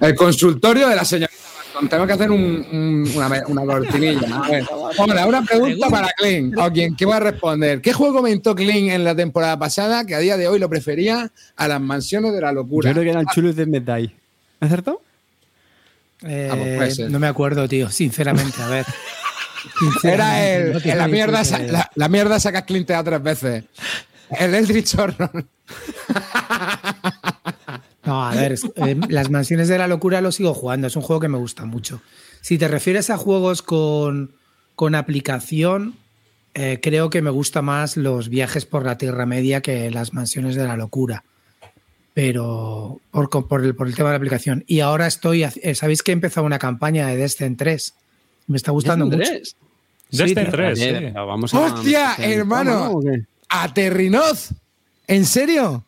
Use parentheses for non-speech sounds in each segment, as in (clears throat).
El consultorio de la señorita Barton. Tengo que hacer una, cortinilla. A una pregunta para Clean. O quien que va a responder. ¿Qué juego comentó Clean en la temporada pasada que a día de hoy lo prefería a las mansiones de la locura? Yo creo que eran chulos de Medai. ¿Acertó? Eh, no me acuerdo, tío, sinceramente. A ver. (laughs) Era el, la, mierda, la, mierda saca Clint a tres veces. El Eldritch Horror. No, a ver, eh, las mansiones de la locura lo sigo jugando, es un juego que me gusta mucho. Si te refieres a juegos con, con aplicación, eh, creo que me gusta más los viajes por la Tierra Media que las mansiones de la locura. Pero por, por, el, por el, tema de la aplicación. Y ahora estoy, eh, ¿sabéis que he empezado una campaña de Destin 3? Me está gustando mucho. 3? Destin 3, sí. Vamos ¡Hostia, hermano! ¿A Terrinoz? ¿En serio?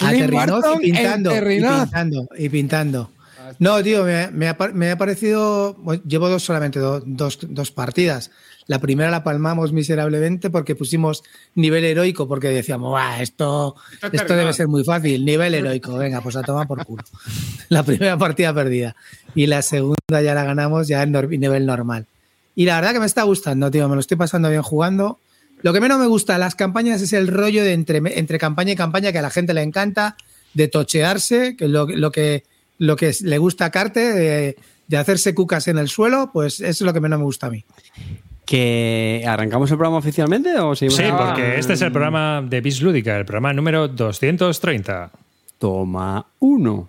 Y pintando, y pintando, y pintando. No, tío, me, ha, parecido. Llevo dos solamente dos, partidas. La primera la palmamos miserablemente porque pusimos nivel heroico, porque decíamos, esto, esto debe ser muy fácil. Nivel heroico, venga, pues a tomar por culo. (laughs) La primera partida perdida. Y la segunda ya la ganamos ya en nivel normal. Y la verdad que me está gustando, tío. Me lo estoy pasando bien jugando. Lo que menos me gusta de las campañas es el rollo de entre, entre campaña y campaña que a la gente le encanta, de tochearse, que lo, lo que, lo que le gusta a Carte, de, hacerse cucas en el suelo, pues eso es lo que menos me gusta a mí. ¿Que arrancamos el programa oficialmente o Sí, porque este es el programa de Bis Lúdica, el programa número 230. Toma uno.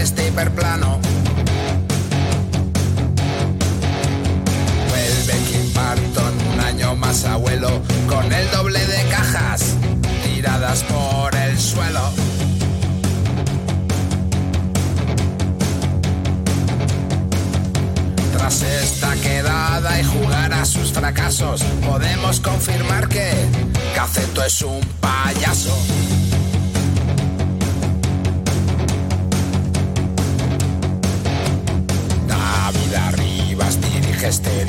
Este hiperplano. Vuelve Kim Barton, un año más abuelo, con el doble de cajas tiradas por el suelo. Tras esta quedada y jugar a sus fracasos, podemos confirmar que Caceto es un payaso.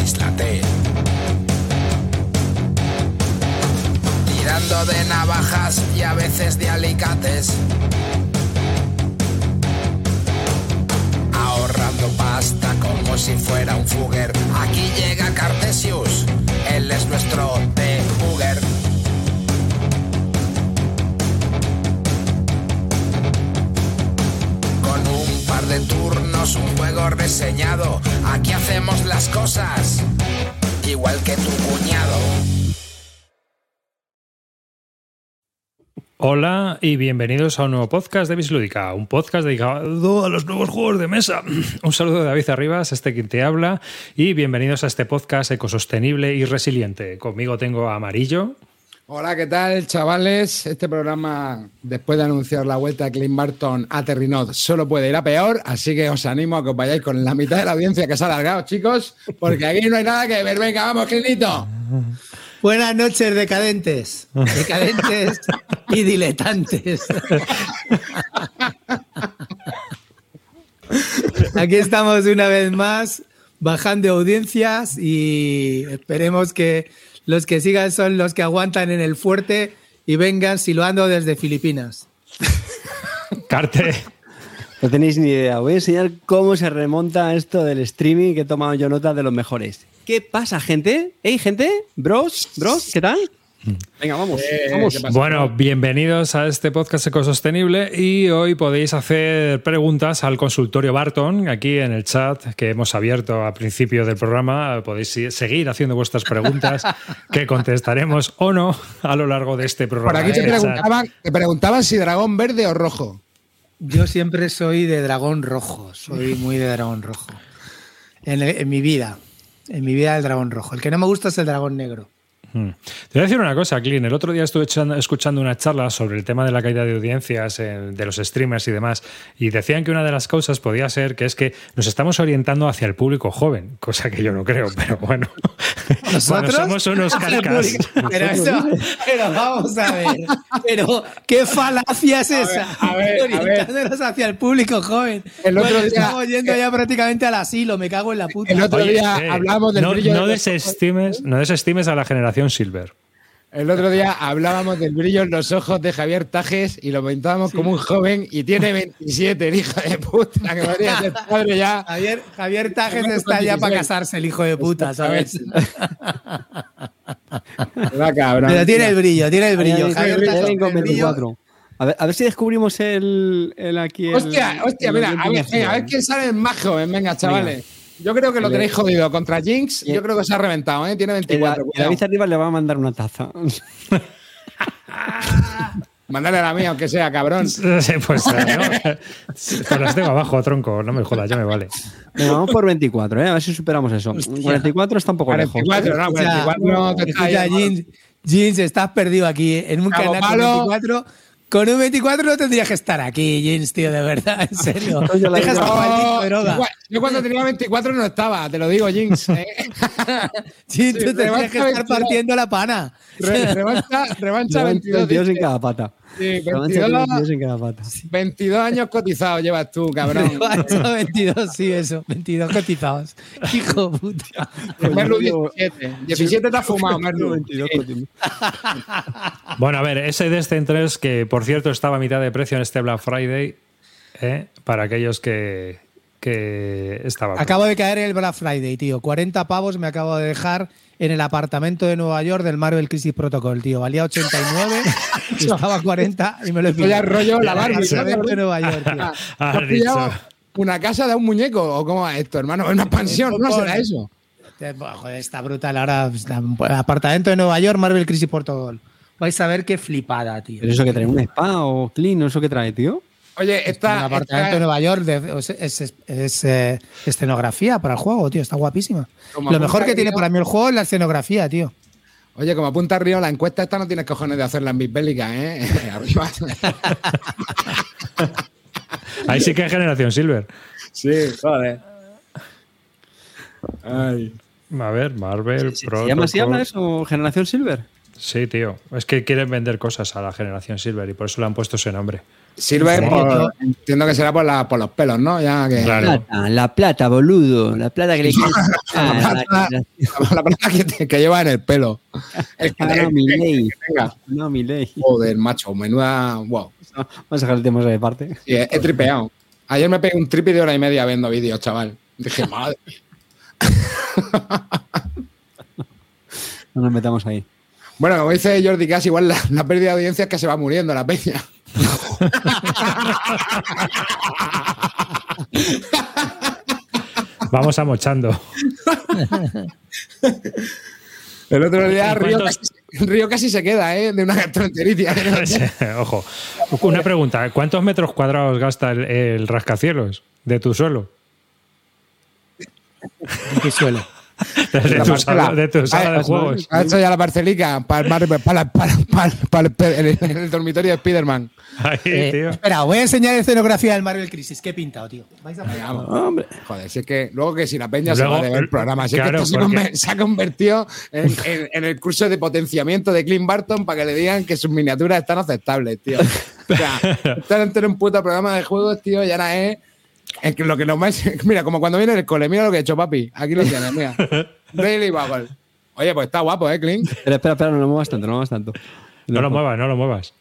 Isla Tirando de navajas y a veces de alicates. Ahorrando pasta como si fuera un fuguer. Aquí llega Cartesius, él es nuestro de-hugger. De turnos, un juego reseñado Aquí hacemos las cosas igual que tu cuñado. Hola y bienvenidos a un nuevo podcast de Bislúdica, un podcast dedicado a los nuevos juegos de mesa. (clears throat) Un saludo de David Arribas, este quien te habla, y bienvenidos a este podcast ecosostenible y resiliente. Conmigo tengo a Amarillo. Hola, ¿qué tal, chavales? Este programa, después de anunciar la vuelta de Clint Barton a Terrinod, solo puede ir a peor, así que os animo a que os vayáis con la mitad de la audiencia que se ha alargado, chicos, porque aquí no hay nada que ver. Venga, vamos, Clintito. Buenas noches, decadentes. Decadentes y diletantes. Aquí estamos una vez más, bajando audiencias y esperemos que los que sigan son los que aguantan en el fuerte y vengan siluando desde Filipinas. (laughs) Carte. No tenéis ni idea. Voy a enseñar cómo se remonta esto del streaming que he tomado yo nota de los mejores. ¿Qué pasa, gente? ¿Hey, gente? ¿Bros? ¿Bros? ¿Qué tal? Venga, vamos. Eh, bueno, bienvenidos a este podcast ecosostenible y hoy podéis hacer preguntas al consultorio Barton aquí en el chat que hemos abierto al principio del programa. Podéis seguir haciendo vuestras preguntas (laughs) que contestaremos o no a lo largo de este programa. Por aquí te preguntaban, te preguntaban si dragón verde o rojo. Yo siempre soy de dragón rojo, soy muy de dragón rojo. En, en mi vida, en mi vida el dragón rojo. El que no me gusta es el dragón negro. Hmm. Te voy a decir una cosa, Clint. El otro día estuve escuchando una charla sobre el tema de la caída de audiencias de los streamers y demás, y decían que una de las causas podía ser que es que nos estamos orientando hacia el público joven, cosa que yo no creo, pero bueno. ¿Nosotros? (laughs) somos unos calcas. Pero, (laughs) pero, vamos a ver. Pero, ¿qué falacia es esa? A ver, Orientándonos hacia el público joven. El otro día, estamos yendo ya prácticamente al asilo, me cago en la puta. El otro día hablamos del no, brillo no desestimes, no desestimes a la generación Silver. El otro día hablábamos del brillo en los ojos de Javier Tajes y lo comentábamos como un joven y tiene 27, el hijo de puta, que podría ser padre ya. Javier, Javier Tajes está ya para casarse, el hijo de puta, ¿sabes? Pero tiene el brillo, tiene el brillo. Javier Tajes, 24. A ver, a ver, si descubrimos el, el aquí. El, hostia, hostia, mira, a ver, a ver quién sale más joven. Venga, chavales. Yo creo que lo tenéis jodido. Contra Jinx, yo creo que se ha reventado, ¿eh? Tiene 24. Y David arriba le va a mandar una taza. (laughs) Mándale a la mía, aunque sea, cabrón. Sí, pues no. (laughs) Pues las tengo abajo, tronco. No me jodas, ya me vale. Venga, vamos por 24, ¿eh? A ver si superamos eso. 44 está un poco 44, lejos. No, 44 no, te escucha, Jeans, Jeans, estás perdido aquí en un canal con 24 con un 24 no tendrías que estar aquí, James, tío, de verdad, en (laughs) serio. Dejas no, droga. Yo cuando tenía 24 no estaba, te lo digo, Jinx. ¿eh? (laughs) sí, tú tendrías que estar partiendo la pana. revancha, revancha 22. 22 en cada pata. Sí, (laughs) 22, en cada pata. (laughs) 22 años cotizados llevas tú, cabrón. (laughs) 22, sí, eso. 22 cotizados. Hijo puta. Merlu 17. 17 te has fumado, Merlu. 22 Bueno, a ver, ese Destin 3, que por cierto estaba a mitad de precio en este Black Friday, ¿eh? para aquellos que, que estaban. Acabo de caer el Black Friday, tío. 40 pavos me acabo de dejar en el apartamento de Nueva York del Marvel Crisis Protocol, tío. Valía 89, (laughs) estaba 40 y me lo he pillado. rollo la Barbie. de Nueva York, tío. Ah, una casa de un muñeco o cómo es esto, hermano? ¿Es una pensión? ¿No será eso? Joder, está brutal. Ahora, el apartamento de Nueva York, Marvel Crisis Protocol. Vais a ver qué flipada, tío. ¿Pero eso que trae un spa o clean? ¿Eso que trae, tío? Oye, esta. Un apartamento de Nueva York es, eh, escenografía para el juego, tío. Está guapísima. Lo mejor que tiene para mí el juego es la escenografía, tío. Oye, como apunta Río, la encuesta esta no tienes cojones de hacerla en Bisbélica, ¿eh? (laughs) Arriba. Ahí sí que hay generación Silver. Sí, joder. Ay. A ver, Marvel, Pro. ¿Se llama así habla eso? ¿Generación Silver? Sí, tío. Es que quieren vender cosas a la generación Silver y por eso le han puesto ese nombre. Silver, entiendo que será por, la, por, los pelos, ¿no? Ya que, la, plata, la plata, boludo. La plata que le (laughs) la, la, plata, que, que, lleva en el pelo. Es que, no, mi ley. No, mi ley. Joder, macho, menuda. Wow. Vamos a dejar el tema de parte. Sí, he, he, tripeado. Ayer me pegué un tripe de hora y media viendo vídeos, chaval. Dije, madre. no nos metamos ahí. Bueno, como dice Jordi Cass, igual la, la pérdida de audiencia es que se va muriendo la peña. (laughs) Vamos amochando. El otro día Río casi, Río casi, se queda, ¿eh? De una gastroenteritis. (laughs) Ojo. Una pregunta. ¿Cuántos metros cuadrados gasta el, el rascacielos de tu suelo? ¿De qué suelo? De, tu sala, de, tu sala, de juegos. Ha hecho ya la parcelica para, para, para, el, dormitorio de Spider-Man. Eh, espera, voy a enseñar escenografía del Marvel Crisis. ¿Qué he pintado, tío? ¿Vais a Hombre. Joder, si es que luego que si la peña se va a ver el programa, si claro, es que esto se, ha convertido en, en, en, el curso de potenciamiento de Clint Barton para que le digan que sus miniaturas están aceptables, tío. O sea, (laughs) estar entero en un puto programa de juegos, tío, ya no es es que lo que nos (laughs) más. Mira, como cuando viene el cole, mira lo que he hecho, papi. Aquí lo tienes, mira. (laughs) Daily Bubble. Oye, pues está guapo, ¿eh, Clint? Espera, espera, espera, no lo muevas tanto, no lo muevas tanto. No, no lo muevas, no lo muevas.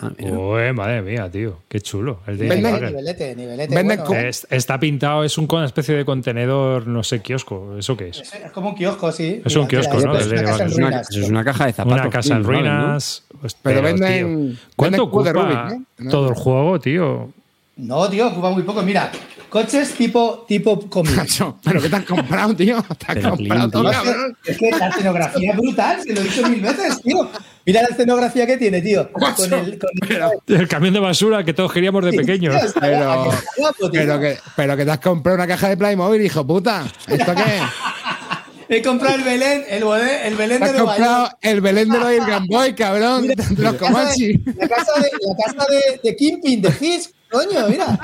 Ah, Uy, madre mía, tío. Qué chulo. El de Venden, nivelete, nivelete. Venden bueno. es, está pintado, es un, una especie de contenedor, no sé, kiosco. ¿Eso qué es? Es, como un kiosco, sí. Es un kiosco, ¿no? Es, una casa, una, es una caja de zapatos. Una casa en ruinas. ¿no? Pues, pero, pero, venden. ¿Cuánto venden ocupa Rubik, ¿no? todo el juego, tío? No, tío, ocupa muy poco. Mira, coches tipo, tipo comida. (laughs) ¿Pero qué te has comprado, tío? (laughs) ¿Te has comprado todo, cabrón? Es que la escenografía es brutal, se lo he dicho mil veces, tío. Mira la escenografía que tiene, tío. Con el, con el... el, camión de basura que todos queríamos de pequeños. Sí, tío, pero, guapo, pero, que, pero que te has comprado una caja de Playmobil, hijo puta. ¿Esto qué es? (laughs) He comprado el Belén, el, el Belén de Nueva comprado el Belén de los Game Boy, cabrón. Mira, la, casa de, la casa de, la casa de, de Kimping, de Fisk, coño, mira.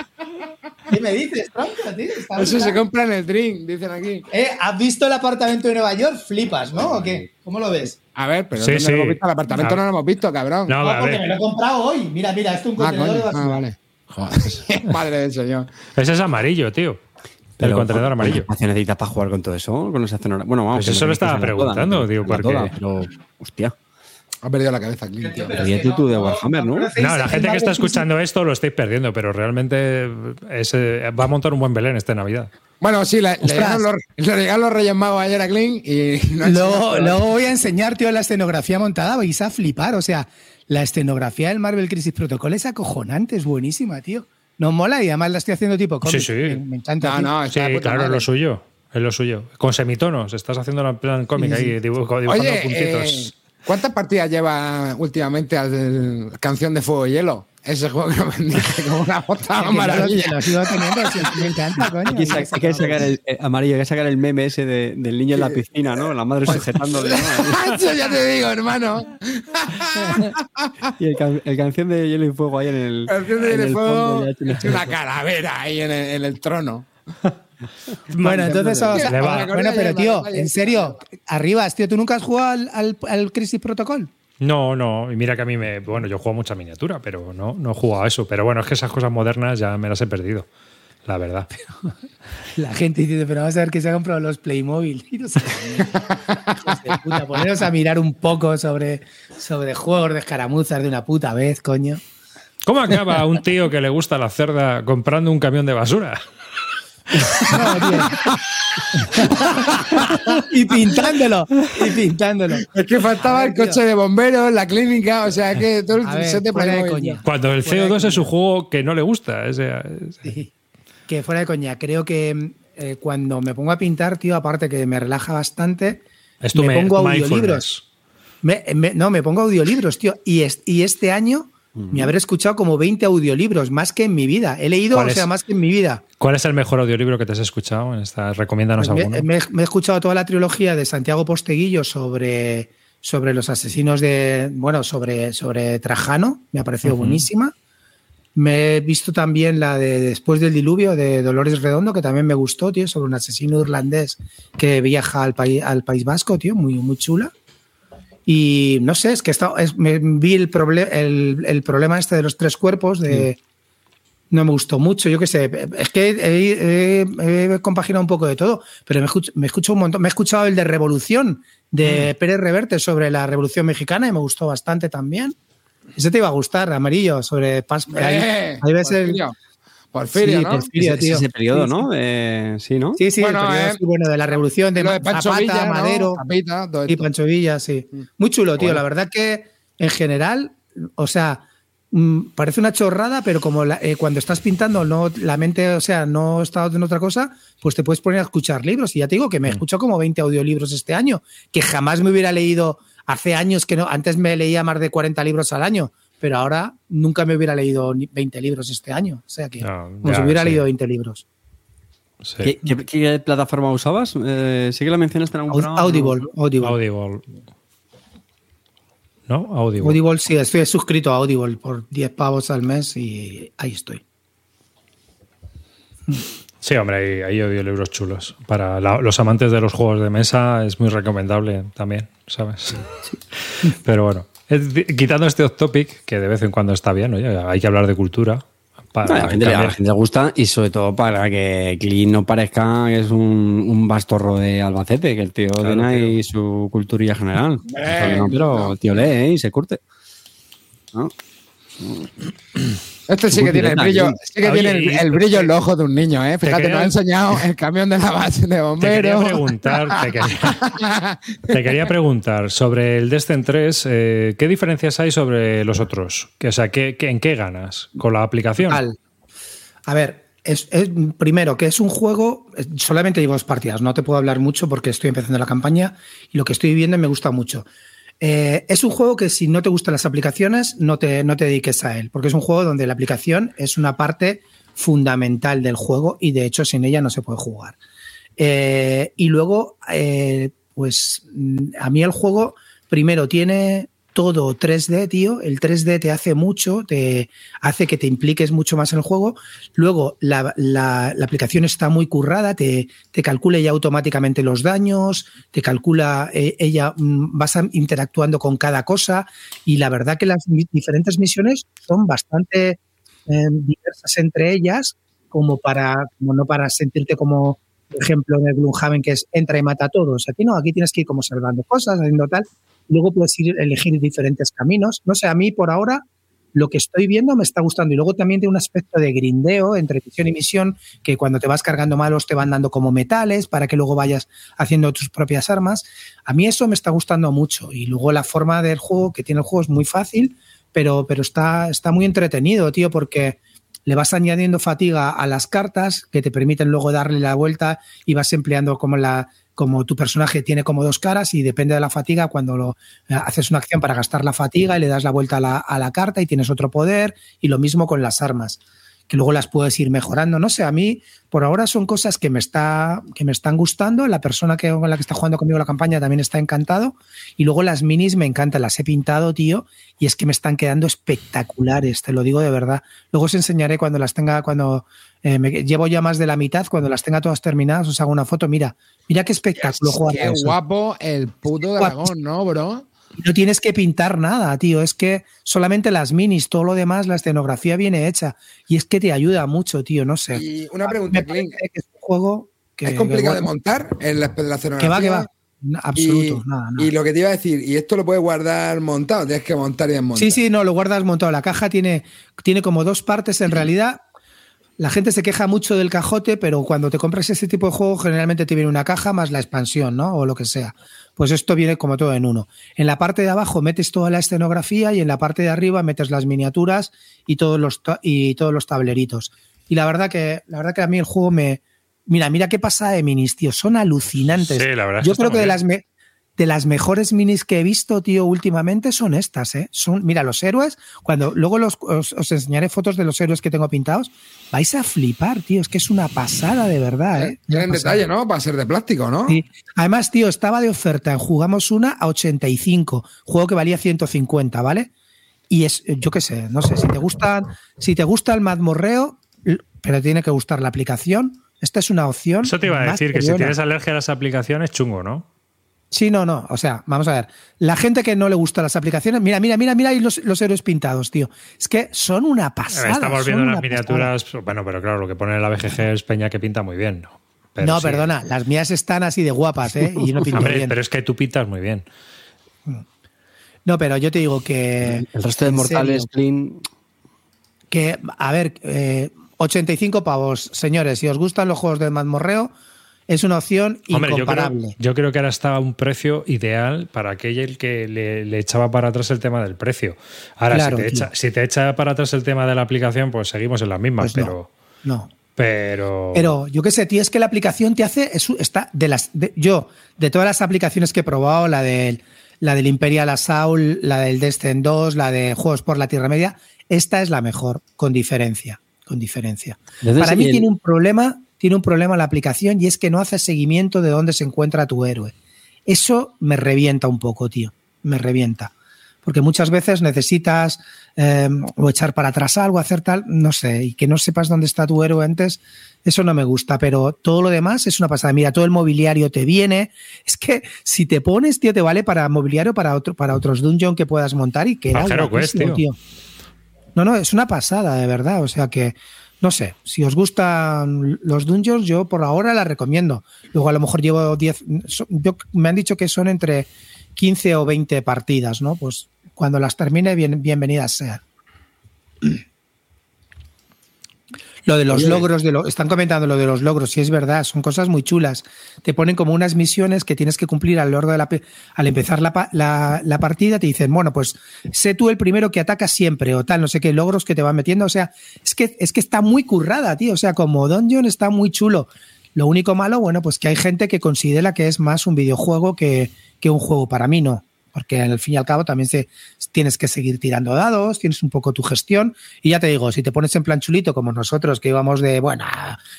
¿Qué me dices, tronco, tío? Está Eso se compra en el drink, dicen aquí. Eh, ¿Has visto el apartamento de Nueva York? Flipas, ¿no? ¿O qué? ¿Cómo lo ves? A ver, pero Sí, ¿dónde sí. lo hemos visto? el apartamento no lo hemos visto, cabrón. No, No, porque me lo he comprado hoy. Mira, mira, esto es un ah, contenedor de basura. Ah, vale. Joder, (laughs) madre del señor. Ese es amarillo, tío. el contenedor amarillo. ¿Qué espacio necesitas para jugar con todo eso? Con esa. Bueno, vamos. Pues eso no lo estaba preguntando, no tío, porque- toda, pero, hostia. Ha perdido la cabeza, Clint, que tú de no- Warhammer, ¿no? no la gente que está escuchando esto lo estáis perdiendo, pero realmente es, eh, va a montar un buen Belén este Navidad. Bueno, sí, le, dieron los, le los Reyes Magos ayer a Clint y (laughs) no Luego, voy a enseñar, tío, la escenografía montada. Vais a flipar. O sea, la escenografía del Marvel Crisis Protocol es acojonante, es buenísima, tío. No mola y además la estoy haciendo tipo cómic. Sí, sí. Me, me encanta. No, tío. no, Sí, de claro, es madre. lo suyo. Es lo suyo. Con semitonos. Estás haciendo en plan cómic ahí, dibujo- dibujando Oye, puntitos. eh, ¿cuántas partidas lleva últimamente al Canción de Fuego y Hielo? Ese juego que lo vendiste como una puta (laughs) maravilla. lo sigo teniendo, me encanta, coño. Hay que, sa- hay que sacar el eh, amarillo, hay que sacar el meme ese de- del niño en la piscina, ¿no? La madre sujetándole. ¿no? (laughs) Eso ya te digo, hermano. Y el, can- el canción de Hielo y Fuego ahí en el. Canción de Hielo y Fuego fondo una (laughs) calavera ahí en el, en el trono. (laughs) Bueno, entonces, o sea, bueno, pero tío, en serio, arribas, tío, ¿tú nunca has jugado al, al, al Crisis Protocol? No, no. Y mira que a mí me. Bueno, yo juego mucha miniatura, pero no, no he jugado a eso. Pero bueno, es que esas cosas modernas ya me las he perdido. La verdad. (laughs) La gente dice, pero vamos a ver que se ha comprado los Playmobil. (laughs) Y no sé, hijos de puta, poneros a mirar un poco sobre, sobre juegos de escaramuzas de una puta vez, coño. ¿Cómo acaba un tío que le gusta la cerda comprando un camión de basura? No, (laughs) y pintándolo, y pintándolo. Es que faltaba ver, el coche tío. de bomberos, la clínica, o sea que todo el ver, set de fuera de Playmobil. coña. Cuando el Fuera de CO2 es un juego que no le gusta. o sea, Sí. Que fuera de coña, creo que eh, cuando me pongo a pintar, tío, aparte que me relaja bastante, es me me- pongo audiolibros. Me- me- no, me pongo audiolibros, tío. Y, es- y este año me habré escuchado como 20 audiolibros, más que en mi vida. He leído, ¿Cuál o es? sea, más que en mi vida. ¿Cuál es el mejor audiolibro que te has escuchado? En esta, recomiéndanos Pues alguno. me, me- me he escuchado toda la trilogía de Santiago Posteguillo sobre, sobre los asesinos de. Bueno, sobre, sobre Trajano. Me ha parecido buenísima. Me he visto también la de Después del diluvio de Dolores Redondo, que también me gustó, tío, sobre un asesino irlandés que viaja al, país al País Vasco, tío, muy, muy chula. Y no sé, es que está, es- me vi el, proble- el, el problema este de los tres cuerpos, de, no me gustó mucho, yo qué sé, es que he, he- he compaginado un poco de todo, pero me escucho, me escucho un montón, me he escuchado el de Revolución de Pérez Reverte sobre la Revolución Mexicana y me gustó bastante también. Ese te iba a gustar, amarillo, sobre Paz. Ahí, Eh, ahí ves el. Porfirio. Porfirio, Sí, ¿no? Porfirio. Ese, tío. ese periodo, Sí, ¿no? Eh, sí, ¿no? Sí, sí, Bueno, el periodo, eh, sí, bueno, de la Revolución de, de Pancho Zapata, Villa, ¿no? Madero. Todo Y. Pancho Villa, sí. Muy chulo, tío. Bueno. La verdad que en general, o sea, mm, parece una chorrada, pero como la- eh, cuando estás pintando, no la mente, o sea, no estás en otra cosa, pues te puedes poner a escuchar libros. Y ya te digo que me he escuchado como 20 audiolibros este año, que jamás me hubiera leído hace años que no. Antes me leía más de 40 libros al año, pero ahora nunca me hubiera leído ni 20 libros este año. O sea que No, como si ya, hubiera sí. leído 20 libros. Sí. ¿Qué, qué- qué plataforma usabas? Eh, sí que la mencionaste en algún Aud-. Audible, Audible. Audible. ¿No? Audible. Audible, sí, estoy suscrito a Audible por 10 pavos al mes y ahí estoy. Sí, hombre, hay, hay audiolibros chulos. Para la- los amantes de los juegos de mesa es muy recomendable también, ¿sabes? (laughs) Pero bueno, quitando este off topic, que de vez en cuando está bien, oye, hay que hablar de cultura. Para No, a, la gente, le- a la cambiar- gente le gusta y sobre todo para que Clean no parezca que es un, un bastorro de Albacete, que el tío Claro, tiene ahí su culturilla general. No, pero el tío lee ¿eh? y se curte. ¿No? (clears throat) Este sí que tiene el brillo, sí. que tiene el, brillo en los ojos de un niño, ¿eh? Fíjate, nos ha enseñado el camión de la base de (laughs) Te quería bomberos. preguntar, te quería, (laughs) te quería preguntar sobre el Destin 3, eh, ¿qué diferencias hay sobre los otros? Que, o sea, ¿qué, qué- en qué ganas con la aplicación? Al- A ver, es, es- primero que es un juego, eh, solamente llevo dos partidas, no te puedo hablar mucho porque estoy empezando la campaña y lo que estoy viendo me gusta mucho. Eh, es un juego que si no te gustan las aplicaciones, no te, no te dediques a él, porque es un juego donde la aplicación es una parte fundamental del juego y de hecho sin ella no se puede jugar. Eh, y luego, eh, pues a mí el juego, primero, tiene todo 3D, tío. El 3D te hace mucho, te hace que te impliques mucho más en el juego. Luego, la, aplicación está muy currada, te, te, calcula ya automáticamente los daños, te calcula eh, ella, mm, vas interactuando con cada cosa. Y la verdad que las diferentes misiones son bastante eh, diversas entre ellas, como para, como no para sentirte como, por ejemplo, en el Gloomhaven, que es entra y mata a todos. Aquí no, aquí tienes que ir como salvando cosas, haciendo tal. Luego puedes ir elegir diferentes caminos. No sé, a mí por ahora lo que estoy viendo me está gustando. Y luego también tiene un aspecto de grindeo entre misión y misión, que cuando te vas cargando malos te van dando como metales para que luego vayas haciendo tus propias armas. A mí eso me está gustando mucho. Y luego la forma del juego que tiene el juego es muy fácil, pero, pero está, está muy entretenido, tío, porque le vas añadiendo fatiga a las cartas que te permiten luego darle la vuelta y vas empleando como la, como tu personaje tiene como dos caras y depende de la fatiga, cuando lo, eh, haces una acción para gastar la fatiga y le das la vuelta a la, a la, carta y tienes otro poder, y lo mismo con las armas, que luego las puedes ir mejorando. No sé, a mí por ahora son cosas que me, está, que me están gustando. La persona que, con la que está jugando conmigo la campaña también está encantado. Y luego las minis me encantan, las he pintado, tío, y es que me están quedando espectaculares, te lo digo de verdad. Luego os enseñaré cuando las tenga, cuando eh, me, llevo ya más de la mitad, cuando las tenga todas terminadas, os hago una foto. Mira, Mira qué espectáculo jugar. Qué guapo el puto dragón, ¿no, bro? No tienes que pintar nada, tío. Es que solamente las minis, todo lo demás, la escenografía viene hecha. Y es que te ayuda mucho, tío. No sé. Y una pregunta, Clint. es un juego que. ¿Es complicado de montar en la, escenografía? Que va, que va. Absoluto, y, nada, Y lo que te iba a decir, y esto lo puedes guardar montado, tienes que montar y desmontar. Sí, sí, no, lo guardas montado. La caja tiene, tiene como dos partes en realidad. La gente se queja mucho del cajote, pero cuando te compras ese tipo de juego, generalmente te viene una caja más la expansión, ¿no? O lo que sea. Pues esto viene como todo en uno. En la parte de abajo metes toda la escenografía y en la parte de arriba metes las miniaturas y todos los, y todos los tableritos. Y la verdad que, la verdad que a mí el juego me. Mira, mira qué pasa de minis, tío. Son alucinantes. Sí, la verdad Yo creo que de las, de las mejores minis que he visto, tío, últimamente son estas, ¿eh? Son, mira, los héroes, cuando luego los, os, enseñaré fotos de los héroes que tengo pintados, vais a flipar, tío, es que es una pasada de verdad, ¿eh? en detalle, ¿no? Va a ser de plástico, ¿no? Sí. Además, tío, estaba de oferta Jugamos una a 85, juego que valía 150, ¿vale? Y es, yo qué sé, no sé, si te gusta, si te gusta el mazmorreo, pero tiene que gustar la aplicación, esta es una opción. Eso te iba a decir, que, que si tienes alergia a las aplicaciones, chungo, ¿no? Sí, no, no. O sea, vamos a ver. La gente que no le gusta las aplicaciones, mira, mira, mira, mira ahí los, héroes pintados, tío. Es que son una pasada. Estamos viendo unas miniaturas. Bueno, pero claro, lo que pone en la BGG es Peña que pinta muy bien, ¿no? no, perdona, las mías están así de guapas, ¿eh? Y no (laughs) pinto bien. Pero es que tú pintas muy bien. No, pero yo te digo que. El resto de mortales, clean. Que, a ver, 85 eh, pavos, señores, si os gustan los juegos de mazmorreo es una opción incomparable. yo, creo, que ahora está a un precio ideal para aquel que le, echaba para atrás el tema del precio. Ahora, si, te echa, para atrás el tema de la aplicación, pues seguimos en las mismas, pues pero. No. Pero. Pero yo qué sé, tío, es que la aplicación te hace. está de las. yo, de todas las aplicaciones que he probado, la del, la del Imperial Assault, la del Descent 2, la de Juegos por la Tierra Media, esta es la mejor, con diferencia. Con diferencia. Para mí tiene un problema tiene un problema la aplicación y es que no hace seguimiento de dónde se encuentra tu héroe. Eso me revienta un poco, tío. Me revienta. Porque muchas veces necesitas eh, o echar para atrás algo, hacer tal, no sé, y que no sepas dónde está tu héroe antes, eso no me gusta, pero todo lo demás es una pasada. Mira, todo el mobiliario te viene. Es que si te pones, tío, te vale para mobiliario para, otro, para otros dungeon que puedas montar y que tío. No, no, es una pasada, de verdad. O sea que no sé, si os gustan los dungeons, yo por ahora la recomiendo. Luego a lo mejor llevo 10, me han dicho que son entre 15 o 20 partidas, ¿no? Pues cuando las termine, bien, bienvenidas sean. Lo de los logros, de lo, están comentando lo de los logros, si es verdad, son cosas muy chulas. Te ponen como unas misiones que tienes que cumplir al, de la, al empezar la, la, partida, te dicen, bueno, pues sé tú el primero que ataca siempre o tal, no sé qué logros que te van metiendo. O sea, es que, es que está muy currada, tío. O sea, como Dungeon está muy chulo. Lo único malo, bueno, pues que hay gente que considera que es más un videojuego que, que un juego. Para mí no. Porque al fin y al cabo también se, tienes que seguir tirando dados, tienes un poco tu gestión y ya te digo, si te pones en plan chulito como nosotros que íbamos de, bueno,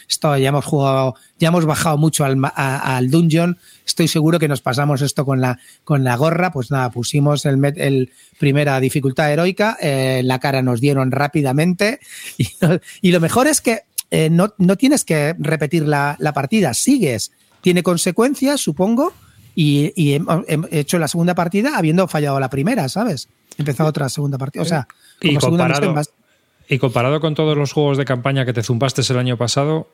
esto ya hemos jugado, ya hemos bajado mucho al, al dungeon, estoy seguro que nos pasamos esto con la, con la gorra, pues nada, pusimos el, el primera dificultad heroica, eh, la cara nos dieron rápidamente (laughs) y, lo mejor es que eh, no, no, tienes que repetir la, partida, sigues. Tiene consecuencias, supongo, y, y he, he, hecho la segunda partida habiendo fallado la primera, ¿sabes? He empezado otra segunda partida. O sea, como y comparado, más... y comparado con todos los juegos de campaña que te zumpaste el año pasado,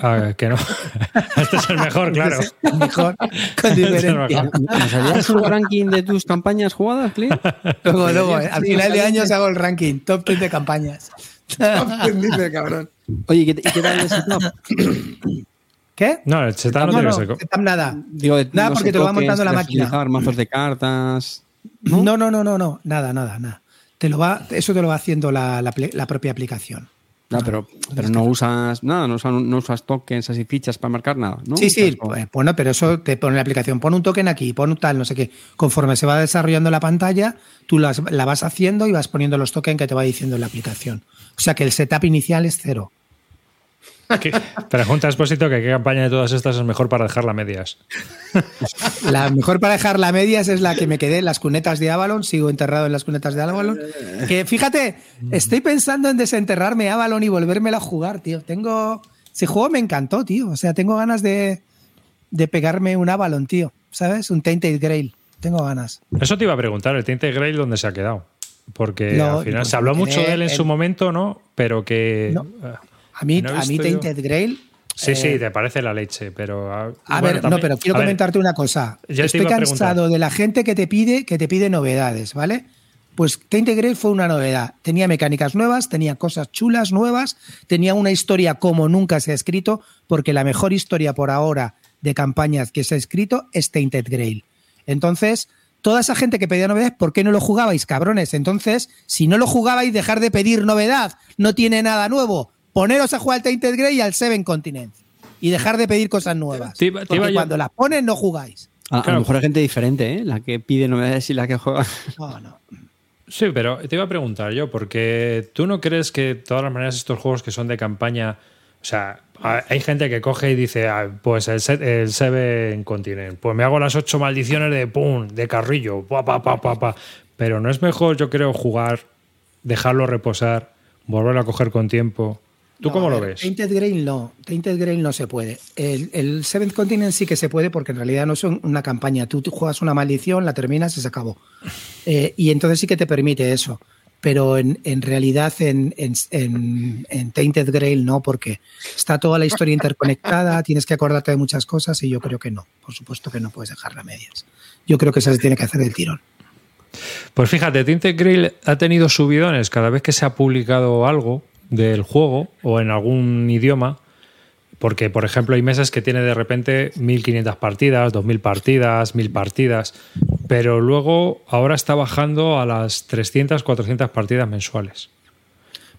Ah, que no. (laughs) Este es el mejor, claro. (laughs) El mejor, con diferencia. ¿Nos harías un ranking de tus campañas jugadas, Clint? Luego, luego, al final de año hago el ranking, top 10 de campañas. top 10 dice, cabrón. Oye, ¿y qué, tal el setup? (laughs) ¿Qué? No, el setup no, no tiene que ser. Setup nada. Digo, nada, no porque te lo va montando la máquina. mazos de cartas. ¿no? no, no, no, no, no, nada, nada, nada. Te lo va, eso te lo va haciendo la, la, la propia aplicación. No, pero, pero no usas nada, no usas, no usas tokens así fichas para marcar nada, ¿no? Sí, sí, pues, bueno, pero eso te pone la aplicación, pon un token aquí, pon un tal, no sé qué. Conforme se va desarrollando la pantalla, tú las, la vas haciendo y vas poniendo los tokens que te va diciendo la aplicación. O sea que el setup inicial es cero. Pregunta Expósito que qué campaña de todas estas es mejor para dejarla a medias. La mejor para dejarla a medias es la que me quedé en las cunetas de Avalon, sigo enterrado en las cunetas de Avalon. Que fíjate, estoy pensando en desenterrarme Avalon y volvérmela a jugar, tío. Tengo. Ese juego me encantó, tío. O sea, tengo ganas de, de pegarme un Avalon, tío. ¿Sabes? Un Tainted Grail. Tengo ganas. Eso te iba a preguntar, el Tainted Grail, ¿dónde se ha quedado? Porque no, al final se habló mucho de él en el, su momento, ¿no? Pero que. No. A mí, no a mí Tainted Grail. Sí, eh, sí, te parece la leche, pero. A, a bueno, ver, también, no, pero quiero comentarte ver, una cosa. Estoy cansado de la gente que te pide, que te pide novedades, ¿vale? Pues Tainted Grail fue una novedad. Tenía mecánicas nuevas, tenía cosas chulas nuevas, tenía una historia como nunca se ha escrito, porque la mejor historia por ahora de campañas que se ha escrito es Tainted Grail. Entonces, toda esa gente que pedía novedades, ¿por qué no lo jugabais, cabrones? Entonces, si no lo jugabais, dejar de pedir novedad, no tiene nada nuevo poneros a jugar al Tainted Grey y al Seven Continent y dejar de pedir cosas nuevas. Te, te porque cuando yo... las ponen no jugáis. A, claro. a, lo mejor hay gente diferente, ¿eh? La que pide novedades y la que juega. No, no. Sí, pero te iba a preguntar yo, porque tú no crees que de todas las maneras estos juegos que son de campaña, o sea, hay gente que coge y dice, ah, pues el, set, el Seven Continent, pues me hago las ocho maldiciones de pum, de carrillo, pa, pa, pa, pa, pa. Pero no es mejor, yo creo, jugar, dejarlo reposar, volverlo a coger con tiempo ¿Tú no, cómo lo ver, ves? Tainted Grail no. Tainted Grail no se puede. El, el, Seventh Continent sí que se puede porque en realidad no es una campaña. Tú, juegas una maldición, la terminas y se acabó. (laughs) Eh, y entonces sí que te permite eso. Pero en, en realidad en, en, en, Tainted Grail no, porque está toda la historia interconectada, (laughs) tienes que acordarte de muchas cosas y yo creo que no. Por supuesto que no puedes dejarla a medias. Yo creo que se tiene que hacer el tirón. Pues fíjate, Tainted Grail ha tenido subidones cada vez que se ha publicado algo del juego o en algún idioma, porque por ejemplo hay meses que tiene de repente 1500 partidas, 2000 partidas, 1000 partidas, pero luego ahora está bajando a las 300, 400 partidas mensuales.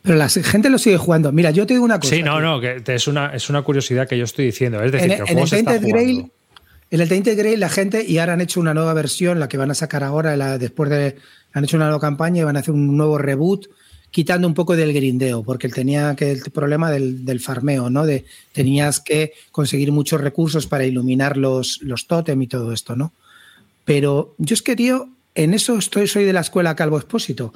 Pero la gente lo sigue jugando. Mira, yo te digo una cosa. Sí, no, no, que es una, es una curiosidad que yo estoy diciendo. Es decir, en, que el juego en se el está jugando. Grail, en el Tainted Grail la gente, y ahora han hecho una nueva versión, la que van a sacar ahora, la, después de, han hecho una nueva campaña y van a hacer un nuevo reboot quitando un poco del grindeo, porque tenía que el problema del, del, farmeo, ¿no? De tenías que conseguir muchos recursos para iluminar los, los tótem y todo esto, ¿no? Pero yo es que, tío, en eso estoy, soy de la escuela Calvo Expósito.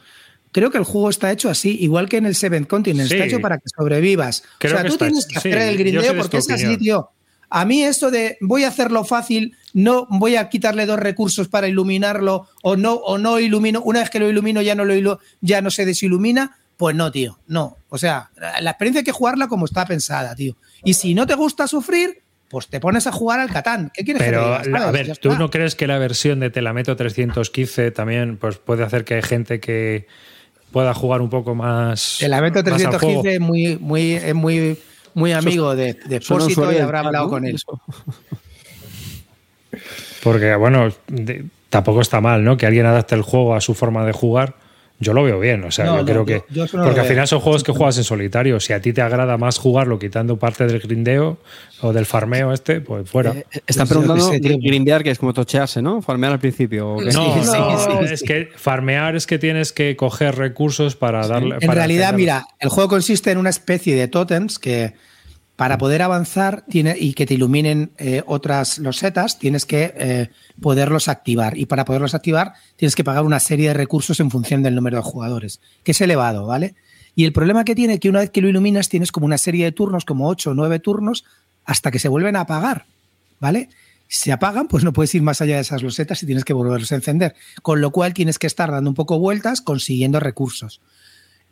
Creo que el juego está hecho así, igual que en el Seventh Continent, sí. está hecho para que sobrevivas. Creo o sea, tú tienes que hacer sí, el grindeo porque es así, tío. A mí esto de voy a hacerlo fácil, no voy a quitarle dos recursos para iluminarlo o no o no ilumino, una vez que lo ilumino ya no lo ya no se desilumina, pues no, tío, no. O sea, la experiencia hay que jugarla como está pensada, tío. Y si no te gusta sufrir, pues te pones a jugar al Catán. ¿Qué quieres Pero, que digas? a ver, ¿tú no crees que la versión de Telameto 315 también pues, puede hacer que hay gente que pueda jugar un poco más. Telameto 315 es muy, muy, es muy, muy amigo de, de Expósito y habrá hablado con él. Porque, bueno, de, tampoco está mal, ¿no? Que alguien adapte el juego a su forma de jugar Yo lo veo bien, o sea, yo creo que. porque al final son juegos que juegas en solitario. Si a ti te agrada más jugarlo quitando parte del grindeo o del farmeo este, pues fuera. Eh, eh, están preguntando grindear, que es como tochearse, ¿no? Farmear al principio. No, no, es que farmear es que tienes que coger recursos para darle. En realidad, mira, el juego consiste en una especie de totems que para poder avanzar y que te iluminen eh, otras losetas, tienes que eh, poderlos activar. Y para poderlos activar, tienes que pagar una serie de recursos en función del número de jugadores, que es elevado, ¿vale? Y el problema que tiene es que una vez que lo iluminas, tienes como una serie de turnos, como 8 o 9 turnos, hasta que se vuelven a apagar, ¿vale? Se apagan, pues no puedes ir más allá de esas losetas y tienes que volverlos a encender. Con lo cual tienes que estar dando un poco vueltas consiguiendo recursos.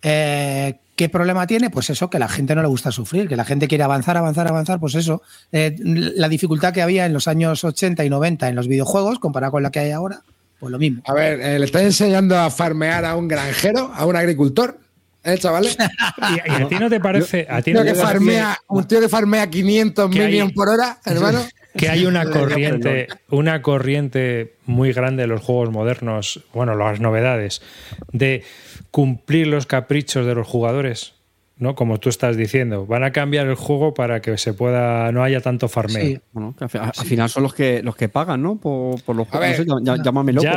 Eh, ¿Qué problema tiene? Pues eso, que la gente no le gusta sufrir, que la gente quiere avanzar, avanzar, avanzar, pues eso. Eh, la dificultad que había en los años 80 y 90 en los videojuegos, comparada con la que hay ahora, pues lo mismo. A ver, eh, ¿le estás enseñando a farmear a un granjero, a un agricultor? ¿Eh, chavales? (laughs) ¿Y, a ti no te parece? A ti no que farmea, un tío que farmea 500 millones por hora, (laughs) hermano. Que hay una (laughs) corriente, una corriente muy grande de los juegos modernos, bueno, las novedades, de cumplir los caprichos de los jugadores, ¿no? Como tú estás diciendo, van a cambiar el juego para que se pueda, no haya tanto farmeo. Sí. Bueno, al, final son los que los que pagan, ¿no? Por, los juegos. llámame loco.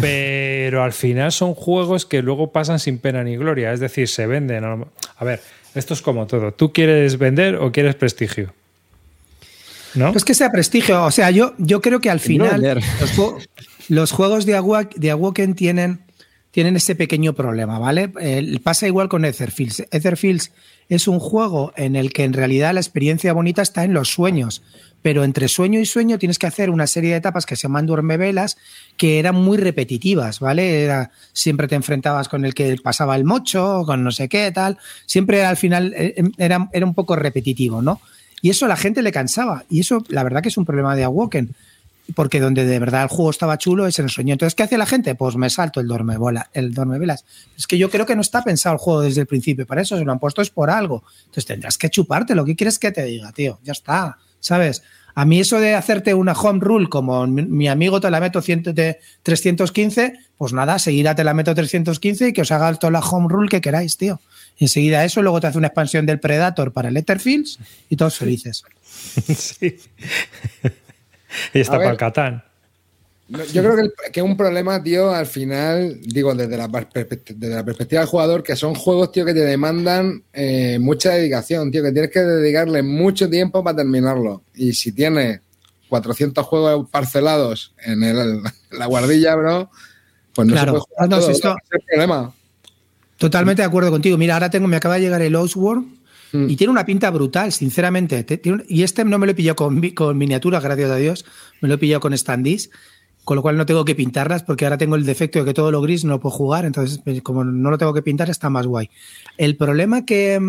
pero al final son juegos que luego pasan sin pena ni gloria. Es decir, se venden. A ver, esto es como todo. ¿Tú quieres vender o quieres prestigio? ¿No? Pues que sea prestigio. O sea, yo, yo creo que al final los, juegos de, de Awoken tienen tienen ese pequeño problema, ¿vale? pasa igual con Etherfields. Etherfields es un juego en el que en realidad la experiencia bonita está en los sueños, pero entre sueño y sueño tienes que hacer una serie de etapas que se llaman duermevelas que eran muy repetitivas, ¿vale? Era, siempre te enfrentabas con el que pasaba el mocho, con no sé qué, tal. Siempre al final eh, em, era, era un poco repetitivo, ¿no? Y eso a la gente le cansaba. Y eso, la verdad, que es un problema de Awoken porque donde de verdad el juego estaba chulo es en el sueño. Entonces, ¿qué hace la gente? Pues me salto el dormebola, el dormevelas. Es que yo creo que no está pensado el juego desde el principio, para eso se lo han puesto es por algo. Entonces tendrás que chuparte, lo que quieres que te diga, tío, ya está, ¿sabes? A mí eso de hacerte una home rule como mi, amigo te la meto 315, pues nada, seguirá te la meto 315 y que os haga toda la home rule que queráis, tío. Enseguida eso, luego te hace una expansión del Predator para el Etherfields y todos felices. (laughs) sí. Y está para el Catán. Yo creo que, es un problema, tío, al final, digo, desde la, desde la perspectiva del jugador, que son juegos, tío, que te demandan eh, mucha dedicación, tío, que tienes que dedicarle mucho tiempo para terminarlo. Y si tienes 400 juegos parcelados en, el, (laughs) la guardilla, bro, pues no se puede jugar todo, esto... problema. Totalmente de acuerdo contigo. Mira, ahora tengo, me acaba de llegar el Oswald Mm. Y tiene una pinta brutal, sinceramente. Y este no me lo he pillado con, con miniaturas, gracias a Dios. Me lo he pillado con standees, con lo cual no tengo que pintarlas porque ahora tengo el defecto de que todo lo gris no puedo jugar. Entonces, pues, como no lo tengo que pintar, está más guay. El problema que,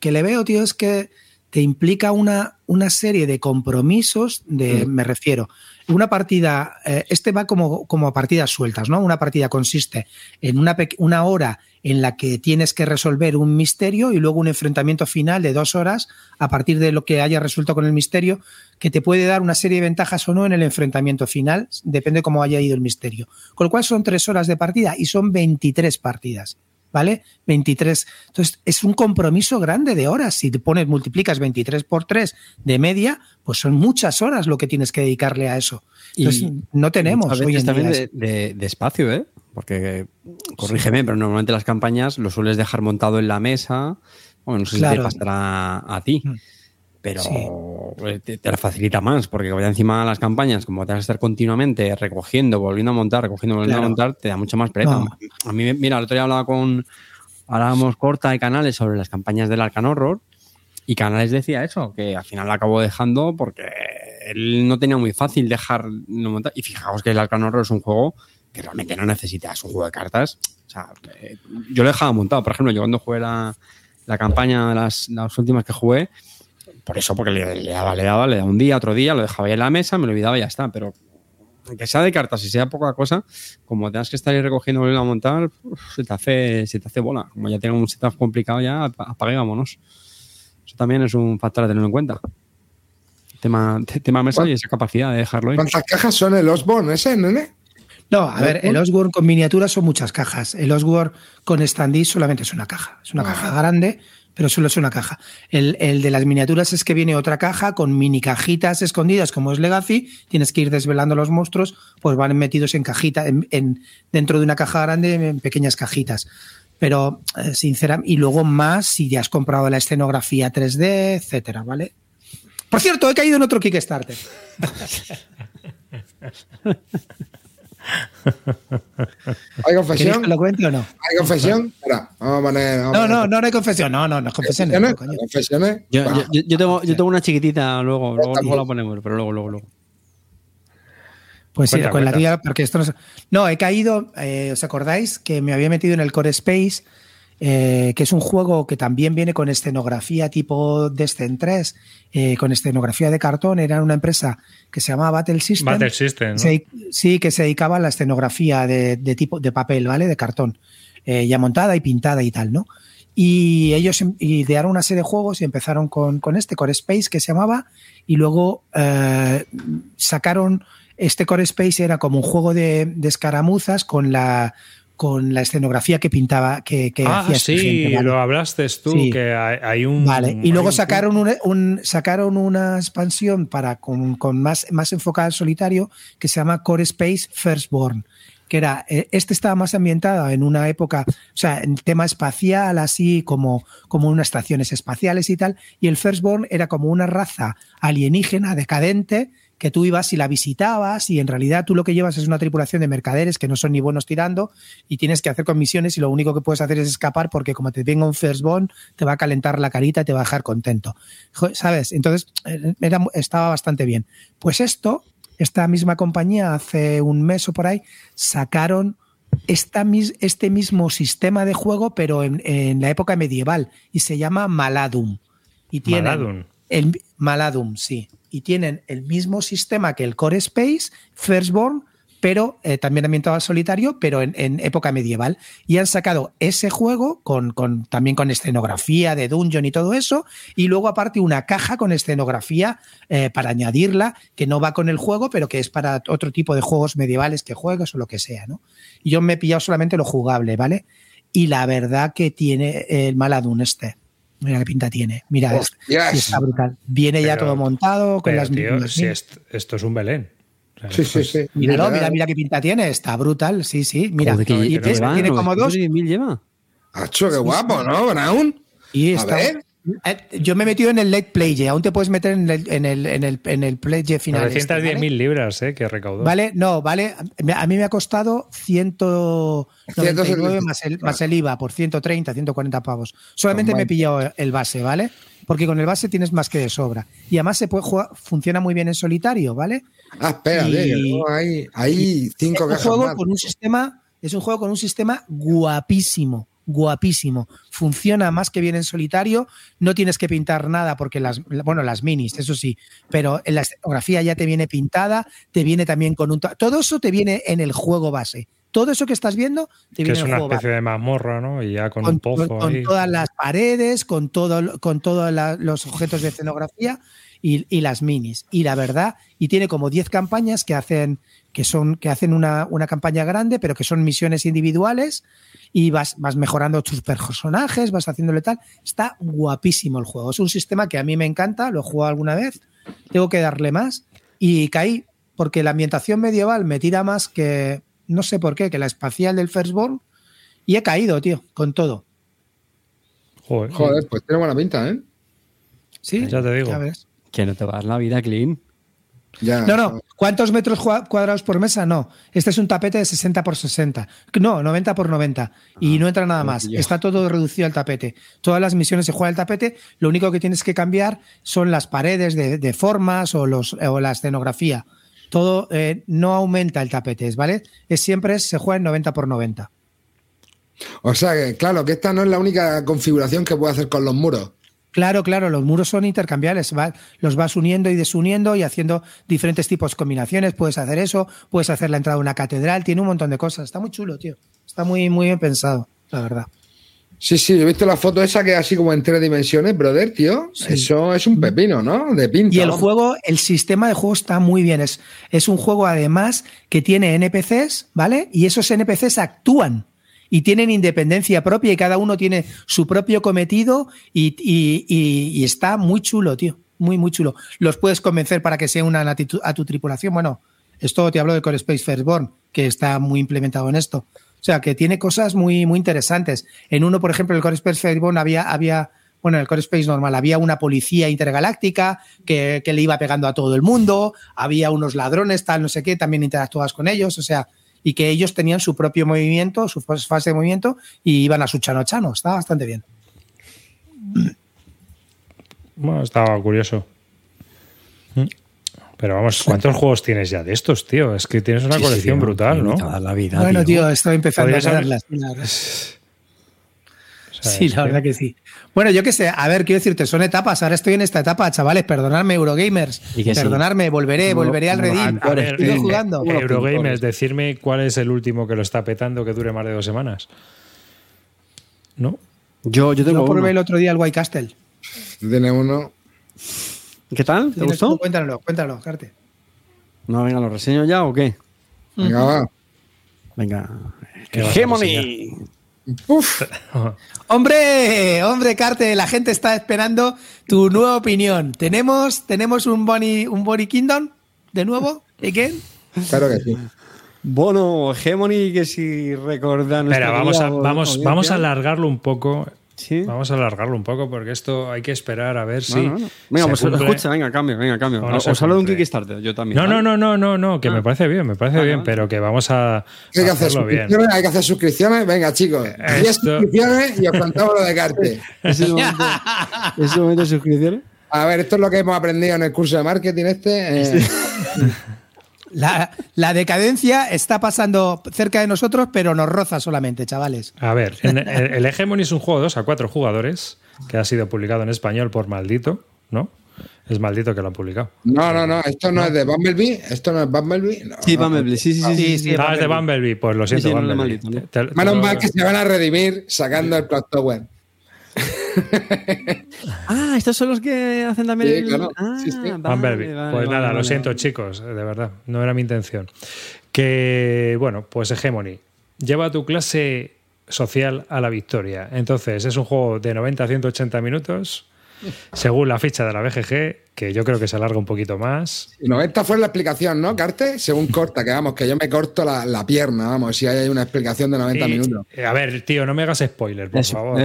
que le veo, tío, es que te implica una, una serie de compromisos, de, mm. me refiero, una partida, eh, este va como, como partidas sueltas, ¿no? Una partida consiste en una, una hora en la que tienes que resolver un misterio y luego un enfrentamiento final de dos horas a partir de lo que haya resuelto con el misterio, que te puede dar una serie de ventajas o no en el enfrentamiento final, depende de cómo haya ido el misterio. Con lo cual son tres horas de partida y son 23 partidas. ¿vale? 23. Entonces, es un compromiso grande de horas. Si te pones, multiplicas 23 por 3 de media, pues son muchas horas lo que tienes que dedicarle a eso. Entonces, no tenemos. Hoy también de, espacio, ¿eh? Porque, corrígeme, pero normalmente las campañas lo sueles dejar montado en la mesa. Bueno, no sé si te pasará a ti. Mm pero eh, te, la facilita más, porque vaya encima de las campañas, como te vas a estar continuamente recogiendo, volviendo a montar, recogiendo, volviendo a montar, te da mucho más pereza. A mí, mira, el otro día hablaba con, hablábamos corta de canales sobre las campañas del Arcan Horror, y Canales decía eso, que al final la acabó dejando porque él no tenía muy fácil dejar no montar. Y fijaos que el Arcan Horror es un juego que realmente no necesitas un juego de cartas. O sea, eh, yo lo dejaba montado. Por ejemplo, yo cuando jugué la, la campaña, las, las últimas que jugué, por eso, porque le, daba, le daba, le daba un día, otro día, lo dejaba ahí en la mesa, me lo olvidaba y ya está. Pero aunque sea de cartas y sea poca cosa, como tengas que estar ahí recogiendo volviendo a montar, se, te hace, se te hace bola. Como ya tengo un setup complicado, ya apague vámonos. Eso también es un factor a tener en cuenta. Tema, (laughs) tema mesa y esa capacidad de dejarlo ahí. ¿Cuántas cajas son el Osborne ese, nene? No, a ver, el Osborne con miniaturas son muchas cajas. El Osborne con standee solamente es una caja. Es una caja grande, pero solo es una caja. El, de las miniaturas es que viene otra caja con mini cajitas escondidas, como es Legacy. Tienes que ir desvelando los monstruos, pues van metidos en cajita, en, dentro de una caja grande, en pequeñas cajitas. Pero, eh, sinceramente, y luego más si ya has comprado la escenografía 3D, etcétera, ¿vale? Por cierto, he caído en otro Kickstarter. (laughs) ¿Hay confesión? ¿Lo cuento o no? ¿Hay confesión? Espera, vamos a poner. no, no, no, no hay confesión. No, no, no, confesiones. No, ¿Confesiones? Yo, yo, yo, tengo, yo tengo una chiquitita luego, luego, luego la ponemos, pero luego, luego, luego. Pues sí, con la tía, porque esto no. No, he caído. Eh, ¿Os acordáis que me había metido en el Core Space? Eh, que es un juego que también viene con escenografía tipo Descent 3, eh, con escenografía de cartón. Era una empresa que se llamaba Battle System. Battle System. sí, que se dedicaba a la escenografía de, tipo de papel, ¿vale? De cartón. Eh, ya montada y pintada y tal, ¿no? Y ellos em, idearon una serie de juegos y empezaron con, con este Core Space que se llamaba, y luego sacaron. Este Core Space era como un juego de, de escaramuzas con la con la escenografía que pintaba, que, que ah, sí, lo hablaste tú, que hay, un... Vale, y luego sacaron, un, sacaron una expansión para con, con, más, más enfocada al solitario que se llama Core Space Firstborn, que era, eh, este estaba más ambientado en una época, o sea, en tema espacial, así como, como unas estaciones espaciales y tal, y el Firstborn era como una raza alienígena decadente que tú ibas y la visitabas y en realidad tú lo que llevas es una tripulación de mercaderes que no son ni buenos tirando y tienes que hacer comisiones y lo único que puedes hacer es escapar porque como te venga un first bond te va a calentar la carita y te va a dejar contento. ¿Sabes? Entonces eh, era, estaba bastante bien. Pues esto, esta misma compañía hace un mes o por ahí sacaron esta, este mismo sistema de juego pero en, la época medieval y se llama Maladum. Y tiene Maladum. El, Maladum, sí y tienen el mismo sistema que el Core Space, Firstborn, pero eh, también ambientado al solitario, pero en, época medieval. Y han sacado ese juego con, también con escenografía de dungeon y todo eso, y luego aparte una caja con escenografía eh, para añadirla, que no va con el juego, pero que es para otro tipo de juegos medievales que juegas o lo que sea, ¿no? Y yo me he pillado solamente lo jugable, ¿vale? Y la verdad que tiene el Maladun este. Mira qué pinta tiene. Mira, está brutal. Viene ya todo montado con las tío, si esto, es un Belén. sí, sí, sí. Mira, mira, mira qué pinta tiene. Está brutal. Sí, sí. Mira, y tiene como dos. mil lleva. Acho, qué guapo, ¿no, Brown? Y está, eh, yo me he metido en el late play, aún te puedes meter en el, en el, en el, en el play final. 910.000 este, libras, ¿eh? Que recaudó. Vale, no, vale. A mí me ha costado 199 más el, más el IVA por 130, 140 pavos. Solamente me he pillado el base, ¿vale? Porque con el base tienes más que de sobra. Y además se puede jugar, funciona muy bien en solitario, ¿vale? Ah, espera, hay, hay cinco es un juego con un sistema, Es un juego con un sistema guapísimo guapísimo. Funciona más que bien en solitario. No tienes que pintar nada porque las, bueno, las minis, eso sí, pero en la escenografía ya te viene pintada, te viene también con un. Todo eso te viene en el juego base. Todo eso que estás viendo te viene es una especie de mazmorra, ¿no? Y ya con, un pozo. Con, todas las paredes, con, todo, con todos los objetos de escenografía y, y, las minis. Y la verdad, y tiene como 10 campañas que hacen, que son, que hacen una, una campaña grande, pero que son misiones individuales y vas, vas mejorando tus personajes, vas haciéndole tal. Está guapísimo el juego. Es un sistema que a mí me encanta, lo he jugado alguna vez, tengo que darle más y caí porque la ambientación medieval me tira más que, no sé por qué, que la espacial del Firstborn y he caído, tío, con todo. Joder, pues tiene buena pinta, ¿eh? Sí, ya te digo. Que no te vas la vida clean no, no. ¿Cuántos metros cuadrados por mesa? No. Este es un tapete de 60 por 60. No, 90 por 90. Y ah, no entra nada más. Está todo reducido al tapete. Todas las misiones se juegan al tapete. Lo único que tienes que cambiar son las paredes de, formas o, los, o la escenografía. Todo eh, no aumenta el tapete, ¿vale? Es siempre se juega en 90 por 90. O sea que, claro, que esta no es la única configuración que puede hacer con los muros. Claro, claro, los muros son intercambiables, los vas uniendo y desuniendo y haciendo diferentes tipos de combinaciones. Puedes hacer eso, puedes hacer la entrada a una catedral, tiene un montón de cosas. Está muy chulo, tío. Está muy, muy bien pensado, la verdad. Sí, sí, he visto la foto esa que es así como en tres dimensiones, brother, tío. Eso es un pepino, ¿no? De pinta. Y el juego, el sistema de juego está muy bien. Es, es un juego además que tiene NPCs, ¿vale? Y esos NPCs actúan y tienen independencia propia y cada uno tiene su propio cometido y, está muy chulo, tío. Muy, muy chulo. Los puedes convencer para que se unan a, a tu tripulación. Bueno, esto te hablo de Core Space Firstborn, que está muy implementado en esto. O sea, que tiene cosas muy, muy interesantes. En uno, por ejemplo, el Core Space Fairborn había, había, bueno, en el Core Space normal había una policía intergaláctica que, le iba pegando a todo el mundo, había unos ladrones, tal, no sé qué, también interactuabas con ellos, o sea, y que ellos tenían su propio movimiento, su fase de movimiento y iban a su chano chano. Estaba bastante bien. Bueno, estaba curioso. Pero vamos, ¿cuántos juegos tienes ya de estos, tío? Es que tienes una colección brutal, ¿no? La vida, bueno, tío, estoy empezando a verlas. (laughs) Sí, la verdad que sí. Bueno, yo qué sé, a ver, quiero decirte, son etapas. Ahora estoy en esta etapa, chavales. Perdonadme, Eurogamers. Perdonadme, volveré, volveré al Reddit. A ver, eh, jugando. Eurogamers, decirme cuál es el último que lo está petando que dure más de dos semanas. ¿No? Yo, yo tengo. Yo probé el otro día el White Castle. Tiene uno. ¿Qué tal? ¿Te gustó? Cuéntalo, cuéntalo, Carte. No, venga, ¿lo reseño ya o qué? Venga, va. Venga. Hegemony. Uf. hombre, hombre, Carte, la gente está esperando tu nueva opinión. ¿Tenemos, tenemos un Bonnie, un Bonnie Kingdom de nuevo? ¿Y qué? Claro que sí. Bueno, Hegemony, que si recordan. Espera, vamos, a, vamos, vamos a alargarlo un poco. Vamos a alargarlo un poco porque esto hay que esperar a ver si. Venga, pues escucha, venga, cambio, venga, cambio. O Os hablo de un Kickstarter, yo también. No, no, no, no, no, no, que me ah. parece bien, me parece bien, pero que vamos a. Hay que hacer bien. Hay que hacer suscripciones, venga, chicos. Esto... 10 suscripciones y os contamos lo de Carte. (laughs) ¿Ese momento, (laughs) ¿Ese momento de suscripciones? A ver, esto es lo que hemos aprendido en el curso de marketing este. Eh. (laughs) La, decadencia está pasando cerca de nosotros, pero nos roza solamente, chavales. A ver, el, Hegemony es un juego de 2 a 4 jugadores que ha sido publicado en español por Maldito, ¿no? Es maldito que lo han publicado. No, no, no. Esto no, es de Bumblebee. Esto no es Bumblebee. sí, Bumblebee. Sí, sí, sí. sí, ah, es de Bumblebee. Pues lo siento, Bumblebee. Menos mal que se van a redimir sacando el Plot Tower. (laughs) ah, estos son los que hacen también sí, claro. Ah, pues nada, lo siento, chicos, de verdad, no era mi intención. Que, bueno, pues Hegemony. Lleva tu clase social a la victoria. Entonces, es un juego de 90 a 180 minutos, según la ficha de la BGG, que yo creo que se alarga un poquito más. 90 fue la explicación, ¿no, Carte? Según corta, que vamos, que yo me corto la, pierna, vamos, si hay una explicación de 90 minutos. A ver, tío, no me hagas spoiler, por favor.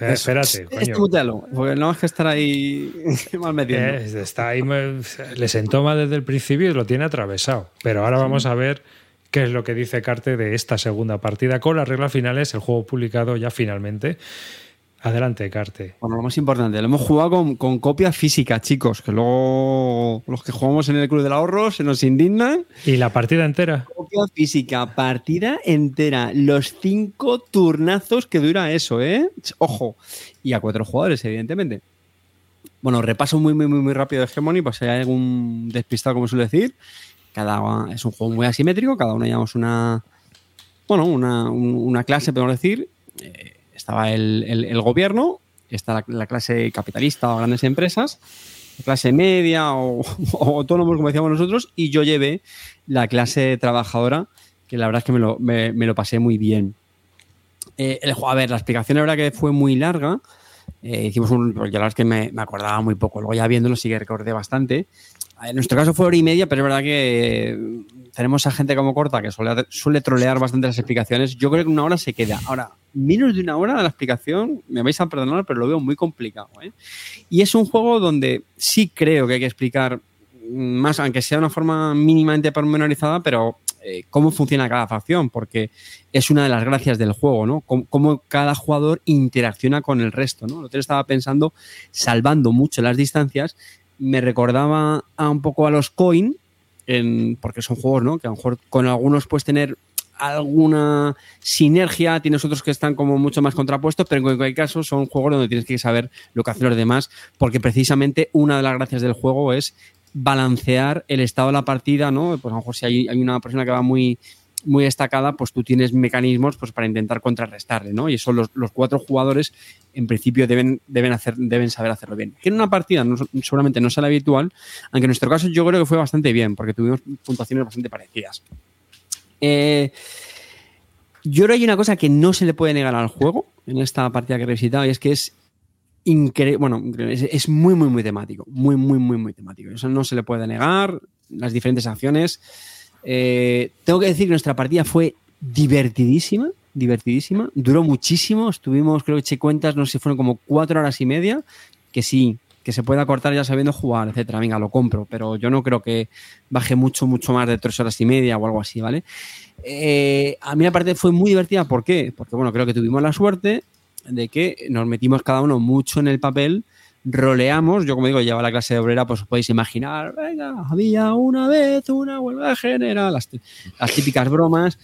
Eh, espérate, coño. porque no es que estar ahí (laughs) mal metiendo. Eh, está ahí, le sentó mal desde el principio y lo tiene atravesado. Pero ahora vamos a ver qué es lo que dice Carte de esta segunda partida con las reglas finales, el juego publicado ya finalmente. Adelante, Carte. Bueno, lo más importante, lo hemos jugado con, copia física, chicos, que luego los que jugamos en el Club del Ahorro se nos indignan. ¿Y la partida entera? Copia física, partida entera. Los cinco turnazos que dura eso, ¿eh? Ojo. Y a cuatro jugadores, evidentemente. Bueno, repaso muy, muy, muy, muy rápido de Hegemony, pues si hay algún despistado, como suele decir. Cada, es un juego muy asimétrico, cada uno llamamos una. Bueno, una, una clase, podemos decir. Eh, estaba el, gobierno, está la, clase capitalista o grandes empresas, la clase media (laughs) o, autónomos, como decíamos nosotros, y yo llevé la clase trabajadora, que la verdad es que me lo, pasé muy bien. Eh, a ver, la explicación la verdad que fue muy larga. Eh, hicimos un. Porque la verdad es que me, acordaba muy poco. Luego ya viéndolo sí que recordé bastante. En nuestro caso fue hora y media, pero es verdad que tenemos a gente como corta que suele, trolear bastante las explicaciones. Yo creo que una hora se queda. Ahora, menos de una hora de la explicación, me vais a perdonar, pero lo veo muy complicado. ¿eh? Y es un juego donde sí creo que hay que explicar más, aunque sea de una forma mínimamente pormenorizada, pero eh, cómo funciona cada facción, porque es una de las gracias del juego, ¿no? Cómo, cada jugador interacciona con el resto, ¿no? Lo que estaba pensando, salvando mucho las distancias, me recordaba a un poco a los coin, en, porque son juegos, ¿no? Que a lo mejor con algunos puedes tener alguna sinergia, tienes otros que están como mucho más contrapuestos, pero en cualquier caso son juegos donde tienes que saber lo que hacen los demás, porque precisamente una de las gracias del juego es balancear el estado de la partida, ¿no? Pues a lo mejor si hay, una persona que va muy muy destacada, pues tú tienes mecanismos pues, para intentar contrarrestarle, ¿no? Y eso los, los cuatro jugadores en principio deben, deben, hacer, deben saber hacerlo bien. Que en una partida seguramente no será habitual, aunque en nuestro caso yo creo que fue bastante bien, porque tuvimos puntuaciones bastante parecidas. Eh, yo creo que hay una cosa que no se le puede negar al juego en esta partida que he revisitado y es que es increíble, bueno, es, muy, muy, muy temático, muy, muy, muy, muy temático. Eso no se le puede negar, las diferentes acciones. Eh, tengo que decir que nuestra partida fue divertidísima, divertidísima, duró muchísimo, estuvimos, creo que eché cuentas, no sé si fueron como cuatro horas y media, que sí, que se pueda cortar ya sabiendo jugar, etcétera. Venga, lo compro, pero yo no creo que baje mucho, mucho más de tres horas y media o algo así, ¿vale? Eh, a mí aparte fue muy divertida, ¿por qué? Porque bueno, creo que tuvimos la suerte de que nos metimos cada uno mucho en el papel, roleamos, yo como digo, lleva la clase de obrera, pues os podéis imaginar, venga, había una vez una huelga general, las, las típicas bromas.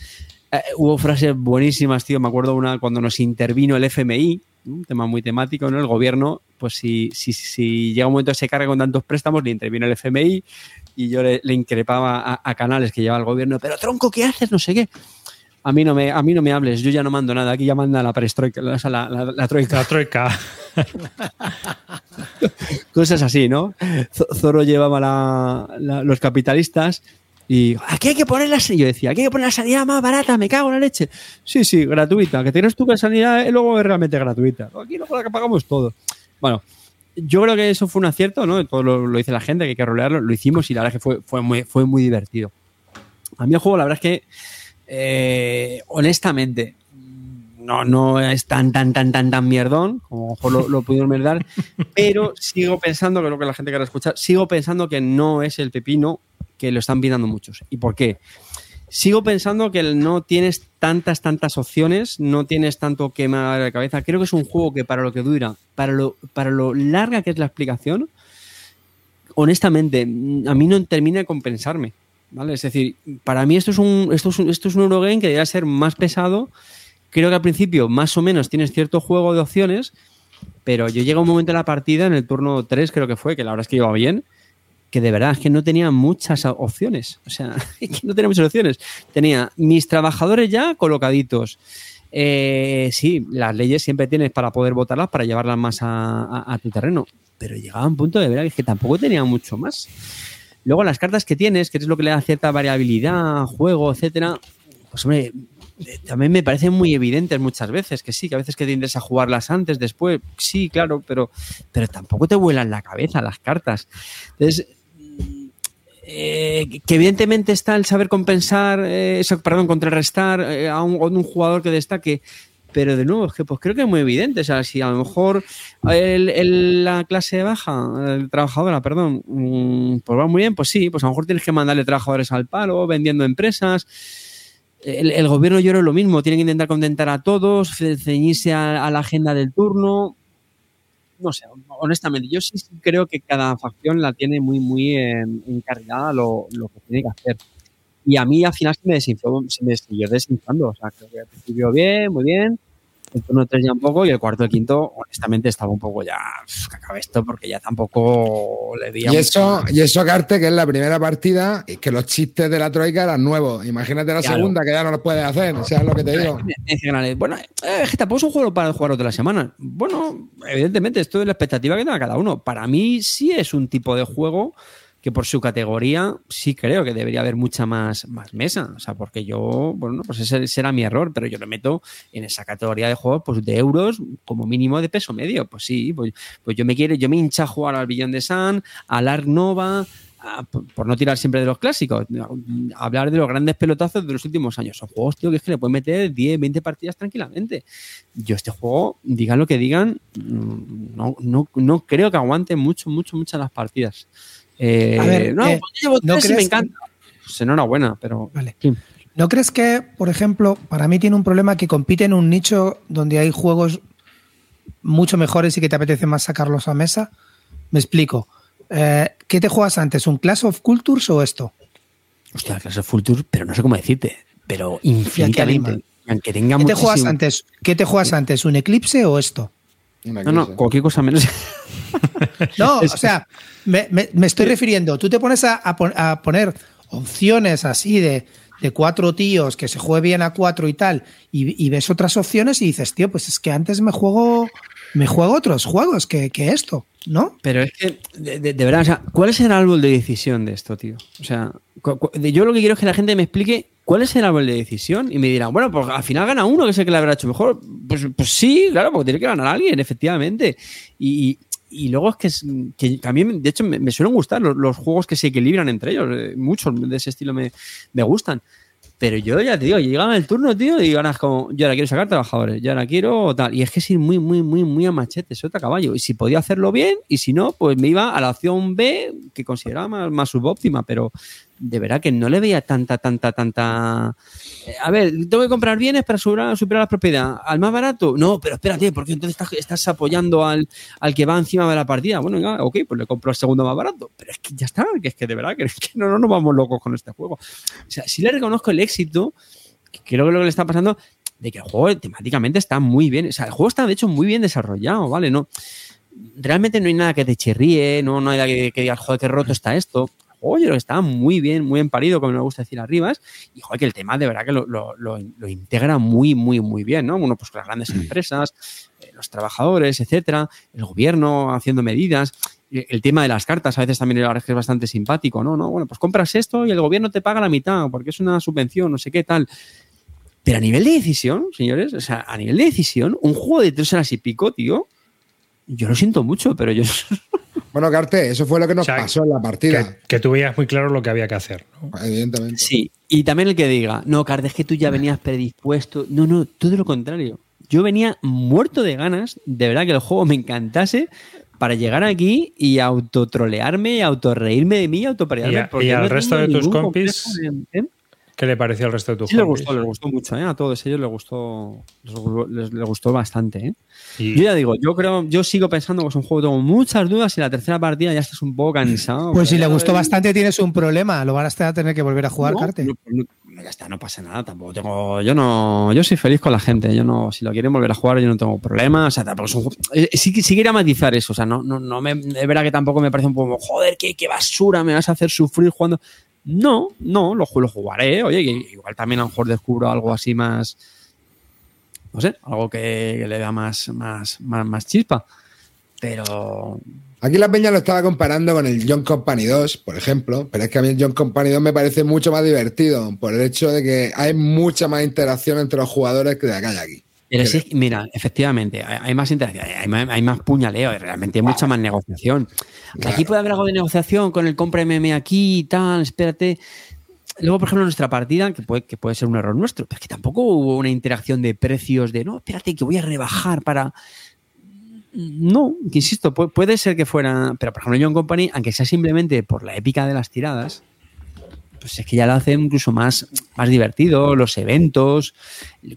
Eh, hubo frases buenísimas, tío, me acuerdo una cuando nos intervino el FMI, un tema muy temático, ¿no? El gobierno, pues si, si, si llega un momento que se carga con tantos préstamos, le interviene el FMI y yo le, increpaba a, canales que lleva el gobierno, pero tronco, ¿qué haces? No sé qué. A mí no me, a mí no me hables, yo ya no mando nada, aquí ya manda la perestroika, la, la, troika. La troika. (laughs) Cosas así, ¿no? Zoro llevaba los capitalistas y aquí hay que poner la yo decía, aquí hay que poner la sanidad más barata, me cago en la leche. Sí, sí, gratuita, que tienes tú que sanidad y luego es realmente gratuita. Aquí la que pagamos todo. Bueno, yo creo que eso fue un acierto, ¿no? Todo lo, dice la gente, que hay que rolearlo, lo hicimos y la verdad es que fue, fue, muy, fue muy divertido. A mí el juego, la verdad es que, eh, honestamente, no, no es tan, tan, tan, tan, tan mierdón, como mejor lo, lo pudieron mierdar, (laughs) pero sigo pensando, que lo que la gente quiere escuchar, sigo pensando que no es el pepino que lo están pidiendo muchos. ¿Y por qué? Sigo pensando que no tienes tantas, tantas opciones, no tienes tanto que me la cabeza. Creo que es un juego que para lo que dura, para lo, para lo larga que es la explicación, honestamente, a mí no termina de compensarme. ¿Vale? Es decir, para mí esto es un, esto es un, esto es un Eurogame que debería ser más pesado. Creo que al principio más o menos tienes cierto juego de opciones, pero yo llego a un momento de la partida, en el turno 3 creo que fue, que la verdad es que iba bien, que de verdad es que no tenía muchas opciones. O sea, (laughs) no tenía muchas opciones. Tenía mis trabajadores ya colocaditos. Eh, sí, las leyes siempre tienes para poder votarlas, para llevarlas más a, tu terreno. Pero llegaba un punto de verdad que tampoco tenía mucho más. Luego las cartas que tienes, que es lo que le da cierta variabilidad, juego, etcétera, pues hombre, eh, también me parecen muy evidentes muchas veces, que sí, que a veces que tiendes a jugarlas antes, después, sí, claro, pero, pero tampoco te vuelan la cabeza las cartas. Entonces, eh, que evidentemente está el saber compensar, eh, eso, perdón, contrarrestar a, un, jugador que destaque, pero de nuevo, es que pues creo que es muy evidente. O sea, si a lo mejor la clase baja, trabajadora, perdón, mm, pues va muy bien, pues sí, pues a lo mejor tienes que mandarle trabajadores al palo, vendiendo empresas. El, gobierno yo creo lo mismo, tiene que intentar contentar a todos, ceñirse a la agenda del turno no sé, honestamente, yo sí creo que cada facción la tiene muy, muy encargada lo, lo que tiene que hacer. Y a mí al final se me desinfló, se me siguió desinflando. O sea, creo que al principio bien, muy bien el turno 3 ya un poco y el cuarto y el quinto, honestamente, estaba un poco ya que acabe esto porque ya tampoco le di. Y eso, y eso, Carte, que es la primera partida y que los chistes de la Troika eran nuevos. Imagínate la segunda, que ya no los puedes hacer, o sea, es lo que te digo. Bueno, es que tampoco es un juego para jugar otra semana. Bueno, evidentemente, esto es la expectativa que tenga cada uno. Para mí sí es un tipo de juego que por su categoría sí creo que debería haber mucha más, más mesa. O sea, porque yo, bueno, pues ese será mi error, pero yo lo meto en esa categoría de juegos pues, de euros como mínimo de peso medio. Pues sí, pues, pues yo me quiero, yo me hincha a jugar al Billón de Sun, al Ark Nova, por no tirar siempre de los clásicos, hablar de los grandes pelotazos de los últimos años. Son juegos, tío, que es que le pueden meter 10, 20 partidas tranquilamente. Yo este juego, digan lo que digan, mm, no, no, no creo que aguante mucho, mucho, muchas las partidas. Eh, a ver, no, eh, ¿no crees me encanta. Pues enhorabuena, pero. Vale. ¿No crees que, por ejemplo, para mí tiene un problema que compite en un nicho donde hay juegos mucho mejores y que te apetece más sacarlos a mesa? Me explico. Eh, ¿Qué te juegas antes? ¿Un Clash of Cultures o esto? Hostia, Clash of Cultures, pero no sé cómo decirte. Pero infinitamente. Aunque tenga ¿Qué te juegas antes? ¿Qué te juegas antes? ¿Un Eclipse o esto? No, no, cualquier cosa menos. (laughs) no, o sea, me, estoy refiriendo. Tú te pones a, poner opciones así de de cuatro tíos que se juegue bien a cuatro y tal, y, ves otras opciones y dices, tío, pues es que antes me juego, me juego otros juegos que, esto, ¿no? Pero es que, de, verdad, o sea, ¿cuál es el árbol de decisión de esto, tío? O sea, yo lo que quiero es que la gente me explique cuál es el árbol de decisión y me dirán, bueno, pues al final gana uno que es el que le habrá hecho mejor. Pues, pues sí, claro, porque tiene que ganar alguien, efectivamente. Y, y luego es que, que también, de hecho, me, suelen gustar los, juegos que se equilibran entre ellos. Eh, muchos de ese estilo me, me gustan. Pero yo ya te digo, llegaba el turno, tío, y ganas como, yo ahora quiero sacar trabajadores, yo ahora quiero tal. Y es que es ir muy, muy, muy, muy a machete, sota caballo. Y si podía hacerlo bien, y si no, pues me iba a la opción B, que consideraba más, más subóptima, pero de verdad que no le veía tanta, tanta, tanta. Eh, a ver, tengo que comprar bienes para superar, superar la propiedad. ¿Al más barato? No, pero espérate, porque entonces estás, apoyando al, al, que va encima de la partida. Bueno, ok, pues le compro el segundo más barato. Pero es que ya está, que es que de verdad que, no, no nos vamos locos con este juego. O sea, sí le reconozco el éxito, que creo que lo que le está pasando, de que el juego temáticamente está muy bien. O sea, el juego está de hecho muy bien desarrollado, ¿vale? No realmente no hay nada que te chirríe, no, no hay nada que, que digas, joder, qué roto está esto oye, lo está muy bien, muy emparido, como me gusta decir arriba, y joder, que el tema de verdad que lo, integra muy, muy, muy bien, ¿no? Uno, pues con las grandes empresas, eh, los trabajadores, etcétera, el gobierno haciendo medidas, el tema de las cartas a veces también es bastante simpático, ¿no? ¿no? Bueno, pues compras esto y el gobierno te paga la mitad porque es una subvención, no sé qué tal. Pero a nivel de decisión, señores, o sea, a nivel de decisión, un juego de tres horas y pico, tío, yo lo siento mucho, pero yo (laughs) Bueno, Carte, eso fue lo que nos pasó en la partida. Que, tú veías muy claro lo que había que hacer. Evidentemente. Sí, y también el que diga, no, Carte, es que tú ya venías predispuesto. No, no, todo lo contrario. Yo venía muerto de ganas, de verdad que el juego me encantase, para llegar aquí y autotrolearme, y autorreírme de mí y autoparearme. Y, y al resto de tus compis. ¿Qué le pareció al resto de tus sí, les gustó, les gustó mucho, ¿eh? A todos ellos les gustó, les, gustó bastante, ¿eh? Yo ya digo, yo creo, yo sigo pensando que es un juego que tengo muchas dudas y la tercera partida ya estás un poco cansado. Pues si le gustó bastante tienes un problema, lo vas a tener que volver a jugar, Carte. ya está, no pasa nada, tampoco tengo, yo no, yo soy feliz con la gente, yo no, si lo quieren volver a jugar yo no tengo problema, o sea, tampoco es un juego, eh, sí, sí quería matizar eso, o sea, no, no, no me, es verdad que tampoco me parece un poco, joder, qué, qué basura, me vas a hacer sufrir jugando, no, no, lo, lo jugaré. Oye, igual también a lo mejor descubro algo así más. No sé, algo que, le da más, más, más, chispa. Pero. Aquí la peña lo estaba comparando con el John Company 2, por ejemplo, pero es que a mí el John Company 2 me parece mucho más divertido por el hecho de que hay mucha más interacción entre los jugadores que de acá y aquí mira, efectivamente, hay más interacción, hay más, puñaleo, realmente hay mucha más negociación. Aquí puede haber algo de negociación con el compra MM aquí y tal, espérate. Luego, por ejemplo, nuestra partida, que puede, que puede ser un error nuestro, pero es que tampoco hubo una interacción de precios de no, espérate, que voy a rebajar para. No, que insisto, puede, ser que fuera. Pero por ejemplo, John Company, aunque sea simplemente por la épica de las tiradas, pues es que ya lo hace incluso más, más divertido, los eventos,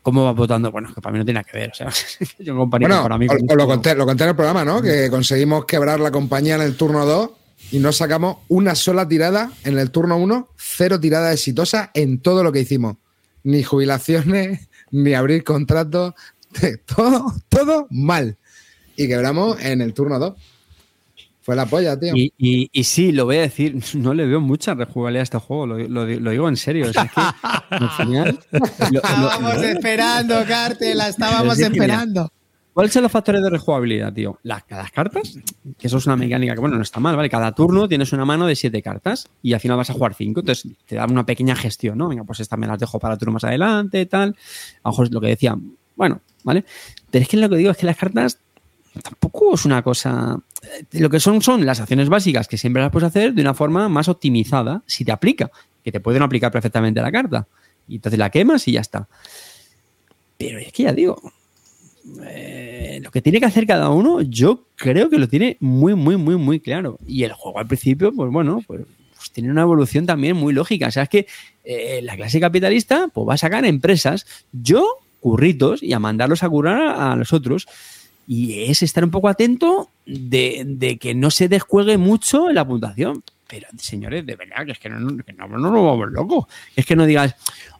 cómo va votando, bueno, que para mí no tiene que ver, o sea, (laughs) yo compañía bueno, lo, conté, lo conté en el programa, ¿no? Que conseguimos quebrar la compañía en el turno 2 y no sacamos una sola tirada en el turno 1, cero tirada exitosa en todo lo que hicimos. Ni jubilaciones, (laughs) ni abrir contratos, (laughs) todo, todo mal. Y quebramos en el turno 2. Fue la polla, tío. Y, y, sí, lo voy a decir, (laughs) no le veo mucha rejugabilidad a este juego, lo, digo en serio. (laughs) estábamos esperando, Cartel, la estábamos esperando. ¿Cuáles son los factores de rejugabilidad, tío? Las, las cartas, que eso es una mecánica que, bueno, no está mal, ¿vale? Cada turno tienes una mano de siete cartas y al final vas a jugar cinco, entonces te da una pequeña gestión, ¿no? Venga, pues esta me las dejo para el turno más adelante, tal. A lo mejor es lo que decía, bueno, ¿vale? Pero es que lo que digo es que las cartas tampoco es una cosa. Eh, lo que son son las acciones básicas que siempre las puedes hacer de una forma más optimizada si te aplica, que te pueden aplicar perfectamente a la carta. Y entonces la quemas y ya está. Pero es que ya digo, eh, lo que tiene que hacer cada uno, yo creo que lo tiene muy, muy, muy, muy claro. Y el juego al principio, pues bueno, pues, pues tiene una evolución también muy lógica. O sea, es que eh, la clase capitalista pues va a sacar empresas, yo curritos y a mandarlos a curar a los otros y es estar un poco atento de, que no se descuelgue mucho la puntuación. Pero, señores, de verdad, que es que no, nos vamos locos. Es que no digas,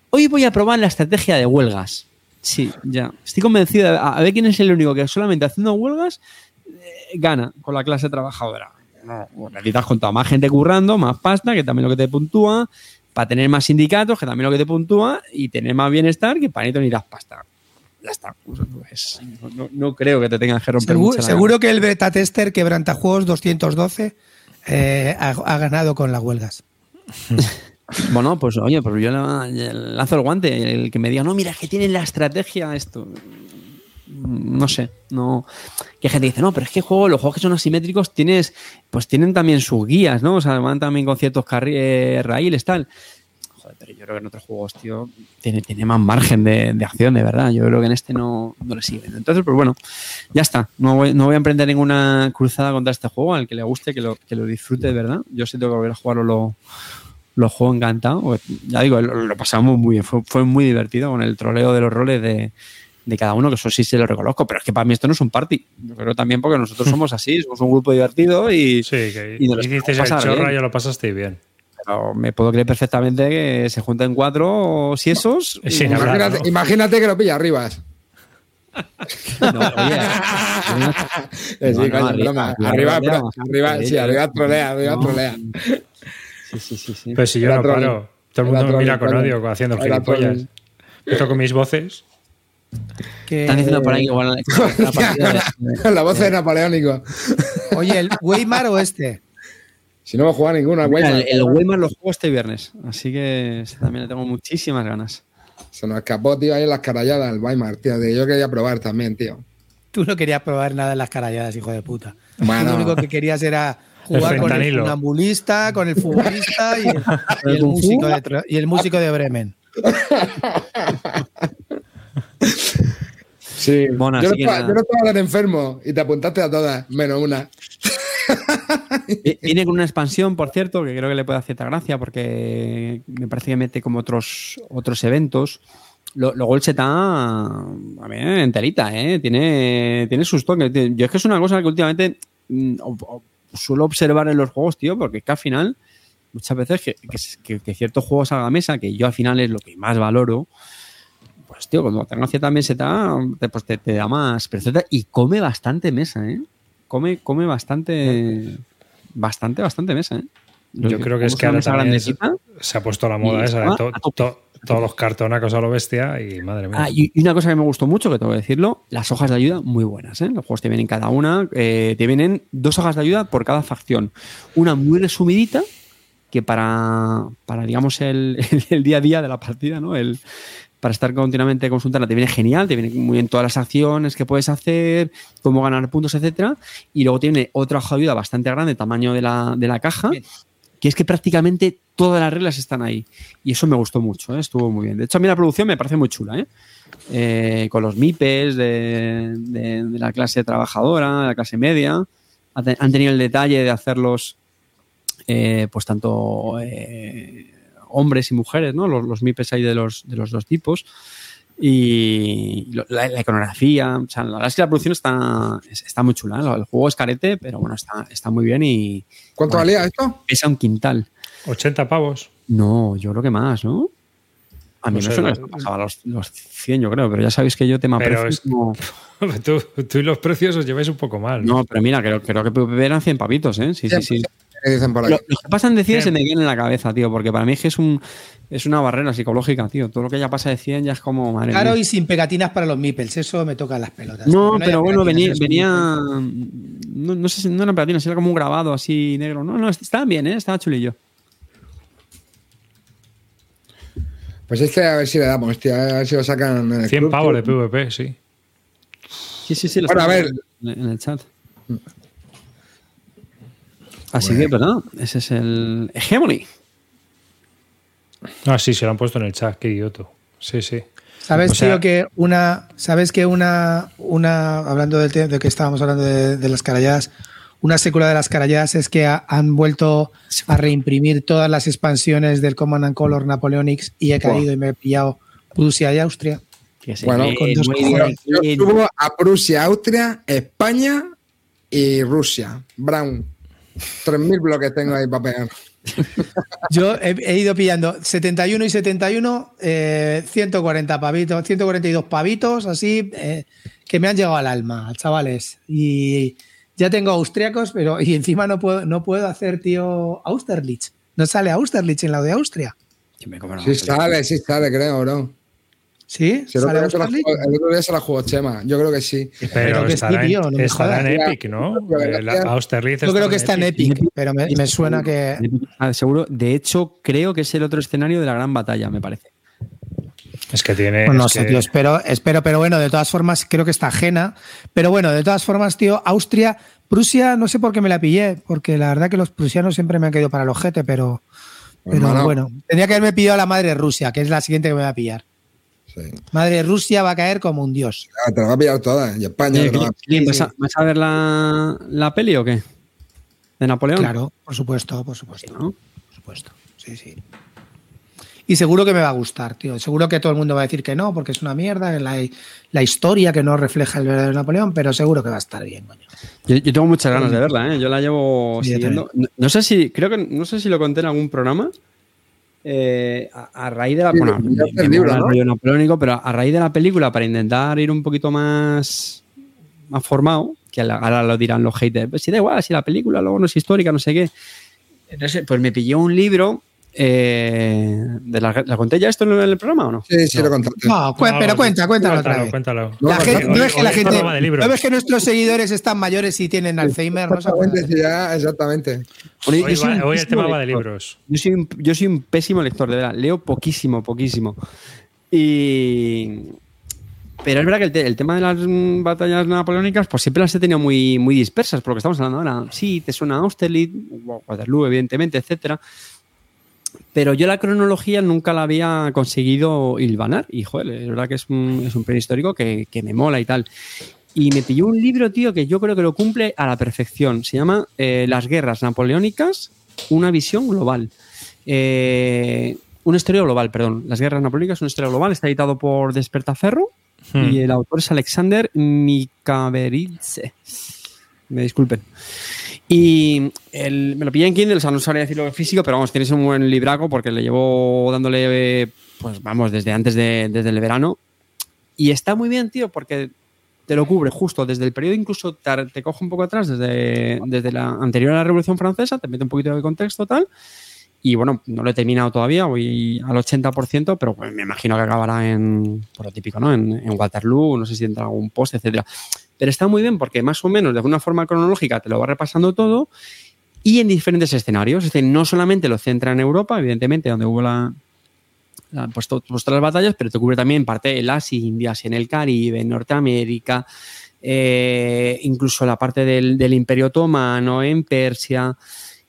hoy voy a probar la estrategia de huelgas. Sí, ya. Estoy convencido de, a ver quién es el único que solamente haciendo huelgas eh, gana con la clase trabajadora. No, necesitas contar más gente currando, más pasta, que también lo que te puntúa, para tener más sindicatos, que también lo que te puntúa, y tener más bienestar que para ni das pasta. Ya está. Pues, no, creo que te tengan que romper Seguro, seguro que el beta tester quebrantajuegos 212 eh, ha, ganado con las huelgas. (laughs) bueno, pues oye, pues yo lanzo el guante. El que me diga, no, mira, que tienen la estrategia esto no sé, no. Que gente dice, no, pero es que juego, los juegos que son asimétricos tienes, pues tienen también sus guías, ¿no? O sea, van también con ciertos eh, raíles, tal. Joder, pero yo creo que en otros juegos, tío, tiene, tiene más margen de, acción, de verdad. Yo creo que en este no, no le siguen. Entonces, pues bueno, ya está. No voy, no voy a emprender ninguna cruzada contra este juego, al que le guste, que lo, que lo disfrute de verdad. Yo sí tengo que volver a jugarlo lo, lo juego encantado. Ya digo, lo, pasamos muy bien. Fue, fue, muy divertido con el troleo de los roles de, de cada uno, que eso sí se lo reconozco, pero es que para mí esto no es un party. Yo creo también porque nosotros (laughs) somos así, somos un grupo divertido y. Sí, que y hiciste el chorra y lo pasaste bien. Pero me puedo creer perfectamente que se junten cuatro o si esos. imagínate, que lo pilla arriba. no, oye, (laughs) arriba, arriba, arriba, sí, arriba trolea, arriba trolea. Sí, sí, sí, sí. Pero si yo no paro, todo el mundo me mira con odio haciendo gilipollas. Yo toco mis voces. Están diciendo por ahí igual (laughs) (laughs) la, voz de napoleónico. Oye, ¿el Weimar o este? Si no va a jugar ninguno, el Weimar. El, Weimar lo juego este viernes, así que también le tengo muchísimas ganas. Se nos escapó, tío, ahí en las caralladas el Weimar, tío. yo quería probar también, tío. Tú no querías probar nada en las caralladas, hijo de puta. Bueno. Lo único que querías era jugar con el funambulista, con el futbolista y el, (laughs) músico de, y el músico de Bremen. (laughs) Sí. yo, no, estaba enfermo y te apuntaste a todas, menos una. (laughs) Viene con una expansión, por cierto, que creo que le puede hacer cierta gracia porque me parece que mete como otros, otros eventos. luego el Seta, a ver, enterita, ¿eh? Tiene, tiene sus toques. Yo es que es una cosa que últimamente mm, suelo observar en los juegos, tío, porque es que al final, muchas veces que, que, que ciertos juegos a la mesa, que yo al final es lo que más valoro, pues tío, cuando tenga cierta meseta, pues te, te da más presenta y come bastante mesa, ¿eh? Come, come bastante, bastante, bastante mesa, ¿eh? Yo creo que es que ahora también se ha puesto la moda esa de todos los cartonacos a lo bestia y madre mía. Ah, y, una cosa que me gustó mucho, que tengo que decirlo, las hojas de ayuda muy buenas. ¿eh? Los juegos te vienen cada una, eh, te vienen dos hojas de ayuda por cada facción. Una muy resumidita, que para, para digamos, el, (laughs) el, día a día de la partida, ¿no? El, para estar continuamente consultando, te viene genial, te viene muy bien todas las acciones que puedes hacer, cómo ganar puntos, etcétera. Y luego tiene otra hoja de ayuda bastante grande, tamaño de la, de la caja, que es que prácticamente todas las reglas están ahí. Y eso me gustó mucho, ¿eh? estuvo muy bien. De hecho, a mí la producción me parece muy chula, ¿eh? eh con los MIPES de, de, la clase trabajadora, de la clase media. Han tenido el detalle de hacerlos, eh, pues tanto hombres y mujeres, ¿no? Los, los MIPES hay de los, de los dos tipos. Y la, iconografía, o sea, la verdad es que la producción está, está muy chula. El juego es carete, pero bueno, está, está muy bien y. ¿Cuánto valía esto? Pesa un quintal. ¿80 pavos? No, yo creo que más, ¿no? A mí no, suena que pasaba los, los 100, yo creo, pero ya sabéis que yo tema pero precios (laughs) tú, tú, y los precios os lleváis un poco mal. No, pero mira, creo, creo que eran 100 pavitos, ¿eh? Sí, sí, sí. Lo, que pasa en de 100 se me viene en la cabeza, tío, porque para mí es que es, un, es una barrera psicológica, tío. Todo lo que ya pasa de 100 ya es como. Madre claro, y sin pegatinas para los meeples, eso me toca las pelotas. No, pero bueno, venía. venía no, sé si no eran pegatinas, era como un grabado así negro. No, no, estaban bien, ¿eh? Estaba chulillo. Pues este a ver si le damos, tío, a ver si lo sacan. En el 100 pavos de PvP, sí. Sí, sí, sí. Lo bueno, a ver. En el chat. Así que, ¿verdad? Ese es el Hegemony. Ah, sí, se lo han puesto en el chat, qué idioto. Sí, sí. ¿Sabes, tío, que una. ¿Sabes que una. una hablando del de que estábamos hablando de, las caralladas, una secuela de las caralladas es que han vuelto a reimprimir todas las expansiones del Command and Color Napoleonics y he caído y me he pillado Prusia y Austria. Bueno, con dos yo a Prusia, Austria, España y Rusia. Brown. 3.000 bloques tengo ahí para pegar. (laughs) Yo he, ido pillando 71 y 71, 140 eh, pavitos, 142 pavitos, así, eh, que me han llegado al alma, chavales. Y ya tengo austriacos, pero y encima no puedo, no puedo hacer, tío, Austerlitz. No sale Austerlitz en la de Austria. Sí, sale, sí sale, creo, bro. ¿Sí? el, otro día se la jugó Chema, yo creo que sí. Pero, estará, en, Epic, ¿no? Austerlitz yo creo que está en Epic, pero me, suena que. Ah, seguro, de hecho, creo que es el otro escenario de la gran batalla, me parece. Es que tiene. Pues no sé, tío, espero, espero, pero bueno, de todas formas, creo que está ajena. Pero bueno, de todas formas, tío, Austria, Prusia, no sé por qué me la pillé, porque la verdad que los prusianos siempre me han caído para el ojete, pero. Pero bueno, tendría que haberme pillado a la madre de Rusia, que es la siguiente que me va a pillar. Madre Rusia va a caer como un dios. Ah, te la va a pillar toda. Y España. ¿vas, a, ver la, la, peli o qué? ¿De Napoleón? Claro, por supuesto, por supuesto. Por supuesto. Sí, sí. Y seguro que me va a gustar, tío. Seguro que todo el mundo va a decir que no, porque es una mierda, la, la historia que no refleja el verdadero Napoleón, pero seguro que va a estar bien, coño. Yo, tengo muchas ganas de verla, ¿eh? Yo la llevo siguiendo. No, sé si, creo que no sé si lo conté en algún programa, eh, a, raíz de la. bueno, napoleónico, pero a raíz de la película, para intentar ir un poquito más, más formado, que ahora lo dirán los haters, pues si da igual, si la película luego no es histórica, no sé qué. pues me pillé un libro eh, de la, conté ya esto en el programa o no? Sí, sí, lo conté. No, pero cuenta, cuéntalo, otra vez. Cuéntalo. no, es que la gente. No ves que nuestros seguidores están mayores y tienen Alzheimer. Exactamente, ya, exactamente. hoy, el tema va de libros. Yo soy, un, yo soy un pésimo lector, de verdad. Leo poquísimo, poquísimo. Y. Pero es verdad que el, tema de las batallas napoleónicas, pues siempre las he tenido muy, muy dispersas, por lo que estamos hablando ahora. Sí, te suena Austerlitz, Waterloo, evidentemente, etcétera pero yo la cronología nunca la había conseguido hilvanar. Y, joder, es verdad que es un, es un histórico que, me mola y tal. Y me pilló un libro, tío, que yo creo que lo cumple a la perfección. Se llama eh, Las guerras napoleónicas, una visión global. Eh, una historia global, perdón. Las guerras napoleónicas, una historia global. Está editado por Despertaferro y hmm. el autor es Alexander Mikaberidze. Me disculpen. Y me lo pillé en Kindle, o sea, no sabría decirlo físico, pero vamos, tienes un buen libraco porque le llevo dándole, pues vamos, desde antes de, desde el verano. Y está muy bien, tío, porque te lo cubre justo desde el periodo, incluso te, coge un poco atrás, desde, desde la anterior a la Revolución Francesa, te mete un poquito de contexto tal. Y bueno, no lo he terminado todavía, voy al 80%, pero pues me imagino que acabará en, por lo típico, ¿no? En, en Waterloo, no sé si entra algún post, etcétera. Pero está muy bien porque más o menos de alguna forma cronológica te lo va repasando todo y en diferentes escenarios. Es decir, no solamente lo centra en Europa, evidentemente, donde hubo la, pues, todas las batallas, pero te cubre también parte de las Indias, en el Caribe, en Norteamérica, eh, incluso la parte del, Imperio Otomano, en Persia.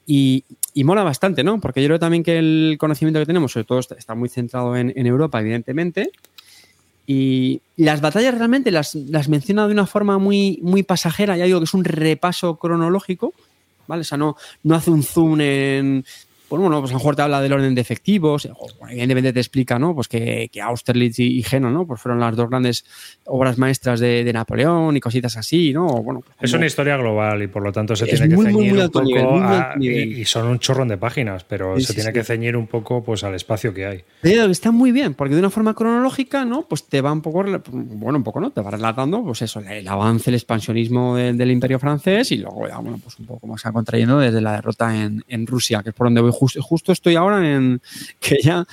Y, mola bastante, ¿no? Porque yo creo también que el conocimiento que tenemos, sobre todo, está muy centrado en, en Europa, evidentemente, y las batallas realmente las, las menciona de una forma muy, muy pasajera, ya digo que es un repaso cronológico, ¿vale? O sea, no, no hace un zoom en, pues bueno, pues a lo mejor te habla del orden de efectivos, evidentemente te explica, ¿no? Pues que, que Austerlitz y, Jena, ¿no? Pues fueron las dos grandes obras maestras de, Napoleón y cositas así, ¿no? Bueno, Es una historia global y por lo tanto se tiene que ceñir un poco y, son un chorrón de páginas, pero se tiene que ceñir un poco pues al espacio que hay. Pero está muy bien, porque de una forma cronológica, ¿no? Pues te va un poco, bueno, un poco, ¿no? Te va relatando, pues eso, el avance, el expansionismo del, imperio francés y luego ya, bueno, pues un poco más contrayendo desde la derrota en, en Rusia, que es por donde voy justo, estoy ahora en (laughs) que ya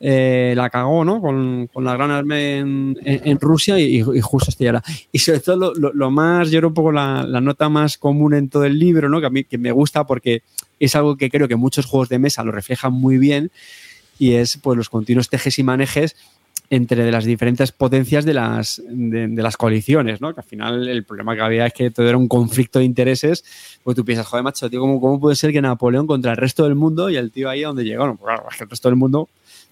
eh, la cagó, ¿no? Con, la gran arma en, Rusia y, justo estoy ahora. Y sobre todo lo, más, yo creo un poco la, nota más común en todo el libro, ¿no? Que a mí que me gusta porque es algo que creo que muchos juegos de mesa lo reflejan muy bien y es pues los continuos tejes y manejes entre las diferentes potencias de las, de, las coaliciones, ¿no? Que al final el problema que había es que todo era un conflicto de intereses, pues tú piensas, joder, macho, tío, ¿cómo, ¿cómo, puede ser que Napoleón contra el resto del mundo y el tío ahí a donde llegó? No, pues claro, el resto del mundo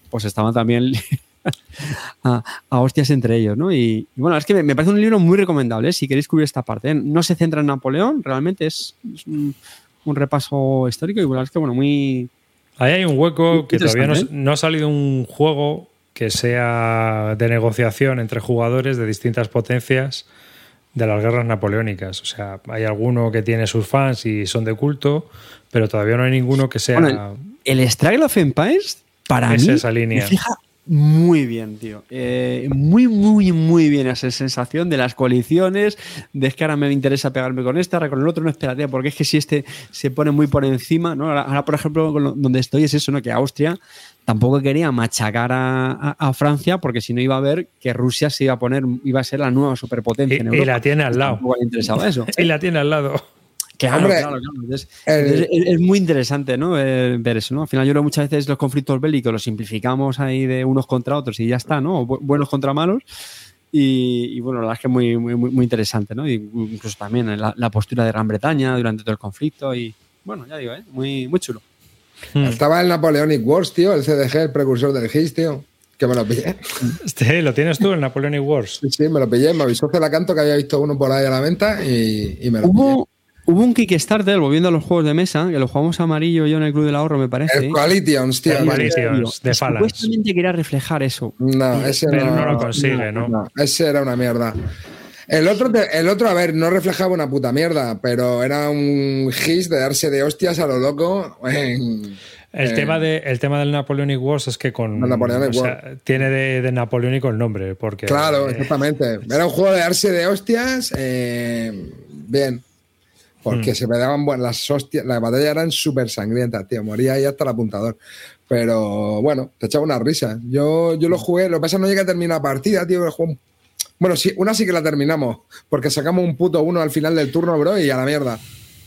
pues estaban también (laughs) a, hostias entre ellos, ¿no? Y, bueno, es que me, parece un libro muy recomendable, ¿eh? si queréis cubrir esta parte. ¿eh? No se centra en Napoleón, realmente es, un, repaso histórico y bueno, es que, bueno, muy... Ahí hay un hueco que todavía no, ¿eh? no ha salido un juego que sea de negociación entre jugadores de distintas potencias de las guerras napoleónicas. O sea, hay alguno que tiene sus fans y son de culto, pero todavía no hay ninguno que sea. el, Struggle of Empires, para mí, esa línea. muy bien, tío. Eh, muy, muy, muy bien esa sensación de las coaliciones, de que ahora me interesa pegarme con este, ahora con el otro, no espérate, porque es que si este se pone muy por encima, ¿no? Ahora, por ejemplo, donde estoy es eso, ¿no? Que Austria tampoco quería machacar a, Francia, porque si no iba a ver que Rusia se iba a poner, iba a ser la nueva superpotencia y, la tiene al lado. eso. (laughs) y la tiene al lado. Claro, claro, Es, muy interesante ¿no? Eh, ver eso. ¿no? Al final yo creo muchas veces los conflictos bélicos los simplificamos ahí de unos contra otros y ya está, ¿no? buenos contra malos. Y, bueno, la verdad es que es muy, muy, muy interesante, ¿no? incluso también la, postura de Gran Bretaña durante todo el conflicto y bueno, ya digo, ¿eh? muy, muy chulo. Hmm. Estaba el Napoleonic Wars, tío, el CDG, el precursor del GIS, tío. Que me lo pillé. (laughs) Sí, ¿Lo tienes tú, el Napoleonic Wars? Sí, sí, me lo pillé. Me avisó Celacanto que había visto uno por ahí a la venta y, y me lo pillé. Hubo un Kickstarter, volviendo a los juegos de mesa, que lo jugamos amarillo yo en el Club del Ahorro, me parece. El Coalitions, tío. El Coalitions, de Falas. Supuestamente quería reflejar eso. No, ese Pero no, lo consigue, ¿no? Ese era una mierda. El otro, el otro, a ver, no reflejaba una puta mierda, pero era un gis de darse de hostias a lo loco el, tema de, el tema del Napoleonic Wars es que con. tiene de, de, napoleónico el nombre. Porque, claro, exactamente. Era un juego de darse de hostias. Eh, bien porque mm. se me daban buenas las hostias, las batallas eran súper sangrientas, tío, moría ahí hasta el apuntador. Pero bueno, te echaba una risa. Yo, yo lo jugué, lo que pasa es que no llegué a terminar la partida, tío, Bueno, sí, una sí que la terminamos, porque sacamos un puto uno al final del turno, bro, y a la mierda.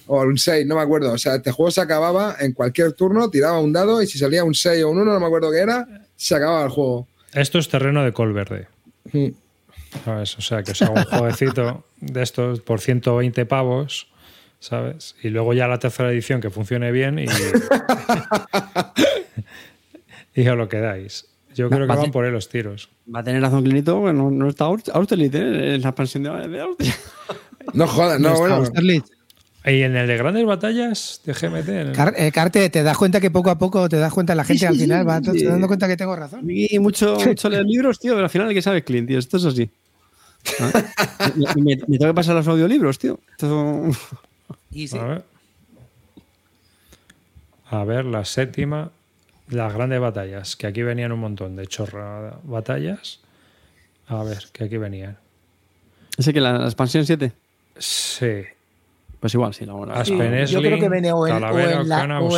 O un 6, no me acuerdo. O sea, este juego se acababa en cualquier turno, tiraba un dado y si salía un 6 o un 1, no me acuerdo qué era, se acababa el juego. Esto es terreno de col verde. Mm. O sea, que os hago un (laughs) jueguecito de estos por 120 pavos ¿sabes? Y luego ya la tercera edición que funcione bien y, (laughs) (laughs) y os lo quedáis. Yo creo que van por ahí los tiros. Va a tener razón Clinito, no, no está Austerlitz ¿eh? en la expansión de, de Austria. (laughs) No jodas, no, bueno. Y en el de grandes batallas de GMT. Eh, Carte, te das cuenta que poco a poco te das cuenta la gente al final va dando cuenta que tengo razón. Y mucho, (laughs) mucho leer libros, tío, pero al final hay que saber Clint, tío. Esto es así. (laughs) me, tengo que pasar los audiolibros, tío. Esto... A ver. la séptima, las grandes batallas, que aquí venían un montón de chorra batallas. A ver, que aquí venían. ¿Ese que la, expansión 7? Sí. Pues igual, sí. La, sí yo creo que viene o en, la, o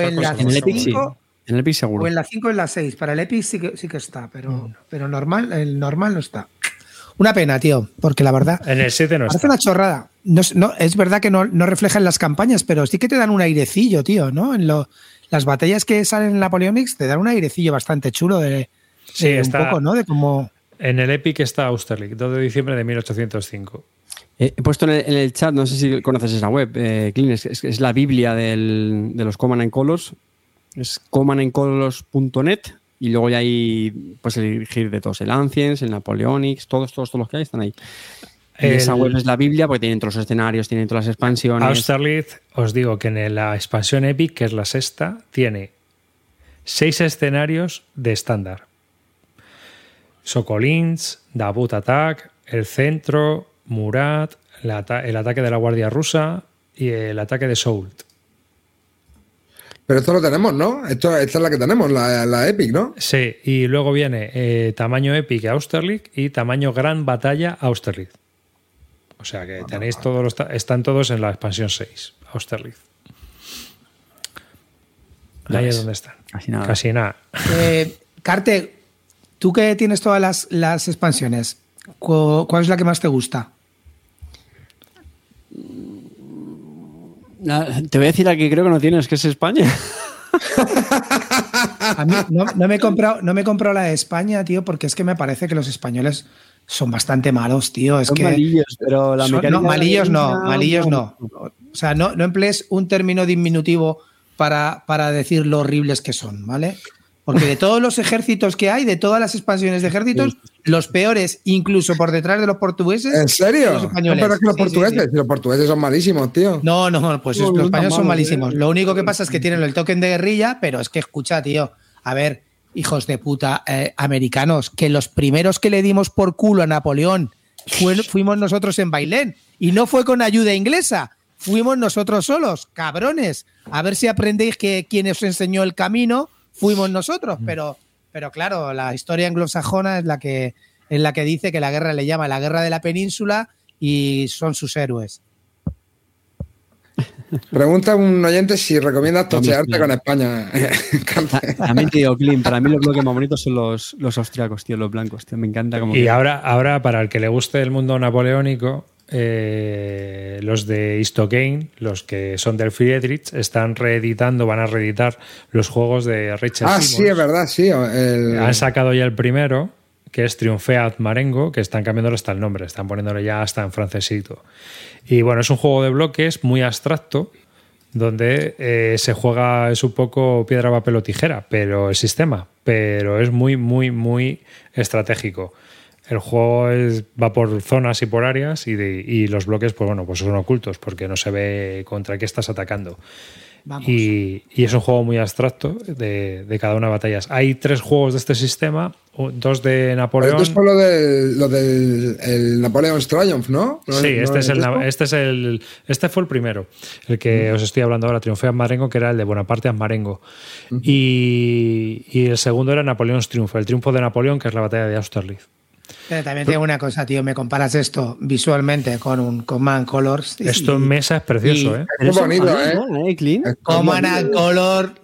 en la, en el Epic, En el Epic seguro. O en la 5 o en la 6. Para el Epic sí que, sí que está, pero, mm. pero normal, el normal no está. Una pena, tío, porque la verdad. En el 7 no Parece una chorrada. No, es verdad que no, no reflejan las campañas, pero sí que te dan un airecillo, tío, ¿no? En lo, las batallas que salen en Napoleonics te dan un airecillo bastante chulo de, sí, un poco, ¿no? De como. En el Epic está Austerlitz, 2 de diciembre de 1805. Eh, he puesto en el, chat, no sé si conoces esa web, eh, es, la Biblia del, de los Command and Colors. Es commandandcolors.net y luego ya hay pues elegir de todos, el Ancients, el Napoleonics, todos, todos, todos los que hay están ahí. Esa web es la Biblia porque tienen todos los escenarios, tienen todas las expansiones. Austerlitz, os digo que en la expansión Epic, que es la sexta, tiene seis escenarios de estándar. Sokolins, Dabut Attack, el centro, Murat, el, ataque de la Guardia Rusa y el ataque de Soult. Pero esto lo tenemos, ¿no? Esto, esta es la que tenemos, la, Epic, ¿no? Sí, y luego viene eh, tamaño Epic Austerlitz y tamaño Gran Batalla Austerlitz. O sea que tenéis todos los, están todos en la expansión 6, Austerlitz. Ahí es donde están. Casi nada. Casi nada. Eh, Carte, tú que tienes todas las, las expansiones, ¿cuál es la que más te gusta? te voy a decir a que creo que no tienes, que es España. (laughs) A mí no, me he comprado, no me he la de España, tío, porque es que me parece que los españoles son bastante malos, tío. Es que malillos, pero la no, malillos no, malillos no. O sea, no, no emplees un término diminutivo para, para decir lo horribles que son, ¿vale? Porque de todos los ejércitos que hay, de todas las expansiones de ejércitos, los peores, incluso por detrás de los portugueses. ¿En serio? Los españoles. No, que los portugueses, los portugueses son malísimos, tío. No, no, pues los españoles son malísimos. Lo único que pasa es que tienen el token de guerrilla, pero es que escucha, tío. A ver, hijos de puta eh, americanos, que los primeros que le dimos por culo a Napoleón fuimos nosotros en Bailén. Y no fue con ayuda inglesa, fuimos nosotros solos, cabrones. A ver si aprendéis que quien os enseñó el camino fuimos nosotros, pero pero claro, la historia anglosajona es la que es la que dice que la guerra le llama la guerra de la península y son sus héroes. Pregunta un oyente si recomiendas tochearte con España. También te digo, Clint, para mí los bloques más bonitos son los, los austriacos, tío, los blancos, tío. Me encanta como. Y ahora, ahora, para el que le guste el mundo napoleónico, eh, los de Histogame, los que son del Friedrich, están reeditando, van a reeditar los juegos de Richard Ah, sí, es verdad, sí. Han sacado ya el primero, que es Triumfeat Marengo, que están cambiándolo hasta el nombre, están poniéndolo ya hasta en francesito. Y bueno, es un juego de bloques muy abstracto, donde eh, se juega, es un poco piedra, papel o tijera, pero el sistema, pero es muy, muy, muy estratégico. El juego va por zonas y por áreas y, los bloques, pues bueno, pues son ocultos porque no se ve contra qué estás atacando. Y, es un juego muy abstracto de, cada una de batallas. Hay tres juegos de este sistema, dos de Napoleón. Esto es lo, del, lo del Napoleon's Triumph, ¿no? sí, este, es el, este es el. Este fue el primero, el que mm. os estoy hablando ahora, Triunfé Marengo, que era el de Bonaparte Marengo. y, y, el segundo era Napoleon's Triumph, el triunfo de Napoleón, que es la batalla de Austerlitz. Pero también tengo una cosa, tío, me comparas esto visualmente con un Command Colors. Esto en mesa es precioso, ¿eh? Es bonito, ¿eh? ¿eh? Command Color,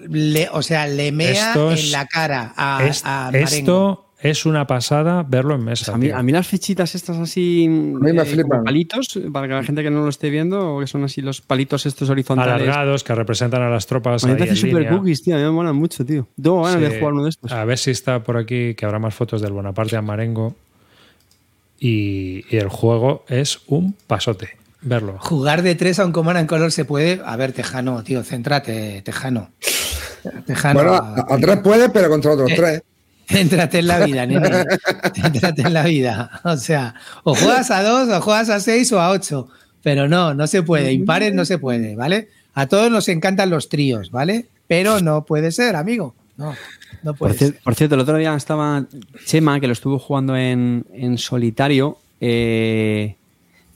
o sea, le mea en la cara a, Esto es una pasada verlo en mesa. A mí, las fichitas estas así. me eh, palitos, para que la gente que no lo esté viendo, que son así los palitos estos horizontales. Alargados que representan a las tropas. Me parece super cookies, tío. A mí me molan mucho, tío. Tengo ganas de jugar uno de estos. A ver si está por aquí, que habrá más fotos del Bonaparte a Marengo y, el juego es un pasote. Verlo. Jugar de tres a un Command en color se puede. A ver, Tejano, tío, céntrate, Tejano. Tejano bueno, a, tres puede, pero contra otros eh, tres. (laughs) Céntrate en la vida, nene. (laughs) Céntrate en la vida. O sea, o juegas a dos, o juegas a seis o a ocho. Pero no, no se puede. Impares no se puede, ¿vale? A todos nos encantan los tríos, ¿vale? Pero no puede ser, amigo. No por, cierto, el otro día estaba Chema, que lo estuvo jugando en, solitario. Eh,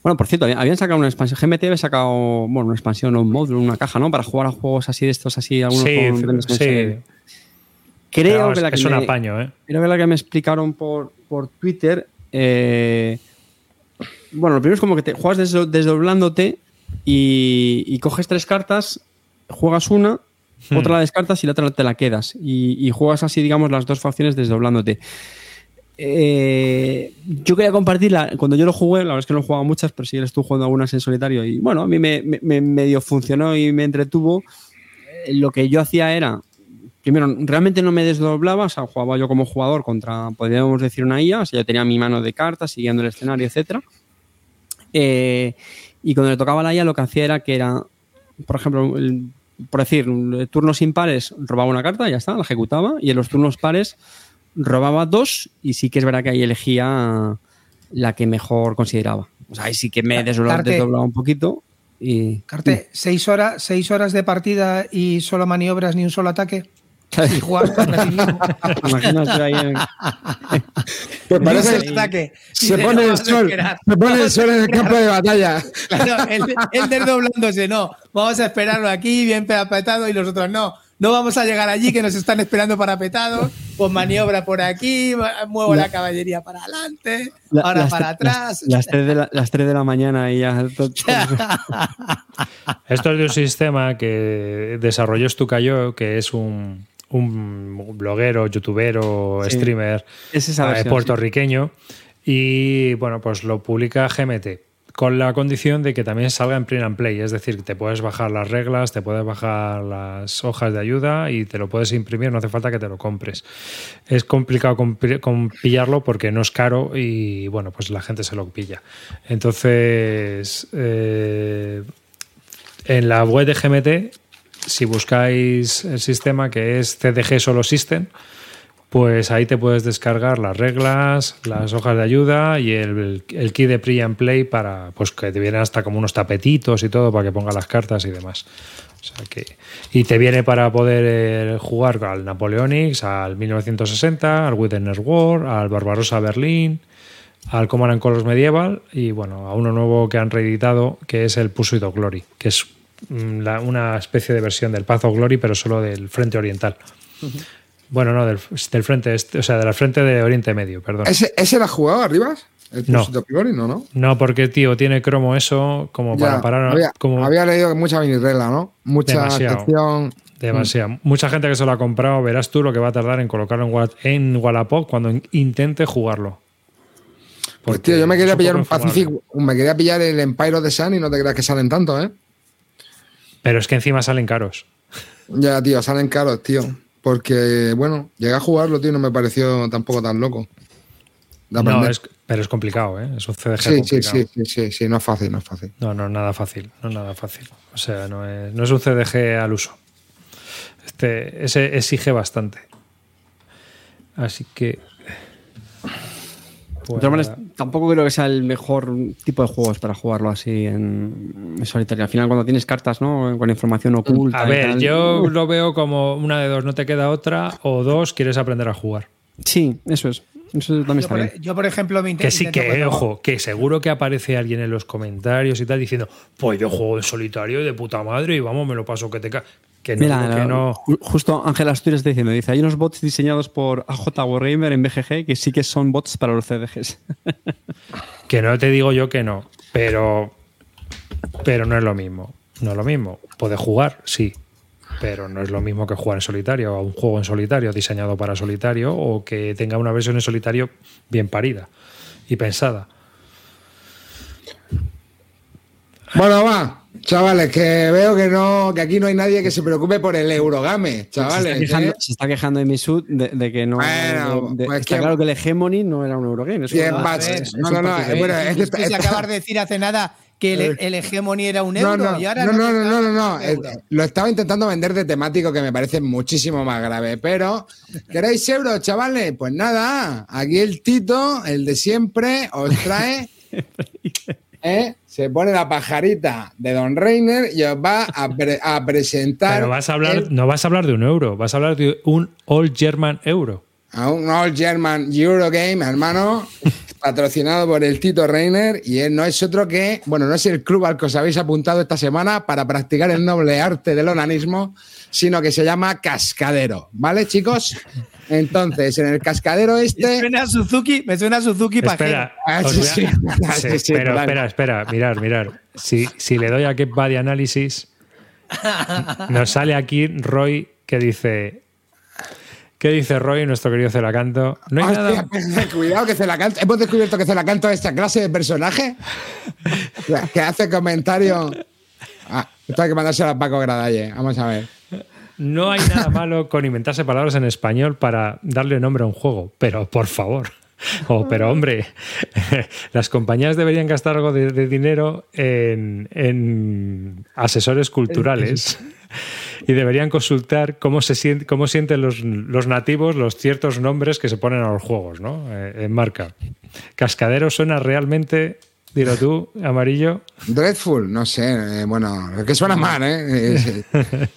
bueno, por cierto, habían sacado una expansión. GMT había sacado bueno, una expansión o un módulo, una caja, ¿no? Para jugar a juegos así de estos, así, algunos sí, sí. Creo que la que es un apaño, ¿eh? Creo que la que me explicaron por, por Twitter. Eh, bueno, lo primero es como que te juegas desdoblándote y, y coges tres cartas, juegas una Hmm. Otra la descartas y la otra te la quedas. Y, juegas así, digamos, las dos facciones desdoblándote. Eh, yo quería compartirla. Cuando yo lo jugué, la verdad es que no he jugado muchas, pero sí estuve jugando algunas en solitario. Y bueno, a mí me, medio funcionó y me entretuvo. Eh, lo que yo hacía era primero, realmente no me desdoblaba, o sea, jugaba yo como jugador contra, podríamos decir, una IA, o sea, yo tenía mi mano de cartas siguiendo el escenario, etc. Eh, y cuando le tocaba la IA, lo que hacía era que era, por ejemplo, el por decir, turnos impares robaba una carta, ya está, la ejecutaba, y en los turnos pares robaba dos, y sí que es verdad que ahí elegía la que mejor consideraba. O sea, ahí sí que me desdoblaba, un poquito. Y, Carte, ¿seis, horas, ¿seis horas de partida y solo maniobras ni un solo ataque? Y juegas contra Imagínate ahí en... Pues parece que se pone, el sol, se pone el sol en el campo de batalla. Claro, el desdoblándose, no. Vamos a esperarlo aquí, bien apretado, y los otros no. No vamos a llegar allí, que nos están esperando para petados. Pues maniobra por aquí, muevo la, caballería para adelante, ahora para atrás. Las, 3 de la, las de la mañana y ya. (laughs) (laughs) Esto es de un sistema que desarrolló Stukayo, que es un, un bloguero, youtubero, streamer eh, puertorriqueño. Y bueno, pues lo publica GMT con la condición de que también salga en print and play, es decir, te puedes bajar las reglas, te puedes bajar las hojas de ayuda y te lo puedes imprimir, no hace falta que te lo compres. Es complicado pillarlo porque no es caro y bueno, pues la gente se lo pilla. Entonces, eh, en la web de GMT si buscáis el sistema que es CDG Solo System, pues ahí te puedes descargar las reglas, las hojas de ayuda y el, el key de pre and play para pues que te vienen hasta como unos tapetitos y todo para que ponga las cartas y demás. y te viene para poder eh, jugar al Napoleonics, al 1960, al Witness War, al Barbarossa Berlín, al Command Colors Medieval y bueno, a uno nuevo que han reeditado que es el Pursuit of Glory, que es mm, una especie de versión del Path of Glory, pero solo del frente oriental. Bueno, no, del, frente este, o sea, del frente de Oriente Medio, perdón. ¿Ese, ese la jugado arriba? ¿El no. no, no. No, porque, tío, tiene cromo eso como para parar. Había, como... había leído mucha regla, ¿no? Mucha Demasiado. Demasiado. Mucha gente que se lo ha comprado, verás tú lo que va a tardar en colocarlo en, en Wallapop cuando intente jugarlo. Pues tío, yo me quería pillar un Pacific, me quería pillar el Empire of the Sun y no te creas que salen tanto, ¿eh? Pero es que encima salen caros. Ya, tío, salen caros, tío. Porque, bueno, llegué a jugarlo, tío, no me pareció tampoco tan loco. No, pero es complicado, ¿eh? Es un CDG sí, complicado. Sí, sí, sí, sí, no es fácil, no es fácil. No, no es nada fácil, no es nada fácil. O sea, no es, no es un CDG al uso. Este, ese exige bastante. Así que pues tampoco creo que sea el mejor tipo de juegos para jugarlo así en, solitario. Al final, cuando tienes cartas, ¿no? Con información oculta. A ver, yo lo veo como una de dos, no te queda otra, o dos, quieres aprender a jugar. Sí, eso es. Eso también yo, está por, yo, por ejemplo, me Que sí, que, ojo, que seguro que aparece alguien en los comentarios y tal diciendo, pues yo juego en solitario y de puta madre y vamos, me lo paso que te cae. Que no, Justo Ángel Asturias está diciendo, dice, hay unos bots diseñados por AJ Wargamer en BGG que sí que son bots para los CDGs. (laughs) que no te digo yo que no, pero, pero no es lo mismo. No es lo mismo. Puede jugar, sí, pero no es lo mismo que jugar en solitario, o un juego en solitario diseñado para solitario, o que tenga una versión en solitario bien parida y pensada. Bueno, va. Chavales, que veo que no, que aquí no hay nadie que se preocupe por el Eurogame, chavales. Se está quejando, ¿eh? se está quejando de Misut de, de, que no. Bueno, pues está claro que el Hegemony no era un Eurogame. Bien, no, no, no. Bueno, es que se acabas de decir hace nada que el, eh, el, Hegemony era un euro no, no, y ahora no, no, no, no, no, no. Eh, lo estaba intentando vender de temático que me parece muchísimo más grave. Pero, ¿queréis euros, chavales? Pues nada, aquí el Tito, el de siempre, os trae. (laughs) (laughs) ¿eh? se pone la pajarita de Don Reiner y os va a, presentar. Pero vas a hablar, no vas a hablar de un euro, vas a hablar de un All German Euro. A un All German Eurogame, hermano, (laughs) patrocinado por el Tito Reiner y él no es otro que, bueno, no es el club al que os habéis apuntado esta semana para practicar el noble arte del onanismo, sino que se llama Cascadero, ¿vale, chicos? Entonces, en el cascadero este. Me suena a Suzuki, me suena a Suzuki espera, ah, (laughs) sí, pero espera, espera, mirar, mirar. Si, si le doy a que va de análisis, nos sale aquí Roy que dice. ¿Qué dice Roy, nuestro querido Celacanto? No hay nada. cuidado que Celacanto. Hemos descubierto que Celacanto es esta clase de personaje que hace comentarios. Ah, esto hay que mandárselo a Paco Gradalle. Vamos a ver. No hay nada malo con inventarse palabras en español para darle nombre a un juego, pero por favor. Oh, pero hombre, (laughs) las compañías deberían gastar algo de, dinero en, asesores culturales y deberían consultar cómo, se cómo sienten los, nativos los ciertos nombres que se ponen a los juegos, ¿no? Eh, en marca. Cascadero suena realmente Dilo tú, amarillo. Dreadful, no sé. Eh, bueno, que suena mal, ¿eh? (laughs)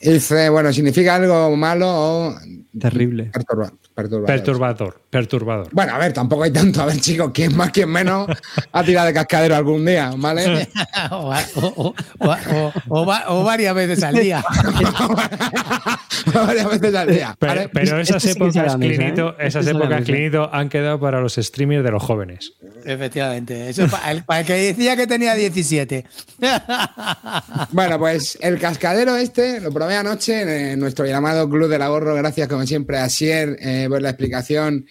Dice, bueno, significa algo malo o. Terrible. Perturbador. Perturbador, Bueno, a ver, tampoco hay tanto. A ver, chicos, quién más, quién menos ha tirado de cascadero algún día, ¿vale? (laughs) o, varias veces al día. (laughs) varias veces al día. Pero, esas épocas, clinito, ¿eh? esas épocas clinito han quedado para los streamers de los jóvenes. Efectivamente. Eso para el, para el que decía que tenía 17. bueno, pues el cascadero este lo probé anoche en nuestro llamado Club del Ahorro. Gracias, como siempre, a Sier eh, por la explicación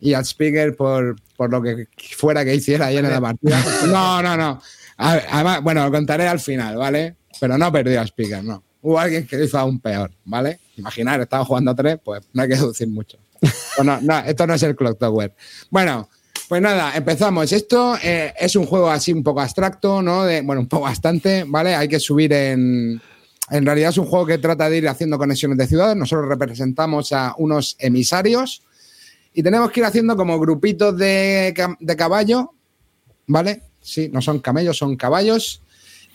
y al speaker por, por, lo que fuera que hiciera ahí en la partida. (laughs) No, no, no. Además, bueno, lo contaré al final, ¿vale? Pero no perdió a speaker, no. Hubo alguien que lo hizo aún peor, ¿vale? Imaginar, estaba jugando a tres, pues no hay que deducir mucho. (laughs) no, no, esto no es el Clock Tower. Bueno, pues nada, empezamos. Esto eh, es un juego así un poco abstracto, ¿no? De, bueno, un poco bastante, ¿vale? Hay que subir en, en realidad es un juego que trata de ir haciendo conexiones de ciudades. Nosotros representamos a unos emisarios y tenemos que ir haciendo como grupitos de, caballo, ¿vale? Sí, no son camellos, son caballos.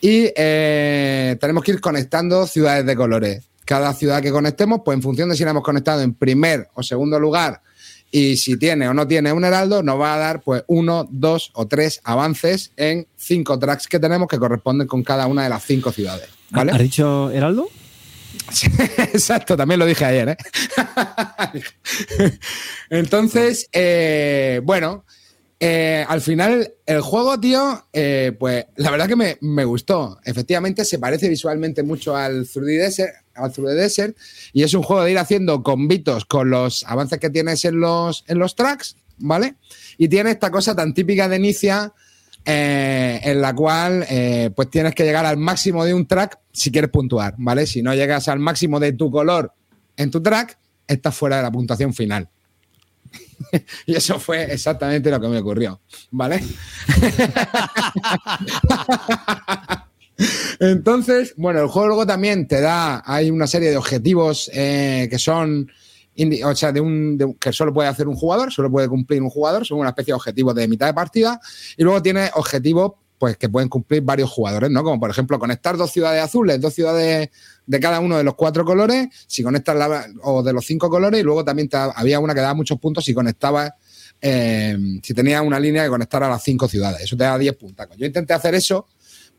Y eh, tenemos que ir conectando ciudades de colores. Cada ciudad que conectemos, pues en función de si la hemos conectado en primer o segundo lugar y si tiene o no tiene un heraldo, nos va a dar pues uno, dos o tres avances en cinco tracks que tenemos que corresponden con cada una de las cinco ciudades. ¿Vale? ¿Has dicho heraldo? (laughs) exacto, también lo dije ayer. ¿eh? (laughs) Entonces, eh, bueno, eh, al final el juego, tío, pues la verdad que me, gustó. Efectivamente, se parece visualmente mucho al 3D Desert, al 3D Desert y es un juego de ir haciendo convitos con los avances que tienes en los, en los tracks, ¿vale? Y tiene esta cosa tan típica de Inicia eh, en la cual eh, pues tienes que llegar al máximo de un track si quieres puntuar, ¿vale? Si no llegas al máximo de tu color en tu track, estás fuera de la puntuación final. (laughs) y eso fue exactamente lo que me ocurrió, ¿vale? (laughs) Entonces, bueno, el juego también te da, hay una serie de objetivos eh, que son o sea, de un, que solo puede hacer un jugador, solo puede cumplir un jugador, son una especie de objetivos de mitad de partida, y luego tiene objetivos pues que pueden cumplir varios jugadores, ¿no? Como por ejemplo conectar dos ciudades azules, dos ciudades de cada uno de los cuatro colores, si conectas la, o de los cinco colores, y luego también había una que daba muchos puntos si conectabas, eh, si tenía una línea que conectara a las cinco ciudades, eso te da 10 puntos. Yo intenté hacer eso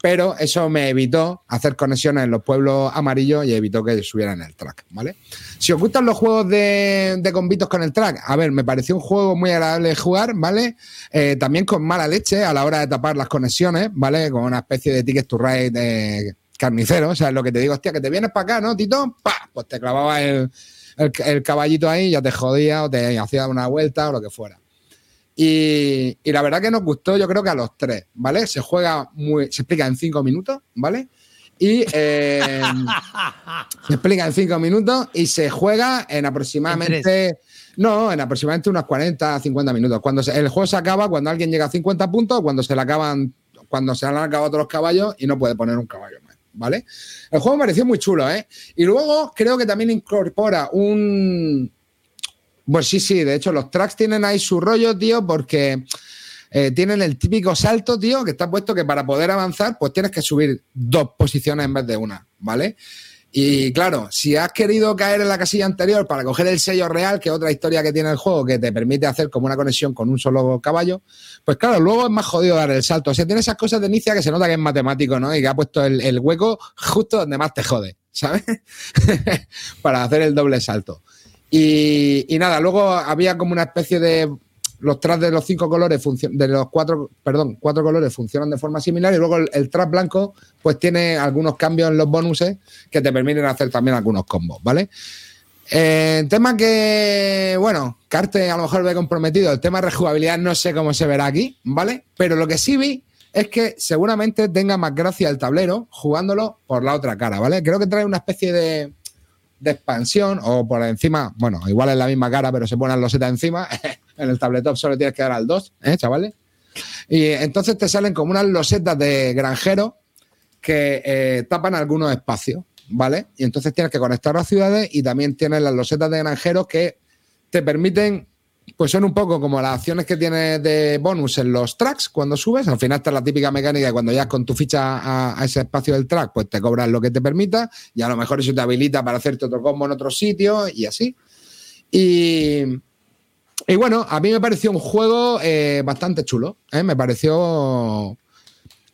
pero eso me evitó hacer conexiones en los pueblos amarillos y evitó que subieran el track, ¿vale? Si os gustan los juegos de, de convitos con el track, a ver, me pareció un juego muy agradable de jugar, ¿vale? Eh, también con mala leche a la hora de tapar las conexiones, ¿vale? Con una especie de ticket to ride de carnicero, o sea, lo que te digo, hostia, que te vienes para acá, ¿no, Tito? ¡Pah! Pues te clavaba el, el caballito ahí, ya te jodía o te hacía una vuelta o lo que fuera. Y, la verdad que nos gustó, yo creo que a los tres, ¿vale? Se juega muy, se explica en cinco minutos, ¿vale? Y eh, (laughs) se explica en cinco minutos y se juega en aproximadamente. no, en aproximadamente unos 40, 50 minutos. Cuando el juego se acaba, cuando alguien llega a 50 puntos, cuando se le acaban, cuando se han acabado todos los caballos y no puede poner un caballo más. ¿Vale? El juego me pareció muy chulo, ¿eh? Y luego creo que también incorpora un, pues sí, sí, de hecho los tracks tienen ahí su rollo, tío, porque eh, tienen el típico salto, tío, que está puesto que para poder avanzar, pues tienes que subir dos posiciones en vez de una, ¿vale? Y claro, si has querido caer en la casilla anterior para coger el sello real, que es otra historia que tiene el juego, que te permite hacer como una conexión con un solo caballo, pues claro, luego es más jodido dar el salto. O sea, tiene esas cosas de inicia que se nota que es matemático, ¿no? Y que ha puesto el, el hueco justo donde más te jode, ¿sabes? (laughs) para hacer el doble salto. Y, nada, luego había como una especie de. Los tracks de los cinco colores, de los cuatro, perdón, cuatro colores funcionan de forma similar y luego el, track blanco, pues tiene algunos cambios en los bonuses que te permiten hacer también algunos combos, ¿vale? Eh, tema que, bueno, Carte a lo mejor ve comprometido. El tema de rejugabilidad no sé cómo se verá aquí, ¿vale? Pero lo que sí vi es que seguramente tenga más gracia el tablero jugándolo por la otra cara, ¿vale? Creo que trae una especie de, de expansión o por encima, bueno, igual es la misma cara, pero se pone los loseta encima. (laughs) en el tabletop solo tienes que dar al 2, ¿eh, chavales? Y entonces te salen como unas losetas de granjero que eh, tapan algunos espacios, ¿vale? Y entonces tienes que conectar las ciudades y también tienes las losetas de granjeros que te permiten pues son un poco como las acciones que tienes de bonus en los tracks cuando subes. Al final está la típica mecánica de cuando ya con tu ficha a, ese espacio del track, pues te cobras lo que te permita y a lo mejor eso te habilita para hacerte otro combo en otro sitio y así. Y, y bueno, a mí me pareció un juego eh, bastante chulo. ¿eh? Me pareció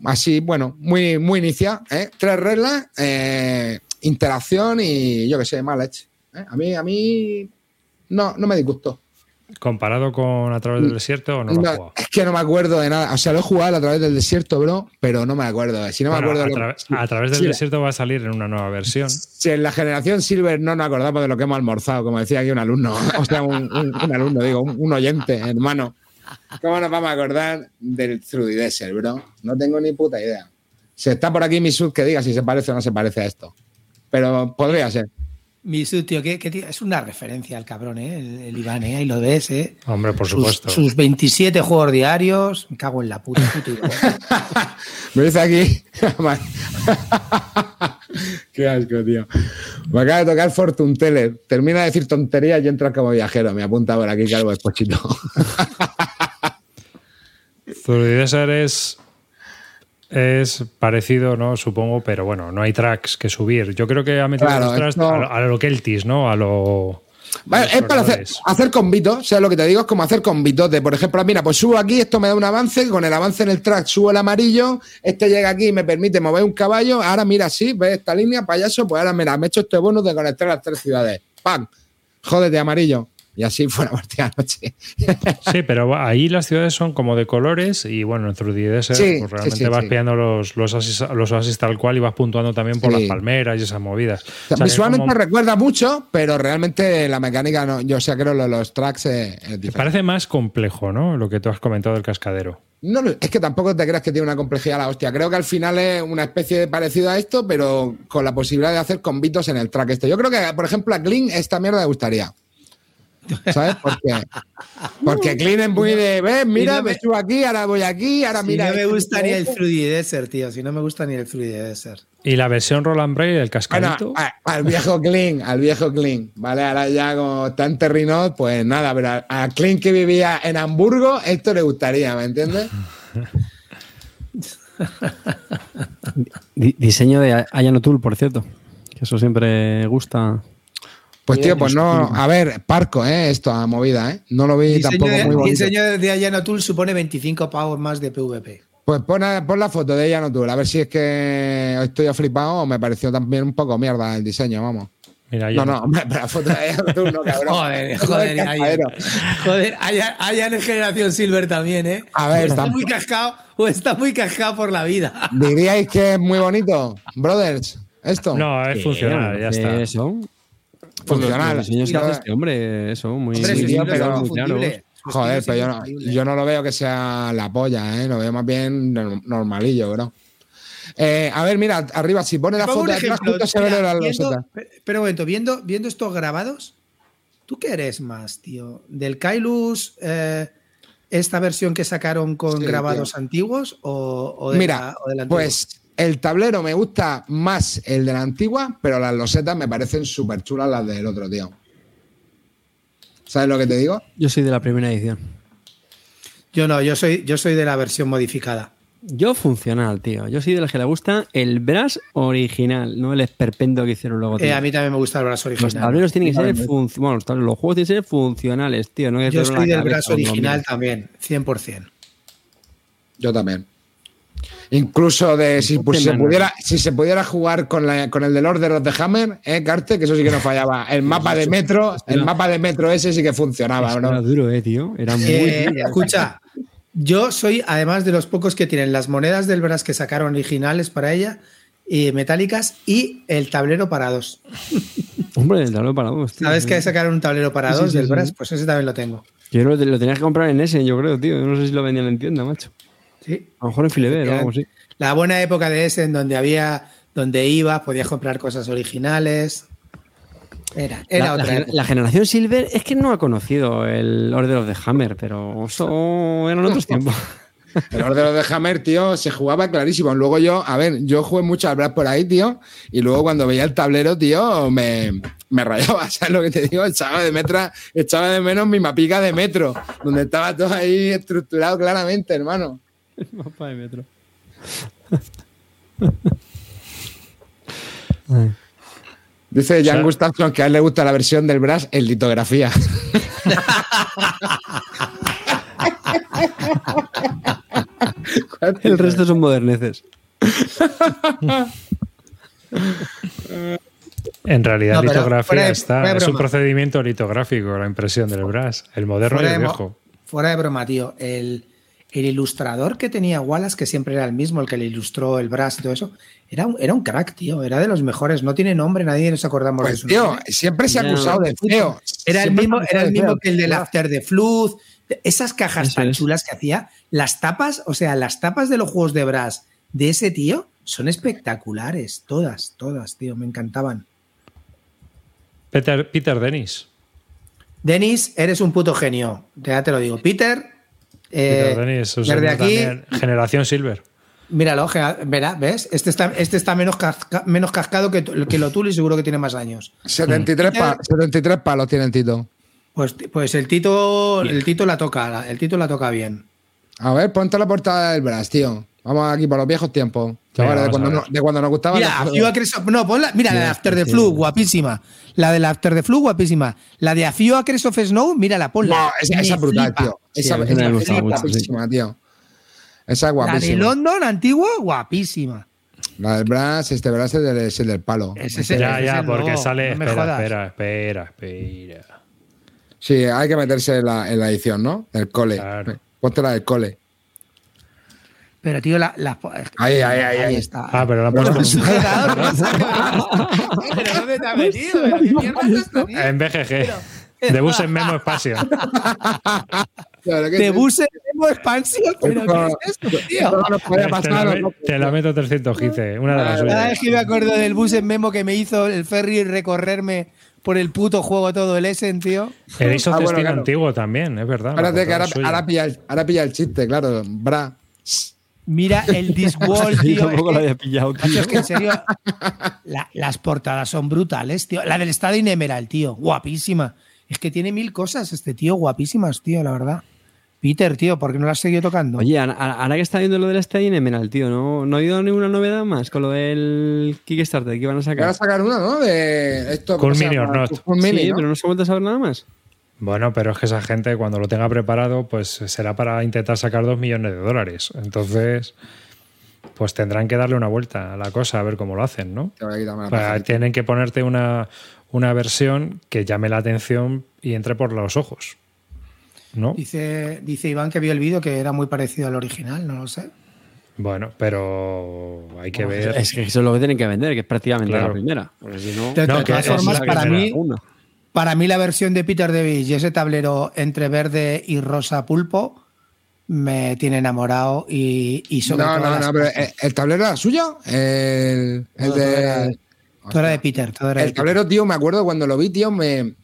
así, bueno, muy, muy inicial. ¿eh? Tres reglas, interacción y yo que sé, mal hecho. A mí, a mí no, no me disgustó. ¿Comparado con A través del desierto o no, lo has jugado? Es que no me acuerdo de nada. O sea, lo he jugado a través del desierto, bro, pero no me acuerdo. Si no me acuerdo a, través del desierto va a salir en una nueva versión. Si en la generación Silver no nos acordamos de lo que hemos almorzado, como decía aquí un alumno, (laughs) o sea, un, alumno, digo, un, oyente, hermano. ¿Cómo nos vamos a acordar del Trudy Desert, bro? No tengo ni puta idea. Si está por aquí mi sub, que diga si se parece o no se parece a esto. Pero podría ser. Misu, tío, que, es una referencia al cabrón, ¿eh? El, Iván, ¿eh? Ahí lo ves, ¿eh? Hombre, por supuesto. Sus, 27 juegos diarios, me cago en la puta. (laughs) me dice aquí. (laughs) Qué asco, tío. Me acaba de tocar Fortune Teller. Termina de decir tonterías y entra como viajero. Me apunta por aquí, Calvo Espochito. Zurdideser es (laughs) es parecido, ¿no? Supongo, pero bueno, no hay tracks que subir. Yo creo que ha metido los tracks a, lo Keltis, ¿no? A lo. es para hacer, hacer convitos, o sea, lo que te digo es como hacer convitos de, por ejemplo, mira, pues subo aquí, esto me da un avance, con el avance en el track subo el amarillo, este llega aquí y me permite mover un caballo, ahora mira, sí, ves esta línea, payaso, pues ahora mira, me he hecho este bonus de conectar las tres ciudades. ¡Pam! Jódete, amarillo. Y así fue la partida noche. (laughs) sí, pero ahí las ciudades son como de colores y bueno, en 3DS pues realmente vas pillando los, los, oasis, tal cual y vas puntuando también por las palmeras y esas movidas. visualmente recuerda mucho, pero realmente la mecánica, no, yo sé, creo que los tracks es, Parece más complejo, ¿no? Lo que tú has comentado del cascadero. No, es que tampoco te creas que tiene una complejidad la hostia. Creo que al final es una especie de parecido a esto, pero con la posibilidad de hacer convitos en el track este. Yo creo que, por ejemplo, a Kling esta mierda le gustaría. ¿Sabes por qué? Porque Clean es muy de, ves, mira, me, subo aquí, ahora voy aquí, ahora mira. No me gusta ni el 3D Desert, tío. Si no me gusta ni el 3D Desert. ¿Y la versión Roland Bray, el cascadito? al viejo Clean, al viejo Clean. Vale, ahora ya como tan terrino, pues nada, pero a, a Clean que vivía en Hamburgo, esto le gustaría, ¿me entiendes? Diseño de Ayano Tool, por cierto. Que eso siempre gusta. Pues tío, pues no, a ver, parco, ¿eh? Esto, a movida, ¿eh? No lo vi tampoco muy bonito. El diseño de Ayano Tool supone 25 pavos más de PvP. Pues pon, la foto de Ayano Tool, a ver si es que estoy flipado o me pareció también un poco mierda el diseño, vamos. Mira, no, no, la foto de Tool no, (laughs) cabrón. joder, joder, Ayan. Joder, Ayan en generación Silver también, ¿eh? A ver, está muy cascado o está muy cascado por la vida. ¿Diríais que es muy bonito, brothers? ¿Esto? No, es funcional, ya está. Eso funcional. este hombre, eso, muy, pero, Joder, pero yo no, yo no, lo veo que sea la polla, ¿eh? lo veo más bien normalillo, bro. Eh, a ver, mira, arriba, si pone la foto atrás, justo se ve la loseta. Pero un momento, viendo, viendo estos grabados, ¿tú qué eres más, tío? ¿Del Kailus, eh, esta versión que sacaron con grabados antiguos o, o de mira, o de la pues el tablero me gusta más el de la antigua, pero las losetas me parecen súper chulas las del otro, tío. ¿Sabes lo que te digo? Yo soy de la primera edición. Yo no, yo soy, yo soy de la versión modificada. Yo funcional, tío. Yo soy de los que le gusta el brass original, no el esperpento que hicieron luego. Eh, a mí también me gusta el brass original. Los tableros tienen que ser bueno, los juegos tienen que ser funcionales, tío. yo soy del brass original también, 100%. Yo también. Incluso de si, pues, se pudiera, si se pudiera jugar con, la, con el del Order of the Hammer, ¿eh, Carte? Que eso sí que no fallaba. (laughs) El mapa de metro, el mapa de metro ese sí que funcionaba, Era duro, eh, tío. Era muy. Eh, escucha, yo soy, además de los pocos que tienen las monedas del Brass que sacaron originales para ella, y metálicas, y el tablero para dos. (laughs) Hombre, el tablero para dos. ¿Sabes que sacaron un tablero para dos del Brass? Pues ese también lo tengo. Yo lo, lo tenías que comprar en ese, yo creo, tío. No sé si lo vendían en tienda, macho. Sí. A lo mejor en Filever o algo así. La buena época de ese en donde había, donde ibas, podías comprar cosas originales. Era, era la, otra. La, generación Silver es que no ha conocido el Order of the Hammer, pero eso eran otros tiempos. (laughs) El Order of the Hammer, tío, se jugaba clarísimo. Luego yo, a ver, yo jugué mucho al Brad por ahí, tío, y luego cuando veía el tablero, tío, me, me rayaba, (laughs) ¿sabes lo que te digo? Echaba de, metra, echaba de menos mi mapica de metro, donde estaba todo ahí estructurado claramente, hermano. El mapa de metro. Dice Jan Gustafsson que a él le gusta la versión del Brass en litografía. (laughs) El resto son moderneces. En realidad, litografía está. es un procedimiento litográfico, la impresión del Brass. El moderno y el viejo. Fuera de broma, tío. El, el ilustrador que tenía Wallace, que siempre era el mismo, el que le ilustró el Brass y todo eso, era un, era un crack, tío. Era de los mejores. No tiene nombre, nadie nos acordamos de pues, su tío, Siempre se ha acusado de feo. Era el mismo, era el mismo que el del After de Flood. Esas cajas tan chulas que hacía. Las tapas, o sea, las tapas de los juegos de Brass de ese tío son espectaculares. Todas, todas, tío. Me encantaban. Peter, Peter Dennis. Dennis, eres un puto genio. Ya te lo digo. Peter, eh, desde aquí, generación Silver. Míralo, verá, ¿ves? Este está, este está menos, menos cascado que, que lo y seguro que tiene más años. 73, 73 palos tiene el Tito. Pues, pues el Tito, el Tito la toca, el Tito la toca bien. A ver, ponte la portada del Brass, tío. Vamos aquí por los viejos tiempos. Chavales, de, cuando, de cuando nos gustaba. Mira, no, ponla, mira, la de After the Flu, guapísima. La de la After the Flu, guapísima. La de Afio Acres of Snow, mírala, ponla. No, esa, esa es brutal, tío. Esa, es guapísima, tío. Esa es guapísima. La de London, antigua, guapísima. La del Brass, este Brass es el del, palo. ya, ya, porque sale. espera, espera, espera, espera. Sí, hay que meterse en la, en la edición, ¿no? El cole. Claro. Ponte la del cole. Pero, tío, la. la ahí, ahí, ahí, ahí, está. Ah, pero la puesto. (laughs) pero ¿dónde te has metido? ¿Qué mierda En BGG. De bus en Memo Espacio. de bus en Memo Expansión. ¿Pero qué es esto, tío? te, la, meto 300 gice. Una de las suyas. Cada vez que me acuerdo del bus en Memo que me hizo el ferry recorrerme por el puto juego todo el Essen, tío. El hizo ah, bueno, antiguo también, es verdad. Espérate que ahora, ahora, pilla el, ahora pilla el chiste, claro. Bra. Mira el Discworld, tío. Yo tampoco lo había pillado, tío. Es que en serio, las portadas son brutales, tío. La del Estado Emerald, tío. Guapísima. Es que tiene mil cosas este tío, guapísimas, tío, la verdad. Peter, tío, ¿por qué no la has seguido tocando? Oye, ahora que está viendo lo del Stadium Emerald, tío, ¿no, ¿no ha habido ninguna novedad más con lo del Kickstarter que iban a sacar? Van a sacar una, ¿no? De esto. Con Mini or Not. sí, pero no se ha vuelto a saber nada más. Bueno, pero es que esa gente cuando lo tenga preparado, pues será para intentar sacar dos millones de dólares. Entonces, pues tendrán que darle una vuelta a la cosa a ver cómo lo hacen, ¿no? tienen que ponerte una, una versión que llame la atención y entre por los ojos. ¿no? Dice, dice Iván que vio el vídeo que era muy parecido al original, no lo sé. Bueno, pero hay que ver. Es que eso es lo que tienen que vender, que es prácticamente la primera. Si no, de todas formas, para mí, para mí la versión de Peter Davis y ese tablero entre verde y rosa pulpo me tiene enamorado y, y sobre No, no, no, pero ¿el tablero era suyo? El, el de... Todo era de Peter. Todo era el tablero, tío, me acuerdo cuando lo vi, tío, me...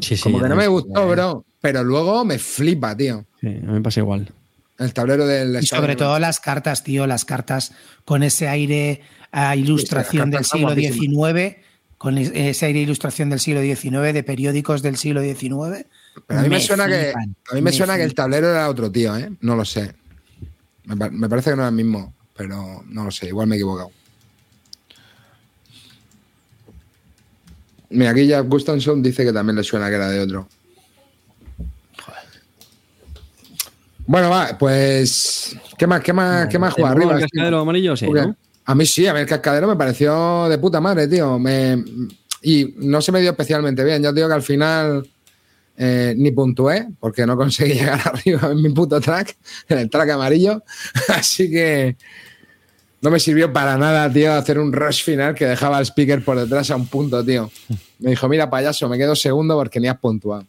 Sí, sí, como que no me gustó, bro. Pero luego me flipa, tío. Sí, a mí me pasa igual. El tablero del... Y sobre todo las cartas, tío, las cartas con ese aire a ilustración del siglo XIX con esa ilustración del siglo XIX, de periódicos del siglo XIX. Pero a mí me, suena, que, a mí me, suena que el tablero era otro tío, ¿eh? No lo sé. Me, parece que no era el mismo, pero no lo sé, igual me he equivocado. Mira, aquí ya Gustafsson dice que también le suena que era de otro. Bueno, va, pues. ¿Qué más, qué más, qué más juega arriba? ¿El amarillo? Sí, ¿no? A mí sí, a el cascadero me pareció de puta madre, tío. Me, y no se me dio especialmente bien. Ya os digo que al final eh, ni puntué, porque no conseguí (laughs) llegar arriba en mi puto track, en el track amarillo. (laughs) Así que no me sirvió para nada, tío, hacer un rush final que dejaba al speaker por detrás a un punto, tío. Me dijo, mira, payaso, me quedo segundo porque ni has puntuado.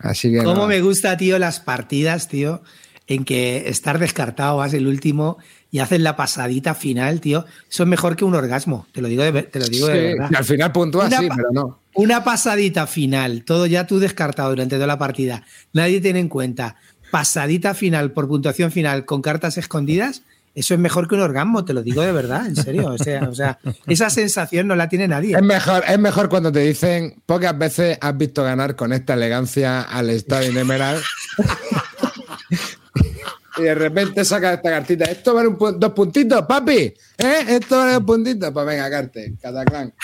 Así que. ¿Cómo me gusta, tío, las partidas, tío? En que estar descartado, vas el último y hacen la pasadita final, tío, eso es mejor que un orgasmo, te lo digo de, te lo digo de verdad. al final puntúa sí, pero no. Una pasadita final, todo ya tú descartado durante toda la partida, nadie tiene en cuenta. Pasadita final por puntuación final con cartas escondidas, eso es mejor que un orgasmo, te lo digo de verdad, en serio. O sea, o sea, esa sensación no la tiene nadie. Es mejor, es mejor cuando te dicen pocas veces has visto ganar con esta elegancia al Estadio Emerald. (laughs) y de repente saca esta cartita. Esto vale un dos puntitos, papi. ¿Eh? Esto vale dos puntitos. Pues venga, carte, cataclán. (laughs)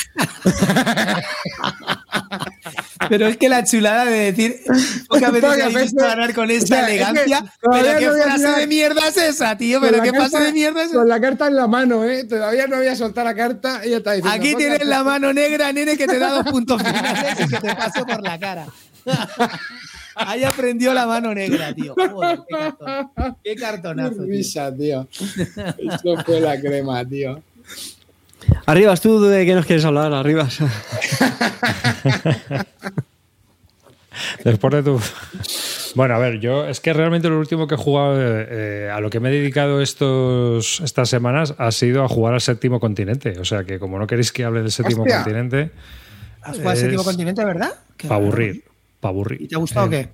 Pero es que la chulada de decir pocas veces he visto ganar con esa elegancia. pero qué frase de mierda es esa, tío. Pero qué pasa de mierda es esa. Con la carta en la mano, ¿eh? Todavía no había soltado la carta y ya está diciendo. Aquí tienes la mano negra, nene, que te da dos puntos finales y que te pasó por la cara. (laughs) Ahí aprendió la mano negra, tío. Joder, qué, cartón. qué cartonazo. Qué tío. Eso fue la crema, tío. Arribas, ¿tú de qué nos quieres hablar? Arribas. Después de tu. Bueno, a ver, yo es que realmente lo último que he jugado, eh, a lo que me he dedicado estos, estas semanas, ha sido a jugar al séptimo continente. O sea que, como no queréis que hable del séptimo continente. ¿Has jugado al séptimo continente, verdad? Para aburrir. Para aburrir. ¿Y te ha gustado o qué? Eh,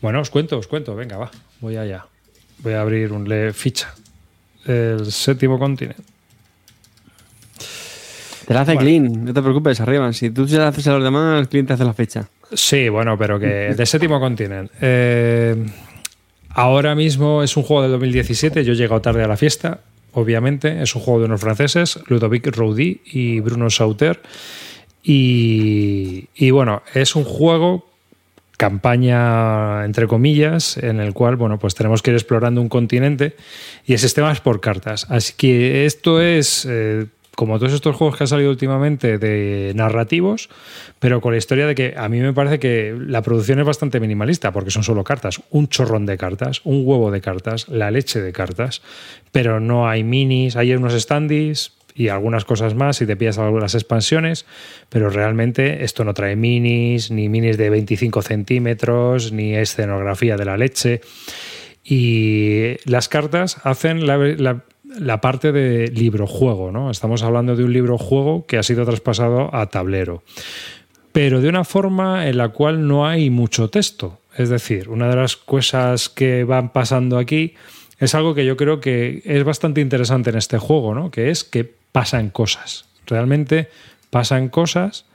bueno, os cuento, os cuento. Venga, va. Voy allá. Voy a abrir un le ficha. El séptimo continente. Te la hace clean, no te preocupes, arriba. Si tú se la haces a los demás, el cliente hace la fecha. Sí, bueno, pero que de séptimo continente. Eh, ahora mismo es un juego de 2017, yo he llegado tarde a la fiesta, obviamente, es un juego de unos franceses, Ludovic Roudy y Bruno Sauter. Y, y, bueno, es un juego campaña entre comillas en el cual bueno pues tenemos que ir explorando un continente y el sistema es por cartas. Así que esto es eh, como todos estos juegos que han salido últimamente de narrativos, pero con la historia de que a mí me parece que la producción es bastante minimalista, porque son solo cartas, un chorrón de cartas, un huevo de cartas, la leche de cartas, pero no hay minis, hay unos standees y algunas cosas más si te pillas algunas expansiones, pero realmente esto no trae minis, ni minis de 25 centímetros, ni escenografía de la leche. Y las cartas hacen la, la parte de libro-juego, ¿no? Estamos hablando de un libro-juego que ha sido traspasado a tablero, pero de una forma en la cual no hay mucho texto. Es decir, una de las cosas que van pasando aquí es algo que yo creo que es bastante interesante en este juego, ¿no? Que es que pasan cosas. Realmente pasan cosas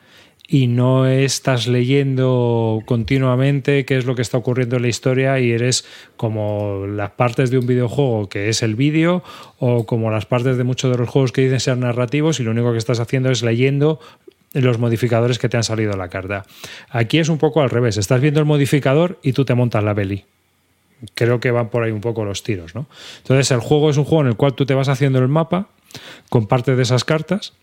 y no estás leyendo continuamente qué es lo que está ocurriendo en la historia y eres como las partes de un videojuego que es el vídeo o como las partes de muchos de los juegos que dicen ser narrativos y lo único que estás haciendo es leyendo los modificadores que te han salido en la carta. Aquí es un poco al revés, estás viendo el modificador y tú te montas la peli. Creo que van por ahí un poco los tiros, ¿no? Entonces el juego es un juego en el cual tú te vas haciendo el mapa con parte de esas cartas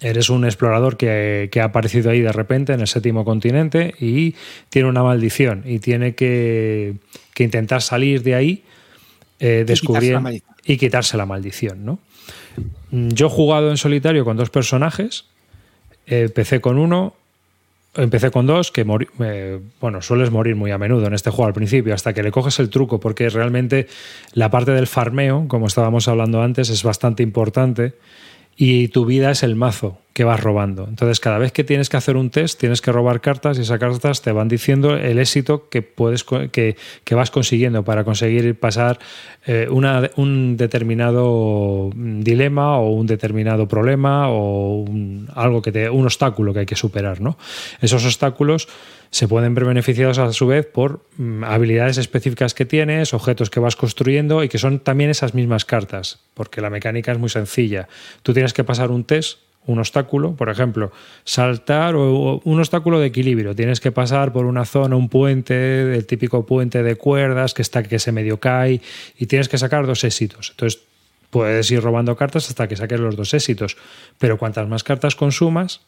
Eres un explorador que, ha aparecido ahí de repente en el séptimo continente y tiene una maldición y tiene que, intentar salir de ahí eh, descubrir y quitarse la maldición. ¿no? Yo he jugado en solitario con dos personajes, empecé con uno, empecé con dos, que eh, bueno, sueles morir muy a menudo en este juego al principio, hasta que le coges el truco, porque realmente la parte del farmeo, como estábamos hablando antes, es bastante importante y tu vida es el mazo que vas robando. Entonces, cada vez que tienes que hacer un test, tienes que robar cartas y esas cartas te van diciendo el éxito que, puedes, que, vas consiguiendo para conseguir pasar eh, un determinado dilema o un determinado problema o un, algo que te, un obstáculo que hay que superar. ¿no? Esos obstáculos se pueden ver beneficiados a su vez por mm, habilidades específicas que tienes, objetos que vas construyendo y que son también esas mismas cartas, porque la mecánica es muy sencilla. Tú tienes que pasar un test un obstáculo, por ejemplo, saltar o un obstáculo de equilibrio. Tienes que pasar por una zona, un puente, el típico puente de cuerdas que está que se medio cae y tienes que sacar dos éxitos. Entonces puedes ir robando cartas hasta que saques los dos éxitos, pero cuantas más cartas consumas,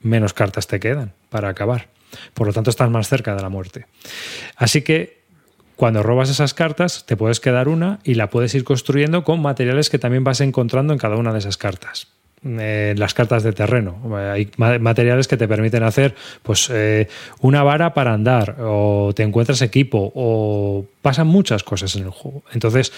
menos cartas te quedan para acabar. Por lo tanto, estás más cerca de la muerte. Así que cuando robas esas cartas, te puedes quedar una y la puedes ir construyendo con materiales que también vas encontrando en cada una de esas cartas. Eh, las cartas de terreno. Hay materiales que te permiten hacer pues, eh, una vara para andar, o te encuentras equipo, o pasan muchas cosas en el juego. Entonces,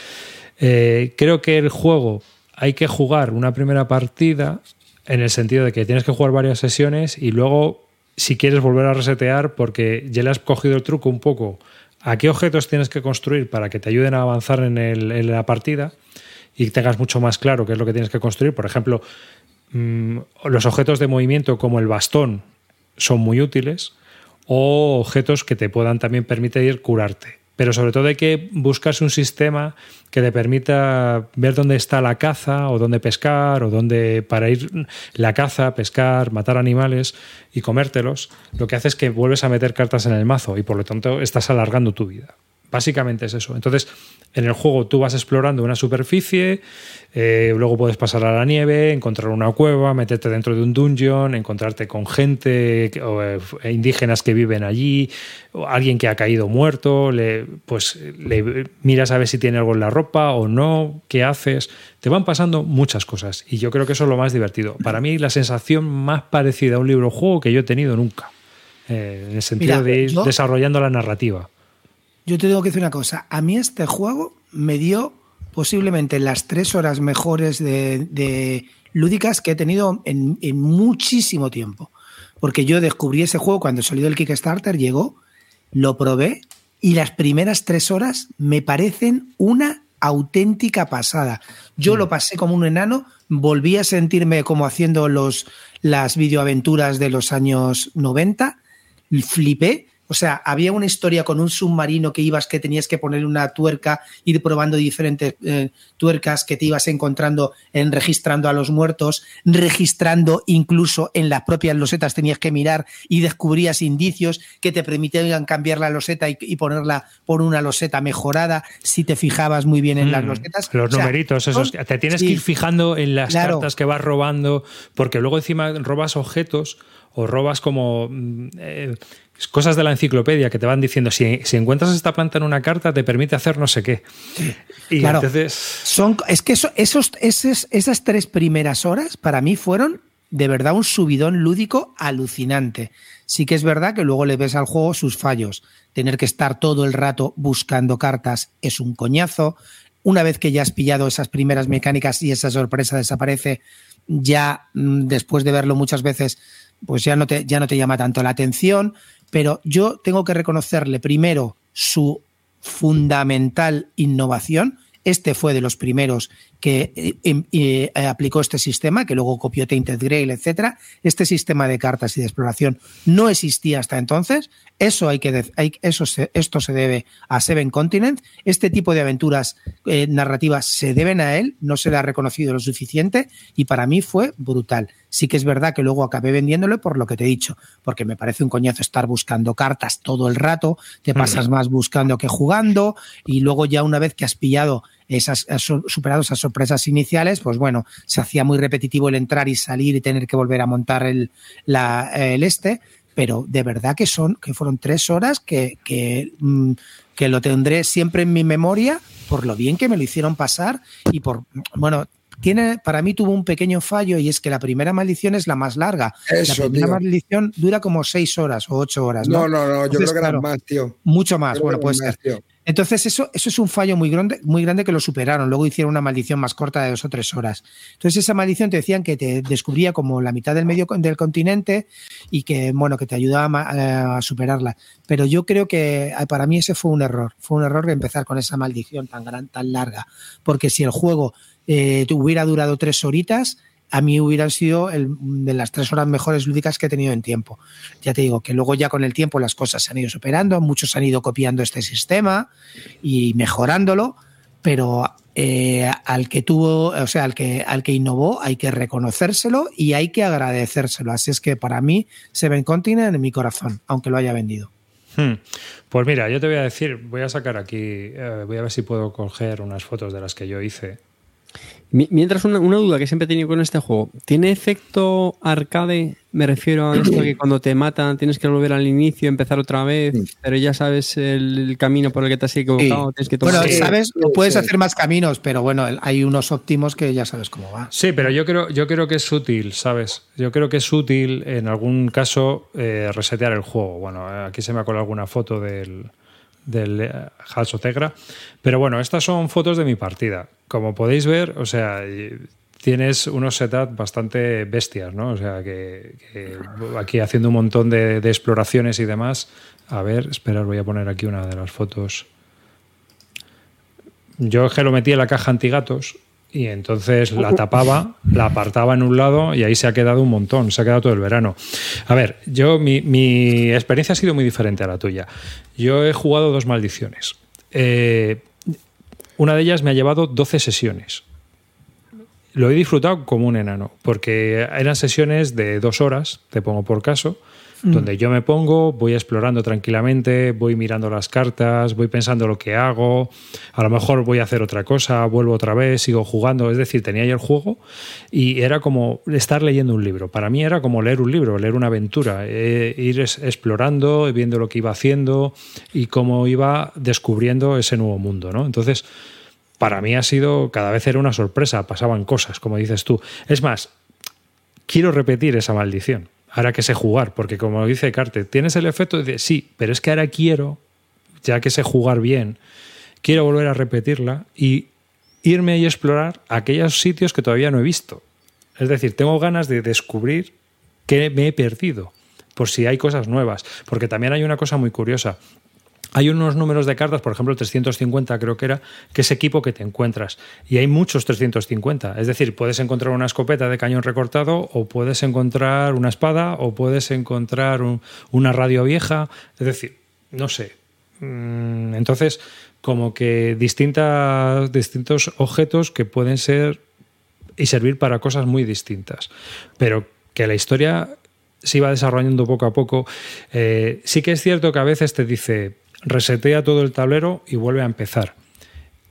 eh, creo que el juego hay que jugar una primera partida en el sentido de que tienes que jugar varias sesiones y luego si quieres volver a resetear porque ya le has cogido el truco un poco a qué objetos tienes que construir para que te ayuden a avanzar en, la partida y tengas mucho más claro qué es lo que tienes que construir. Por ejemplo, mm, los objetos de movimiento como el bastón son muy útiles o objetos que te puedan también permitir curarte pero sobre todo hay que buscarse un sistema que te permita ver dónde está la caza o dónde pescar o dónde para ir la caza, pescar, matar animales y comértelos, lo que hace es que vuelves a meter cartas en el mazo y por lo tanto estás alargando tu vida. Básicamente es eso. Entonces, en el juego tú vas explorando una superficie, eh, luego puedes pasar a la nieve, encontrar una cueva, meterte dentro de un dungeon, encontrarte con gente o, eh, indígenas que viven allí, o alguien que ha caído muerto, le, pues le miras a ver si tiene algo en la ropa o no, qué haces. Te van pasando muchas cosas y yo creo que eso es lo más divertido. Para mí la sensación más parecida a un libro juego que yo he tenido nunca, eh, en el sentido de ir desarrollando la narrativa yo te tengo que decir una cosa. A mí este juego me dio posiblemente las tres horas mejores de, lúdicas que he tenido en, muchísimo tiempo. Porque yo descubrí ese juego cuando salió el Kickstarter, llegó, lo probé y las primeras tres horas me parecen una auténtica pasada. Yo lo pasé como un enano, volví a sentirme como haciendo los, las videoaventuras de los años 90, flipé O sea, había una historia con un submarino que ibas, que tenías que poner una tuerca, ir probando diferentes eh, tuercas que te ibas encontrando en registrando a los muertos, registrando incluso en las propias losetas tenías que mirar y descubrías indicios que te permitían cambiar la loseta y, ponerla por una loseta mejorada si te fijabas muy bien en las mm, losetas. Los numeritos, esos, te tienes que ir fijando en las cartas que vas robando, porque luego encima robas objetos o robas como mm, eh, cosas de la enciclopedia que te van diciendo, si, encuentras esta planta en una carta, te permite hacer no sé qué. Y entonces... Son, es que esos, esas tres primeras horas para mí fueron de verdad un subidón lúdico alucinante. Sí que es verdad que luego le ves al juego sus fallos. Tener que estar todo el rato buscando cartas es un coñazo. Una vez que ya has pillado esas primeras mecánicas y esa sorpresa desaparece, ya mm, después de verlo muchas veces, pues ya no te, ya no te llama tanto la atención pero yo tengo que reconocerle primero su fundamental innovación. Este fue de los primeros que eh, em, eh, aplicó este sistema, que luego copió Tainted Grail, etc. Este sistema de cartas y de exploración no existía hasta entonces. Eso hay que eso esto se debe a Seven Continent. Este tipo de aventuras eh, narrativas se deben a él, no se le ha reconocido lo suficiente y para mí fue brutal. Sí que es verdad que luego acabé vendiéndolo por lo que te he dicho, porque me parece un coñazo estar buscando cartas todo el rato, te pasas más buscando que jugando, y luego ya una vez que has pillado esas, has superado esas sorpresas iniciales, pues bueno, se hacía muy repetitivo el entrar y salir y tener que volver a montar el, el este, pero de verdad que son, que fueron tres horas que, que, mm, que lo tendré siempre en mi memoria por lo bien que me lo hicieron pasar y por, bueno, tiene, para mí tuvo un pequeño fallo y es que la primera maldición es la más larga. la primera maldición dura como seis horas o ocho horas. No, no, no, yo creo que era más, tío. Mucho más, bueno, puede ser. Entonces, eso, eso es un fallo muy grande, muy grande que lo superaron. Luego hicieron una maldición más corta de dos o tres horas. Entonces, esa maldición te decían que te descubría como la mitad del medio del continente y que, bueno, que te ayudaba a, a superarla. Pero yo creo que ah, para mí ese fue un error. Fue un error empezar con esa maldición tan gran, tan larga. Porque si el juego eh, hubiera durado tres horitas, a mí hubieran sido de las tres horas mejores lúdicas que he tenido en tiempo. Ya te digo que luego ya con el tiempo las cosas se han ido superando, muchos han ido copiando este sistema y mejorándolo, pero eh, al que tuvo, o sea, al que, al que innovó hay que reconocérselo y hay que agradecérselo. Así es que para mí Seven Continent en mi corazón, aunque lo haya vendido. Hmm. Pues mira, yo te voy a decir, voy a sacar aquí, eh, voy a ver si puedo coger unas fotos de las que yo hice Mientras una, duda que siempre he tenido con este juego, ¿tiene efecto arcade? Me refiero a esto que cuando te matan tienes que volver al inicio, empezar otra vez, pero ya sabes el, camino por el que te has equivocado, tienes que Bueno, sabes, puedes hacer más caminos, pero bueno, hay unos óptimos que ya sabes cómo va. Sí, pero yo creo, yo creo que es útil, ¿sabes? Yo creo que es útil en algún caso eh, resetear el juego. Bueno, aquí se me ha colado alguna foto del, del eh, Halso Tegra. Pero bueno, estas son fotos de mi partida. Como podéis ver, o sea, tienes unos setups bastante bestias, ¿no? O sea, que, aquí haciendo un montón de, exploraciones y demás. A ver, esperad, voy a poner aquí una de las fotos. Yo que lo metí en la caja antigatos y entonces la tapaba, la apartaba en un lado y ahí se ha quedado un montón, se ha quedado todo el verano. A ver, yo mi, experiencia ha sido muy diferente a la tuya. Yo he jugado dos maldiciones. Eh, una de ellas me ha llevado 12 sesiones. Lo he disfrutado como un enano, porque eran sesiones de dos horas, te pongo por caso, Mm. donde yo me pongo, voy explorando tranquilamente, voy mirando las cartas, voy pensando lo que hago, a lo mejor voy a hacer otra cosa, vuelvo otra vez, sigo jugando, es decir, tenía ahí el juego y era como estar leyendo un libro. Para mí era como leer un libro, leer una aventura, eh, ir explorando, viendo lo que iba haciendo y cómo iba descubriendo ese nuevo mundo, ¿no? Entonces, para mí ha sido, cada vez era una sorpresa, pasaban cosas, como dices tú. Es más, quiero repetir esa maldición ahora que sé jugar, porque como dice Carte, tienes el efecto de sí, pero es que ahora quiero, ya que sé jugar bien, quiero volver a repetirla y irme y explorar aquellos sitios que todavía no he visto. Es decir, tengo ganas de descubrir qué me he perdido, por si hay cosas nuevas, porque también hay una cosa muy curiosa. Hay unos números de cartas, por ejemplo, 350 creo que era, que es equipo que te encuentras. Y hay muchos 350. Es decir, puedes encontrar una escopeta de cañón recortado, o puedes encontrar una espada, o puedes encontrar una radio vieja. Es decir, no sé. Mm, entonces, como que distintas, distintos objetos que pueden ser y servir para cosas muy distintas. Pero que la historia se iba desarrollando poco a poco. Eh, sí que es cierto que a veces te dice resetea todo el tablero y vuelve a empezar.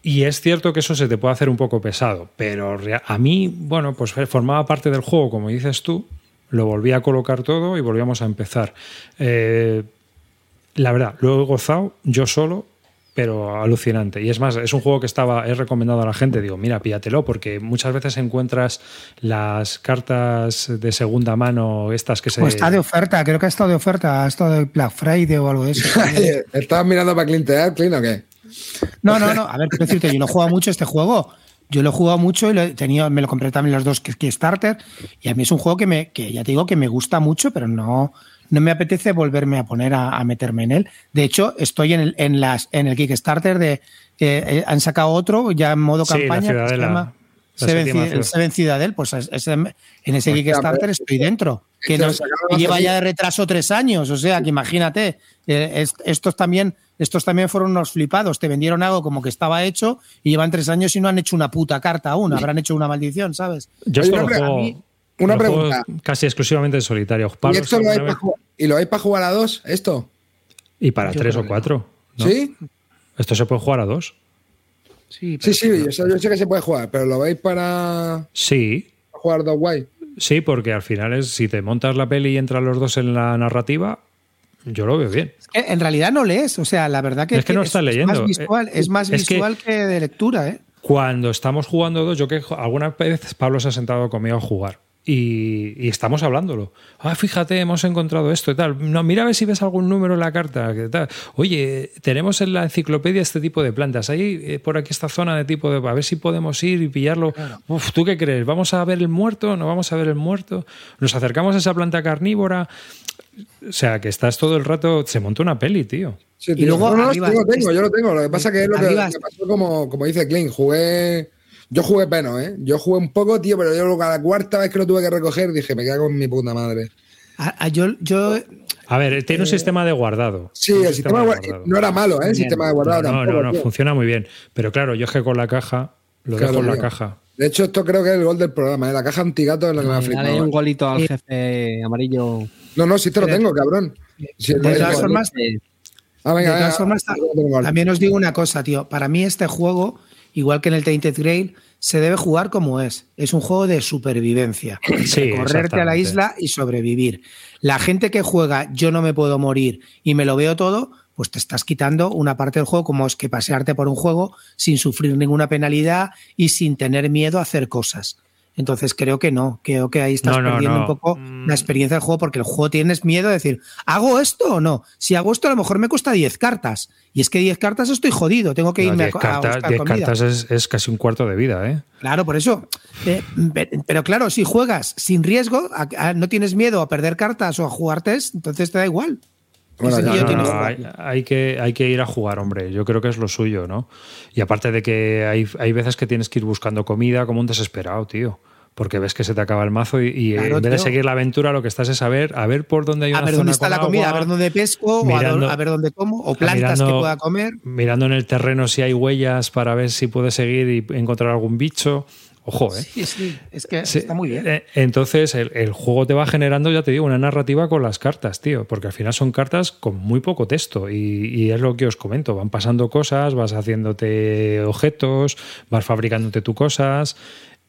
Y es cierto que eso se te puede hacer un poco pesado, pero a mí, bueno, pues formaba parte del juego, como dices tú, lo volví a colocar todo y volvíamos a empezar. Eh, la verdad, lo he gozado yo solo, pero alucinante. Y es más, es un juego que estaba, he recomendado a la gente, digo, mira, píllatelo, porque muchas veces encuentras las cartas de segunda mano, estas que se... Pues está de oferta, creo que ha estado de oferta, ha estado de Black Friday o algo de eso. (laughs) ¿Estabas mirando para clintear, Clint, o qué? No, no, no, a ver, quiero decirte, yo no he jugado mucho este juego. Yo lo he jugado mucho y lo he tenido, me lo compré también los dos Kickstarter. Y a mí es un juego que me, que ya te digo que me gusta mucho, pero no, no me apetece volverme a poner a, meterme en él. De hecho, estoy en el, en las, en el Kickstarter de eh, han sacado otro ya en modo campaña que se llama Seven, Ciudadel. Pues en ese pues Kickstarter estoy dentro. Que lleva ya de retraso tres años. O sea, que imagínate, eh, estos también. Estos también fueron unos flipados. Te vendieron algo como que estaba hecho y llevan tres años y no han hecho una puta carta aún. Habrán hecho una maldición, ¿sabes? Yo esto lo juego, una pregunta. Casi exclusivamente en solitario. ¿Y, lo hay para jugar a dos, esto? Y para tres o cuatro. ¿Sí? Esto se puede jugar a dos. Sí, sí, sí yo, sé que se puede jugar, pero ¿lo veis para. Sí. jugar dos guay? Sí, porque al final es si te montas la peli y entran los dos en la narrativa, yo lo veo bien. en realidad no lees, o sea, la verdad que es que no estás leyendo. Es más visual, es más visual que, que, de lectura, ¿eh? Cuando estamos jugando dos, yo que alguna vez Pablo se ha sentado conmigo a jugar y, estamos hablándolo. Ah, fíjate, hemos encontrado esto y tal. No, mira a ver si ves algún número en la carta. tal. Oye, tenemos en la enciclopedia este tipo de plantas. Hay eh, por aquí esta zona de tipo de. A ver si podemos ir y pillarlo. Uf, ¿tú qué crees? ¿Vamos a ver el muerto? ¿No vamos a ver el muerto? Nos acercamos a esa planta carnívora. O sea, que estás todo el rato. Se montó una peli, tío. Y luego. yo lo tengo, yo lo tengo. Lo que pasa que es lo que, pasó, como, como dice Clint. Jugué yo jugué peno, ¿eh? Yo jugué un poco, tío, pero yo luego a la cuarta vez que lo tuve que recoger dije, me cago en mi puta madre. A, yo, yo, a ver, tiene un eh, sistema de guardado. Sí, el sistema, de guardado. no era malo, ¿eh? El sistema de guardado. No, no, no, funciona muy bien. Pero claro, yo es que con la caja, lo dejo en la caja. De hecho, esto creo que es el gol del programa, ¿eh? La caja antigato es la que me ha flipado. Dale un golito al jefe amarillo. No, no, sí te lo tengo, cabrón. de todas formas, ah, venga, de todas formas también os digo una cosa, tío. Para mí este juego, igual que en el Tainted Grail, se debe jugar como es. Es un juego de supervivencia. Sí, correrte a la isla y sobrevivir. La gente que juega yo no me puedo morir y me lo veo todo, pues te estás quitando una parte del juego como es que pasearte por un juego sin sufrir ninguna penalidad y sin tener miedo a hacer cosas. Entonces creo que no, creo que ahí estás perdiendo un poco mm. la experiencia del juego porque el juego tienes miedo de decir, ¿hago esto o no? Si hago esto a lo mejor me cuesta 10 cartas y es que 10 cartas estoy jodido, tengo que irme a, cartas, 10 cartas es, casi un cuarto de vida, ¿eh? Claro, por eso. Eh, pero claro, si juegas sin riesgo, no tienes miedo a perder cartas o a jugar test, entonces te da igual. hay, que, hay que ir a jugar, hombre. Yo creo que es lo suyo, ¿no? Y aparte de que hay, hay veces que tienes que ir buscando comida como un desesperado, tío porque ves que se te acaba el mazo y, en vez de seguir la aventura lo que estás es saber a ver por dónde hay una a ver dónde está la comida, a ver dónde pesco, a, ver dónde como, o plantas que pueda comer. Mirando en el terreno si hay huellas para ver si puedes seguir y encontrar algún bicho. Ojo, ¿eh? Sí, sí, es que está muy bien. Eh, entonces, el, juego te va generando, ya te digo, una narrativa con las cartas, tío, porque al final son cartas con muy poco texto y, y, es lo que os comento, van pasando cosas, vas haciéndote objetos, vas fabricándote tus cosas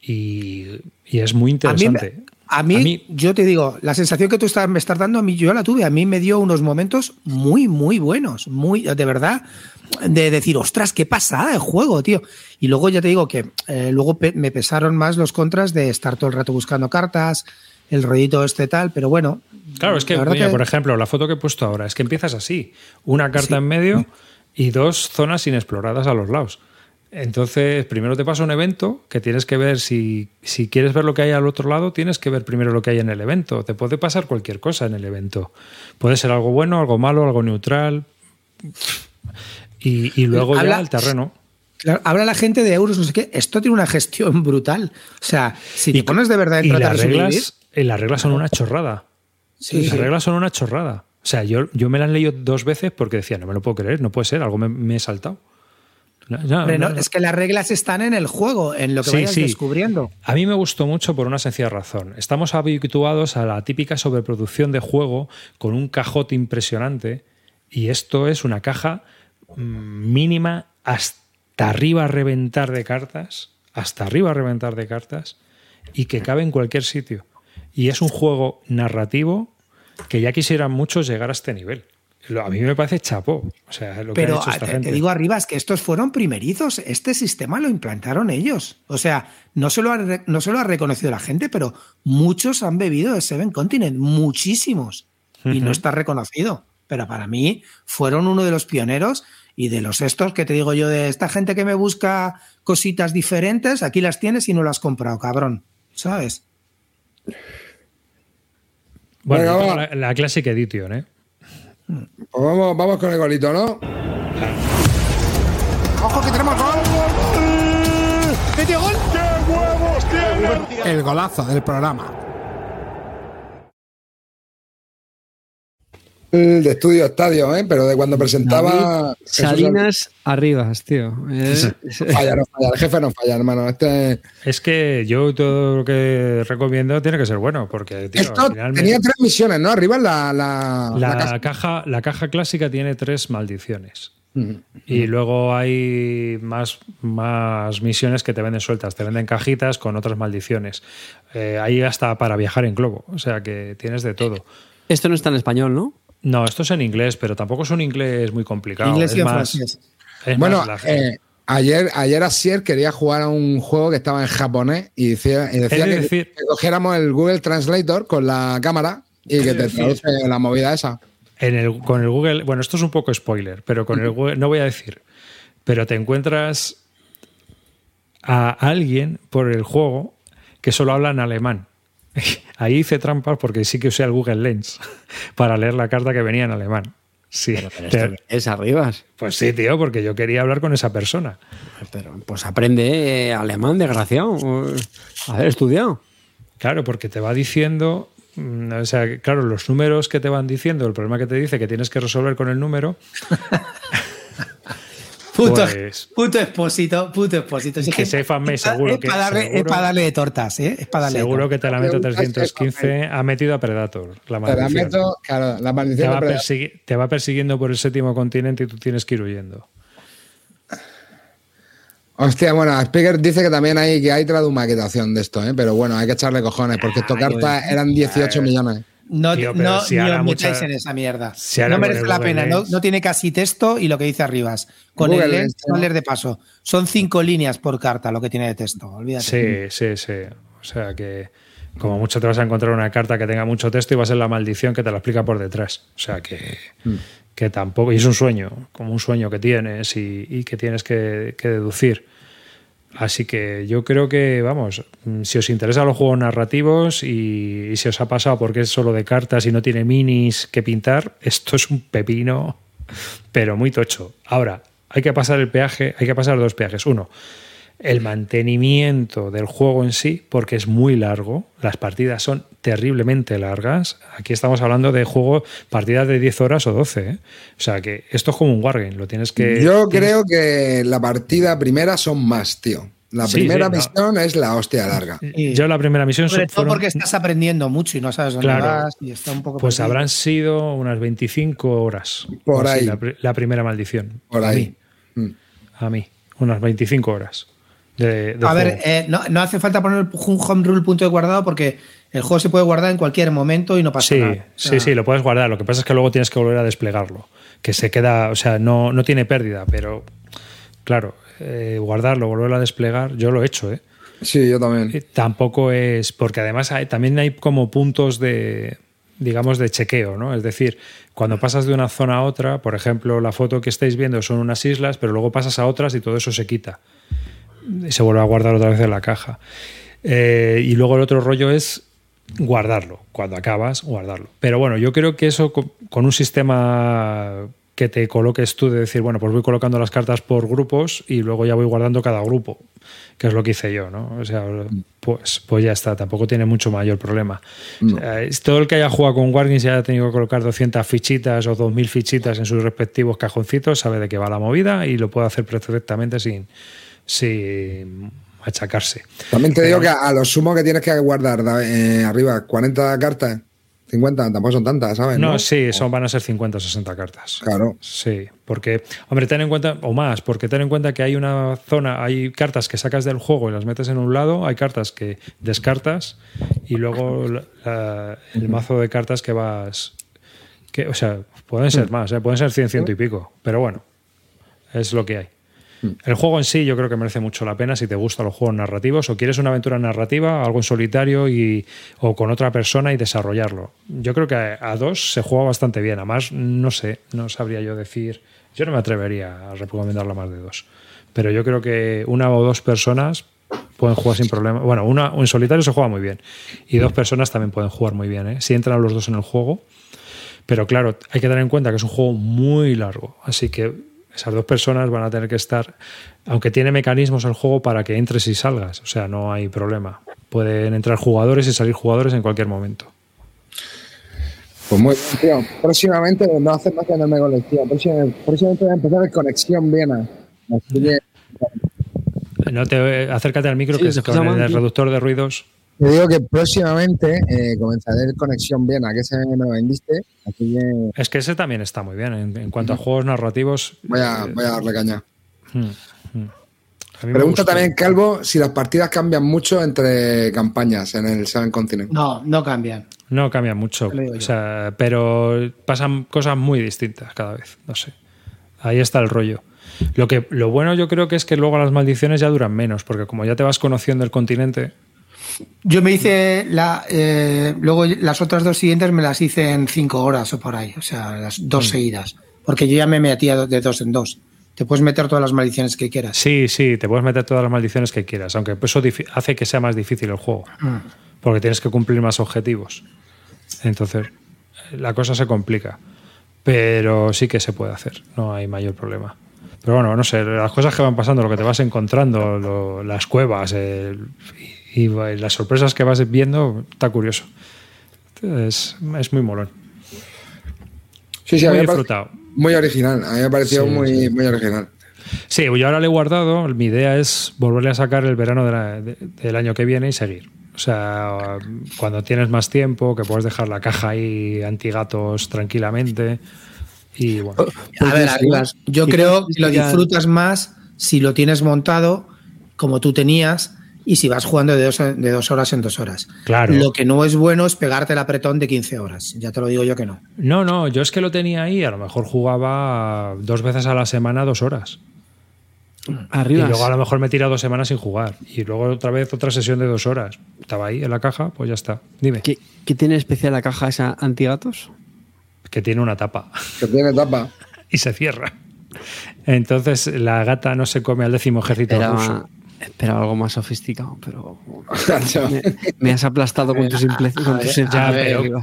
y, es muy interesante. A mí, yo te digo, la sensación que tú estás, me estás dando, a mí yo la tuve, a mí me dio unos momentos muy, muy buenos, muy, de verdad, de decir, ostras, qué pasada el juego, tío. Y luego ya te digo que eh, luego me pesaron más los contras de estar todo el rato buscando cartas, el rollito este tal, pero bueno. Claro, es que, por ejemplo, la foto que he puesto ahora, es que empiezas así, una carta en medio y dos zonas inexploradas a los lados. Entonces, primero te pasa un evento que tienes que ver si, si quieres ver lo que hay al otro lado, tienes que ver primero lo que hay en el evento. Te puede pasar cualquier cosa en el evento. Puede ser algo bueno, algo malo, algo neutral. Y, luego ya el terreno. habla la gente de euros, no sé qué. Esto tiene una gestión brutal. O sea, si te pones de verdad en y las reglas, y las reglas son una chorrada. Sí, las reglas son una chorrada. O sea, yo, yo me las he leído dos veces porque decía, no me lo puedo creer, no puede ser, algo me, he saltado. Es que las reglas están en el juego, en lo que vayas descubriendo. A mí me gustó mucho por una sencilla razón. Estamos habituados a la típica sobreproducción de juego con un cajote impresionante y esto es una caja mm, mínima hasta arriba a reventar de cartas, hasta arriba a reventar de cartas y que cabe en cualquier sitio. Y es un juego narrativo que ya quisieran muchos llegar a este nivel. A mí me parece chapo. O sea, lo Pero que te, te, digo arriba, es que estos fueron primerizos. Este sistema lo implantaron ellos. O sea, no se lo ha, no ha reconocido la gente, pero muchos han bebido de Seven Continent. Muchísimos. Y no está reconocido. Pero para mí fueron uno de los pioneros y de los estos que te digo yo, de esta gente que me busca cositas diferentes, aquí las tienes y no las has comprado, cabrón. ¿Sabes? Bueno, la, la, Classic Edition, ¿eh? Pues vamos, vamos con el golito, ¿no? ¡Ojo que tenemos gol! ¡Metió gol! ¡Qué huevos tiene! El golazo del programa. De estudio estadio, ¿eh? pero de cuando presentaba. Salinas Arribas, tío. Eh, no falla, no falla. El jefe no falla, hermano. Este... Es que yo todo lo que recomiendo tiene que ser bueno, porque tío, Esto tenía tres misiones, ¿no? Arriba la, la, la, caja. La caja clásica tiene tres maldiciones. Y luego hay más, más misiones que te venden sueltas, te venden cajitas con otras maldiciones. Eh, hay hasta para viajar en globo, o sea que tienes de todo. Esto no está en español, ¿no? No, esto es en inglés, pero tampoco es un inglés muy complicado. Inglés y francés. bueno, eh, ayer, ayer Asier quería jugar a un juego que estaba en japonés y decía, que, cogiéramos el Google Translator con la cámara y que te traduce la movida esa. En el, con el Google, bueno, esto es un poco spoiler, pero con el (laughs) Google, no voy a decir, pero te encuentras a alguien por el juego que solo habla en alemán. (laughs) Ahí hice trampas porque sí que usé el Google Lens (laughs) para leer la carta que venía en alemán. Sí. ¿Es arribas? Pues sí, tío, porque yo quería hablar con esa persona. Pero pues aprende eh, alemán, desgraciado. Haber estudiado. Claro, porque te va diciendo. Mm, o sea, claro, los números que te van diciendo, el problema que te dice que tienes que resolver con el número. (laughs) Puto, pues, puto expósito, puto expósito. Es que me seguro que. es para darle de tortas, ¿eh? Es para darle seguro que te la meto 315 ha metido a Predator. La maldición. Te la claro, la maldición. Te va, te va, persiguiendo por el séptimo continente y tú tienes que ir huyendo. Hostia, bueno, Speaker dice que también hay que hay tradumaquetación de esto, ¿eh? pero bueno, hay que echarle cojones, porque estos cartas eran 18 millones. No, no, si os metáis en esa mierda. no merece la pena. No, no, tiene casi texto y lo que dice arriba. Con el lens, no leer de paso. Son cinco líneas por carta lo que tiene de texto. Olvídate. Sí, sí, sí. O sea que como mucho te vas a encontrar una carta que tenga mucho texto y va a ser la maldición que te la explica por detrás. O sea que, mm. que tampoco. Y es un sueño, como un sueño que tienes y, que tienes que, que deducir. Así que yo creo que, vamos, si os interesan los juegos narrativos y, si os ha pasado porque es solo de cartas y no tiene minis que pintar, esto es un pepino, pero muy tocho. Ahora, hay que pasar el peaje, hay que pasar dos peajes. Uno, el mantenimiento del juego en sí, porque es muy largo, las partidas son terriblemente largas. Aquí estamos hablando de juego, partidas de 10 horas o 12. ¿eh? O sea que esto es como un wargame, lo tienes que. Yo creo que la partida primera son más, tío. La primera misión es la hostia larga. Yo la primera misión. Sobre todo porque estás aprendiendo mucho y no sabes dónde vas y está un poco. Pues habrán sido unas 25 horas. Por ahí. la, primera maldición. Por ahí. A mí. Mm. A mí. Unas 25 horas a ver, eh, no, hace falta poner un home rule punto de guardado porque el juego se puede guardar en cualquier momento y no pasa nada. sí, sí, lo puedes guardar. Lo que pasa es que luego tienes que volver a desplegarlo. Que se queda, o sea, no, no tiene pérdida, pero claro, eh, guardarlo, volverlo a desplegar, yo lo he hecho, ¿eh? Sí, yo también. tampoco es, porque además también hay como puntos de, digamos, de chequeo, ¿no? Es decir, cuando pasas de una zona a otra, por ejemplo, la foto que estáis viendo son unas islas, pero luego pasas a otras y todo eso se quita se vuelve a guardar otra vez en la caja. Eh, y luego el otro rollo es guardarlo. Cuando acabas, guardarlo. Pero bueno, yo creo que eso con, un sistema que te coloques tú de decir, bueno, pues voy colocando las cartas por grupos y luego ya voy guardando cada grupo, que es lo que hice yo, ¿no? O sea, pues, pues ya está, tampoco tiene mucho mayor problema. todo el que haya jugado con Wargames y haya tenido que colocar 200 fichitas o 2000 fichitas en sus respectivos cajoncitos, sabe de qué va la movida y lo puede hacer perfectamente sin, sin achacarse. También te digo que a lo sumo que tienes que guardar eh, arriba 40 cartas 50, tampoco son tantas, ¿sabes? No, sí, son, van a ser 50 o 60 cartas. Claro. Sí, porque, hombre, ten en cuenta, o más, porque ten en cuenta que hay una zona, hay cartas que sacas del juego y las metes en un lado, hay cartas que descartas y luego el mazo de cartas que vas. Que, o sea, pueden ser mm. más, ¿eh? pueden ser 100, ciento y pico, pero bueno, es lo que hay. El juego en sí yo creo que merece mucho la pena si te gustan los juegos narrativos o quieres una aventura narrativa, algo en solitario y, o con otra persona y desarrollarlo. Yo creo que a, dos se juega bastante bien. Además, no sé, no sabría yo decir. Yo no me atrevería a recomendarlo más de dos. Pero yo creo que una o dos personas pueden jugar sin problema. Bueno, una en solitario se juega muy bien. Y dos personas también pueden jugar muy bien, ¿eh? si entran los dos en el juego. Pero claro, hay que tener en cuenta que es un juego muy largo. Así que esas dos personas van a tener que estar, aunque tiene mecanismos el juego para que entres y salgas, o sea, no hay problema. Pueden entrar jugadores y salir jugadores en cualquier momento. Pues muy bien, tío. Próximamente, no hace más que no me colección. Próximamente, próximamente voy a empezar en Conexión Viena. No te, acércate al micro que con el reductor de ruidos. Te digo que próximamente eh, comenzaré el Conexión Viena, que ese me lo vendiste. Es que ese también está muy bien. En, cuanto a juegos narrativos. Voy a, voy a darle caña. Hmm, hmm. Pregunta también, Calvo, si las partidas cambian mucho entre campañas en el Seven Continent. No, no cambian. No cambian mucho. O sea, pero pasan cosas muy distintas cada vez. No sé. Ahí está el rollo. Lo, que, lo bueno yo creo que es que luego las maldiciones ya duran menos, porque como ya te vas conociendo el continente, yo me hice la, eh, luego las otras dos siguientes me las hice en cinco horas o por ahí, o sea, las dos mm. seguidas, porque yo ya me metía de dos en dos. Te puedes meter todas las maldiciones que quieras. Sí, sí, te puedes meter todas las maldiciones que quieras, aunque eso hace que sea más difícil el juego, mm. porque tienes que cumplir más objetivos. Entonces, la cosa se complica, pero sí que se puede hacer, no hay mayor problema. Pero bueno, no sé, las cosas que van pasando, lo que te vas encontrando, las cuevas, el, y las sorpresas que vas viendo está curioso. Es, muy molón. Sí, sí, muy disfrutado. Muy original, a mí me ha parecido muy, muy original. Sí, yo ahora le he guardado. Mi idea es volverle a sacar el verano del año que viene y seguir. O sea, cuando tienes más tiempo, que puedes dejar la caja ahí antigatos tranquilamente. Y bueno. A ver, yo creo que lo disfrutas más si lo tienes montado como tú tenías y si vas jugando de dos, de dos horas en dos horas. Claro. Lo que no es bueno es pegarte el apretón de 15 horas. Ya te lo digo yo que no. No, no, yo es que lo tenía ahí, a lo mejor jugaba dos veces a la semana dos horas. Arriba. Y luego a lo mejor me tira dos semanas sin jugar. Y luego otra vez otra sesión de dos horas. Estaba ahí en la caja, pues ya está. Dime. ¿Qué, tiene especial la caja esa antigatos? Que tiene una tapa. Que tiene tapa. (laughs) y se cierra. Entonces la gata no se come al décimo ejército ruso. Esperaba algo más sofisticado, pero (laughs) me, has aplastado con tus (laughs) implecios.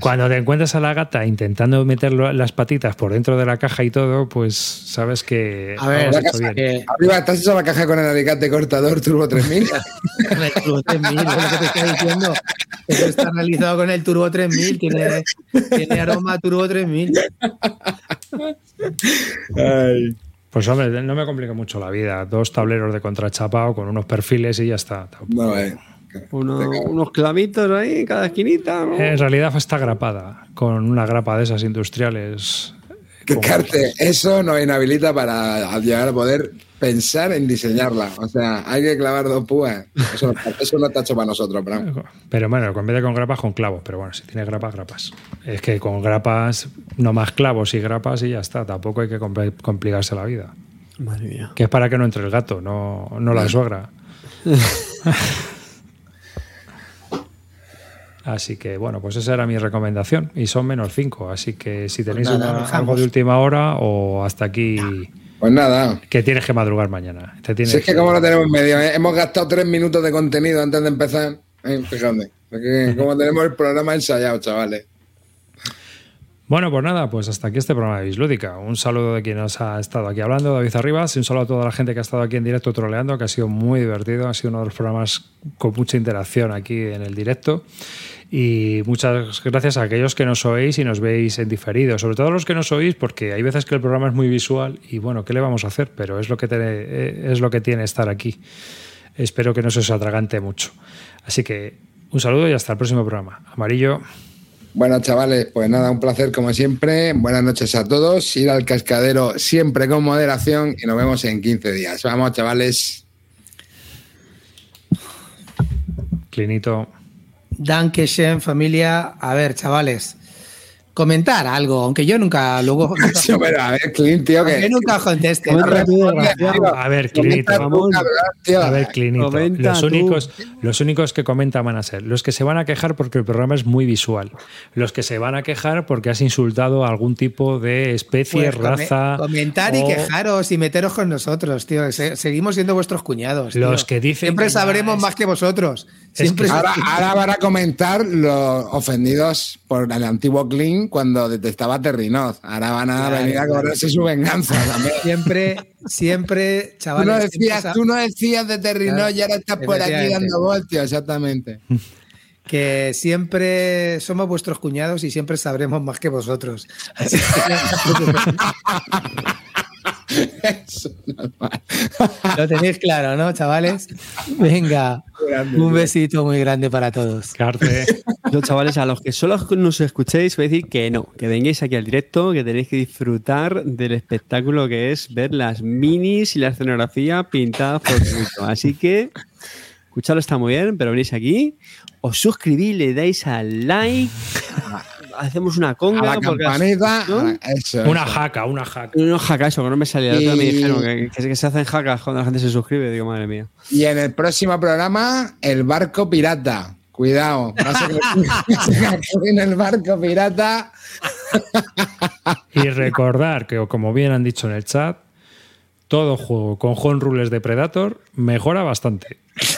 cuando te encuentras a la gata intentando meter las patitas por dentro de la caja y todo, pues sabes que. A ver, arriba, ¿estás hecho la caja con el alicate cortador Turbo 3000? el Turbo 3000, es lo que te estoy diciendo. Eso está realizado con el Turbo 3000, tiene, tiene aroma Turbo 3000. Ay. Pues hombre, no me complica mucho la vida. Dos tableros de contrachapado con unos perfiles y ya está. Eh, unos clavitos ahí, cada esquinita. En realidad está grapada, con una grapa de esas industriales. Que carte, eso nos inhabilita para llegar a poder pensar en diseñarla. O sea, hay que clavar dos púas. Eso, (laughs) no está hecho para nosotros, pero. Pero bueno, en vez de con grapas, con clavos. Pero bueno, si tiene grapas, grapas. Es que con grapas, no más clavos y grapas y ya está. Tampoco hay que complicarse la vida. Madre mía. Que es para que no entre el gato, no, no la suegra. (laughs) Así que bueno, pues esa era mi recomendación y son menos cinco. Así que si tenéis pues algo de última hora o hasta aquí. Pues nada. Que tienes que madrugar mañana. si es que como lo tenemos medio, ¿eh? hemos gastado tres minutos de contenido antes de empezar. Eh, fíjate, (laughs) como tenemos el programa ensayado, chavales. Bueno, pues nada, pues hasta aquí este programa de Bislúdica. Un saludo de quien nos ha estado aquí hablando, David Arribas, y un saludo a toda la gente que ha estado aquí en directo troleando, que ha sido muy divertido, ha sido uno de los programas con mucha interacción aquí en el directo. Y muchas gracias a aquellos que nos oís y nos veis en diferido, sobre todo los que nos oís, porque hay veces que el programa es muy visual y bueno, ¿qué le vamos a hacer? Pero es lo que, eh, es lo que tiene estar aquí. Espero que no se os atragante mucho. Así que un saludo y hasta el próximo programa. Amarillo. Bueno, chavales, pues nada, un placer como siempre. Buenas noches a todos. Ir al cascadero siempre con moderación y nos vemos en 15 días. Vamos, chavales. Clinito. Dankeschön, familia. A ver, chavales comentar algo, aunque yo nunca luego. (laughs) a ver, Clint, tío, que. nunca conteste. A ver, Clint, A ver, Clint. Los únicos, los únicos que comentan van a ser los que se van a quejar porque el programa es muy visual. Los que se van a quejar porque has insultado a algún tipo de especie, pues raza. Comentar y quejaros y meteros con nosotros, tío. Seguimos siendo vuestros cuñados. Los que dicen. Siempre sabremos más que vosotros. Siempre ahora, (laughs) ahora, van a comentar los ofendidos por el antiguo Clint cuando detestaba a Terrinoz. Ahora van a venir a cobrarse su venganza (laughs) también. Siempre, siempre, chavales. Tú no decías, de Terrinoz y ahora estás por aquí dando voltios, exactamente. (laughs) Que siempre somos vuestros cuñados y siempre sabremos más que vosotros. (laughs) Lo tenéis claro, ¿no, chavales? Venga, un besito muy grande para todos. Carte. chavales, a los que solo nos escuchéis, voy a decir que no, que vengáis aquí al directo, que tenéis que disfrutar del espectáculo que es ver las minis y la escenografía pintada por Así que, escucharlo está muy bien, pero venís aquí, os suscribís, le dais al like hacemos una conga. A la campanita. una jaca, una jaca. Una jaca, eso, que no me salía. Y... me dijeron que, se hacen jacas cuando la gente se suscribe. Digo, madre mía. Y en el próximo programa, el barco pirata. Cuidado. (laughs) en el barco pirata. y recordar que, como bien han dicho en el chat, todo juego con home rules de Predator mejora bastante. (laughs)